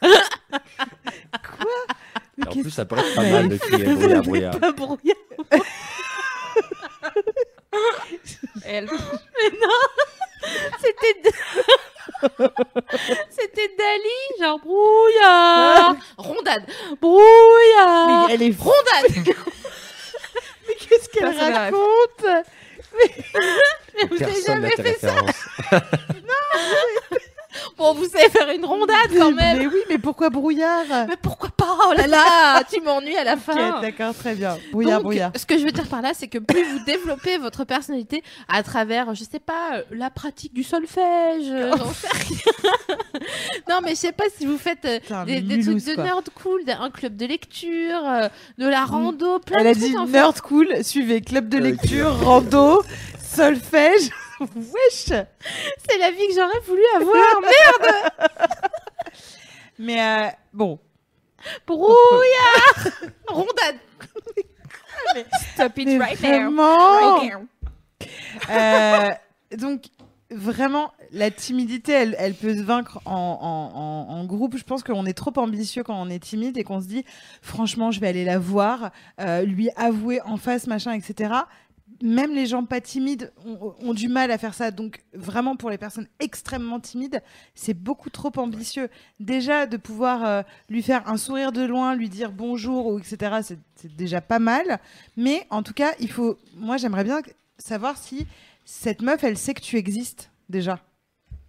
Quoi? Mais En plus, ça pourrait être pas Mais mal de crier brouillard, brouillard. Pas brouillard. Elle- C'était C'était Dali, genre brouillard, rondade, brouillard, Mais elle est rondade. Mais qu'est-ce qu'elle raconte? Mais vous Personne n'a jamais fait références. Bon, vous savez faire une rondade quand même. Mais oui, mais pourquoi brouillard? Mais pourquoi pas? Oh là là, tu m'ennuies à la fin. D'accord, très bien. Brouillard, Donc, brouillard. Ce que je veux dire par là, c'est que plus vous développez votre personnalité à travers, je sais pas, la pratique du solfège, euh, j'en sais rien. non, mais je sais pas si vous faites euh, Putain, des, trucs de quoi. nerd cool, un club de lecture, euh, de la rando, plein Elle de a trucs dit en fait. nerd cool, suivez club de lecture, rando, solfège. Wesh C'est la vie que j'aurais voulu avoir. Mais Mais euh, bon, brouillard, rondade. Stop it right there. vraiment Right there. Euh, donc vraiment la timidité elle, elle peut se vaincre en, en- en- en groupe je pense qu'on est trop ambitieux quand on est timide et qu'on se dit franchement je vais aller la voir euh, lui avouer en face machin etc même les gens pas timides ont, du mal à faire ça donc vraiment pour les personnes extrêmement timides c'est beaucoup trop ambitieux déjà de pouvoir euh, lui faire un sourire de loin lui dire bonjour ou etc c'est déjà pas mal mais en tout cas il faut moi j'aimerais bien savoir si cette meuf, elle sait que tu existes déjà.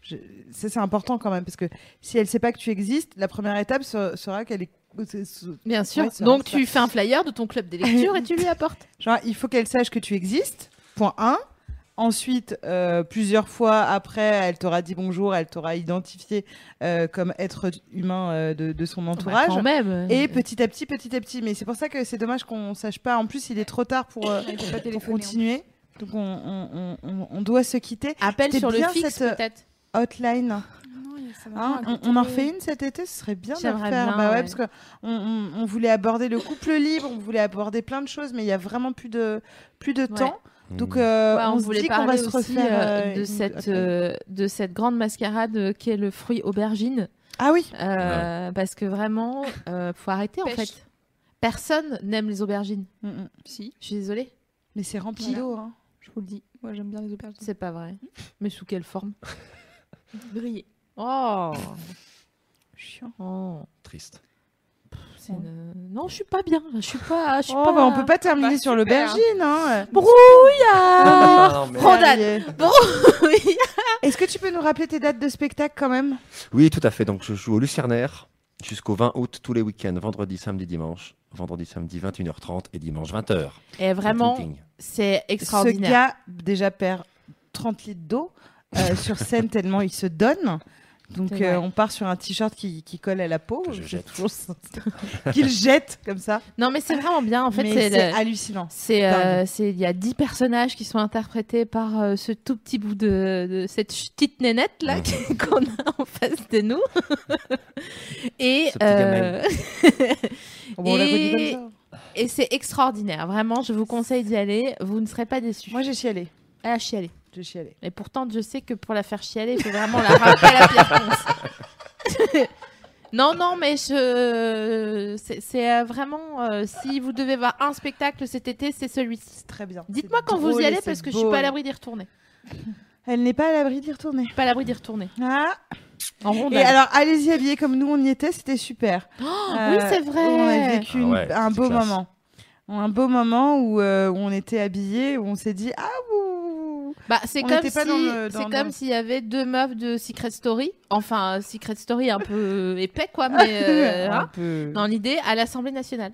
Je- c'est important quand même, parce que si elle sait pas que tu existes, la première étape se- sera qu'elle est. c'est- Bien sûr. Ouais, Donc tu fais un flyer de ton club des lectures et tu lui apportes. Genre, il faut qu'elle sache que tu existes, point 1. Ensuite, euh, plusieurs fois après, elle t'aura dit bonjour, elle t'aura identifié euh, comme être humain euh, de, de son entourage. Bah, quand même. Et petit à petit, petit à petit. Mais c'est pour ça que c'est dommage qu'on sache pas. En plus, il est trop tard pour, euh, pas continuer. Donc, on, on- on- on- on doit se quitter. appelle C'était sur le fixe cette- peut-être. Hotline. Hein, on, en refait une cet été, ce serait bien de faire. bien, bah ouais, ouais. parce que on, on- on voulait aborder le couple libre, on voulait aborder plein de choses, mais il y a vraiment plus de plus de temps. Donc Mmh. euh, Ouais, on, on, se voulait dit parler va se aussi refaire euh, euh, de, une cette, euh, de cette grande mascarade euh, qu'est le fruit aubergine. Ah oui. Euh, Parce que vraiment, euh, faut arrêter en fait. Personne n'aime les aubergines. Mm, mm. Si, Je suis désolée, Mais c'est rempli Voilà. d'eau. hein. je vous le dis. Moi, j'aime bien les aubergines. c'est pas vrai. Mais sous quelle forme? Grillé. Oh, Chiant. Triste. c'est une- Non, je suis pas bien. Je suis pas. Je suis Oh, pas... bah, on peut pas terminer Pas sur l'aubergine. Hein. Brouillard Non, mais- Rondade. Allez. Brouillard Est-ce que tu peux nous rappeler tes dates de spectacle quand même? Oui, tout à fait. Donc, je joue au Lucernaire jusqu'au 20 août tous les week-ends, vendredi, samedi, dimanche. Vendredi, samedi, 21h30 et dimanche, 20h. Et vraiment, c'est Ce extraordinaire. gars déjà perd 30 litres d'eau euh, sur scène tellement il se donne. Donc euh, on part sur un t-shirt qui, qui colle à la peau. Que je C'est jette. toujours ça. Qu'il jette comme ça. Non, mais c'est vraiment bien. En fait, c'est le- hallucinant. C'est, euh, c'est, il y a dix personnages qui sont interprétés par euh, ce tout petit bout de, de cette petite nénette là qu'on a en face de nous. et Bon, et c'est extraordinaire. Vraiment, je vous conseille d'y aller. Vous ne serez pas déçus. Moi j'ai chialé. Elle a chialé. J'ai chialé. Et pourtant, je sais que pour la faire chialer, il faut vraiment la rappeler à la pierre ponce. Non, non, mais je... c'est, euh, vraiment, euh, si vous devez voir un spectacle cet été, c'est celui-ci. C'est très bien. Dites-moi quand vous y allez parce que je suis beau. pas à l'abri d'y retourner. Elle n'est pas à l'abri d'y retourner. Pas à l'abri d'y retourner. Ah. En Et rondelle. alors allez-y habillés comme nous on y était, c'était super. Oh, Euh, oui, c'est vrai. On a vécu Ah une- ouais, un beau classe. moment. Un beau moment où, euh, où on était habillés, où on s'est dit ah Bah, c'est comme si, pas dans le- dans- c'est dans- comme s'il y avait deux meufs de Secret Story. Enfin, Secret Story un peu épais, quoi, mais euh, un hein, peu. dans l'idée, à l'Assemblée nationale.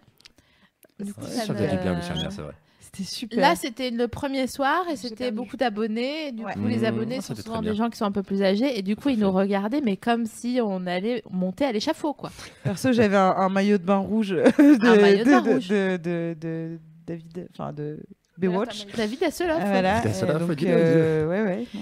Du coup, Ouais, ça ça me- fait du bien, Lucia Mère, c'est vrai. C'était super. Là, c'était le premier soir et c'était beaucoup d'abonnés. et Du Ouais. coup, les Mmh, abonnés sont souvent des gens qui sont un peu plus âgés et du coup, ils fait. nous regardaient, mais comme si on allait monter à l'échafaud, quoi. Perso, j'avais un, un maillot de bain rouge de, maillot de bain de- rouge. de, de, de David, enfin de Baywatch. David Hasselhoff. Ah, voilà. Euh, donc, euh, ouais, ouais. non,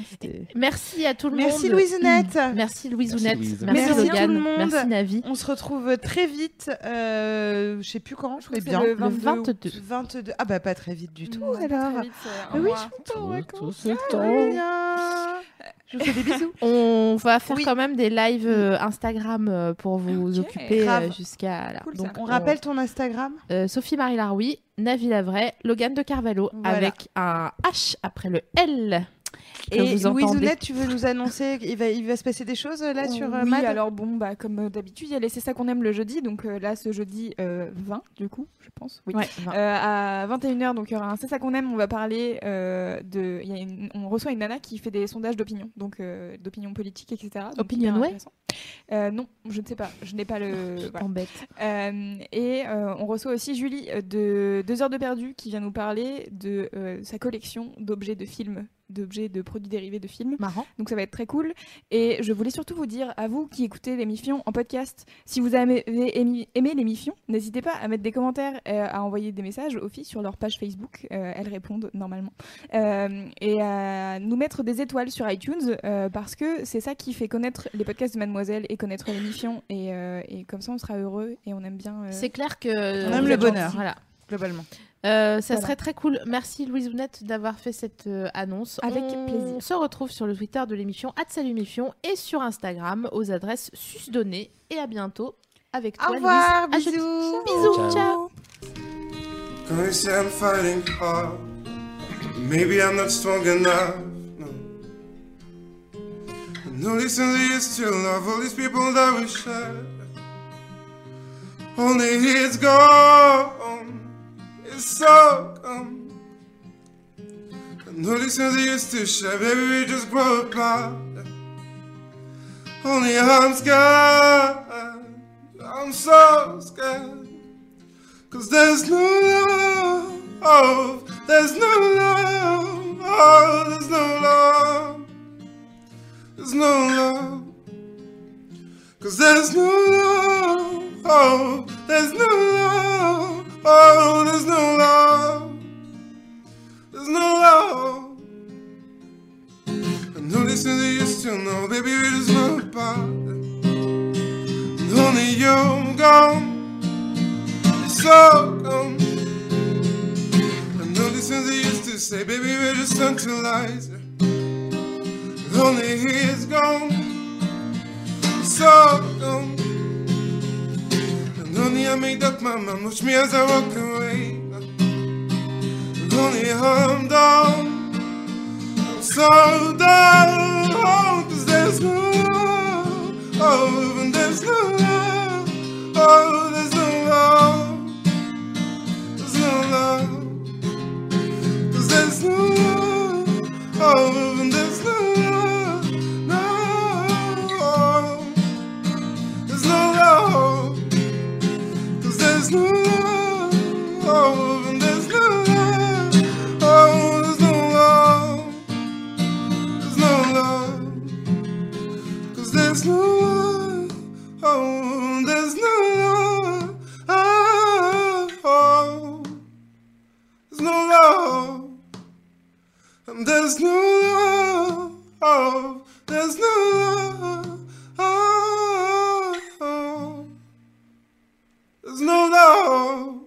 Merci à tout le Merci monde. Louisounette. Merci Louise Merci, Ounette. Louise. Merci, Merci Logan. tout le monde. Merci Navi. On se retrouve très vite. Euh, je sais plus quand, Je crois mais que bien. c'est Le 22. 22. 22. Ah bah pas très vite du tout. Alors. vite, Ah oui, je suis en vacances. Ah. Je vous fais des bisous. On va faire Oui. quand même des lives euh, Instagram euh, pour vous occuper euh, jusqu'à là. Cool. Donc, On rappelle ton Instagram? euh, Sophie Marie Laroui, Navi Lavray, Logan de Carvalho Voilà. avec un H après le L. que Et vous. Ounette, tu veux nous annoncer il va, il va se passer des choses là sur euh, oui, Mad? alors bon, bah, comme euh, d'habitude, il y a laissé ça qu'on aime le jeudi. Donc euh, là, ce jeudi euh, 20, du coup, je pense. Oui. Ouais, Euh, à 21h, donc il y aura un C'est ça qu'on aime. On va parler euh, de. il y a une- on reçoit une nana qui fait des sondages d'opinion, donc euh, d'opinion politique, etc. Donc, intéressant. euh, Non, je ne sais pas. Je n'ai pas le. voilà. T'embête. Euh, et euh, on reçoit aussi Julie de Deux heures de perdu qui vient nous parler de euh, sa collection d'objets de films, d'objets de produits dérivés de films. Marrant. Donc ça va être très cool. Et je voulais surtout vous dire, à vous qui écoutez l'émission en podcast, si vous avez aimé, aimé l'émission, n'hésitez pas à mettre des commentaires, euh, à envoyer des messages aux filles sur leur page Facebook. Euh, elles répondent normalement. Euh, et à nous mettre des étoiles sur iTunes euh, parce que c'est ça qui fait connaître les podcasts de Mademoiselle et connaître l'émission. Et, euh, et comme ça, on sera heureux et on aime bien. euh, C'est clair que. On aime le bonheur. Voilà. globalement. Euh, ça Voilà. serait très cool. Merci Louise Ounette d'avoir fait cette euh, annonce. Avec On plaisir. se retrouve sur le Twitter de l'émission @salumifion et sur Instagram aux adresses susdonnées. Et à bientôt avec toi Au revoir, Louise. À jeudi. bisous. Bisous. Ciao. Ciao. They say I'm fighting hard. Maybe I'm not strong enough. No. I know this and this to love all these people that we share. Only it's gone. Know this and this to share. Baby, we just grow apart. Only I'm scared. I'm so scared. Cause there's no love, oh, there's no love, oh, there's no love, there's no love. Cause there's no love, oh, there's no love, oh, there's no love, no love. I know. this only since you to know, baby, we just my part. And only you're gone, it's all gone. And only since they used to say, baby, we're just centralizer. And only he is gone, it's all gone. And only I made up my mind, watch me as I walk away. Only down, so down, oh, cause there's no love, oh, and there's no love, oh, there's no love. There's no love, cause there's no love, oh, and there's no love, no, there's no love, cause there's no there's no love, oh, there's no love, oh. There's no love, and there's no love, oh, there's no love, oh. there's no love.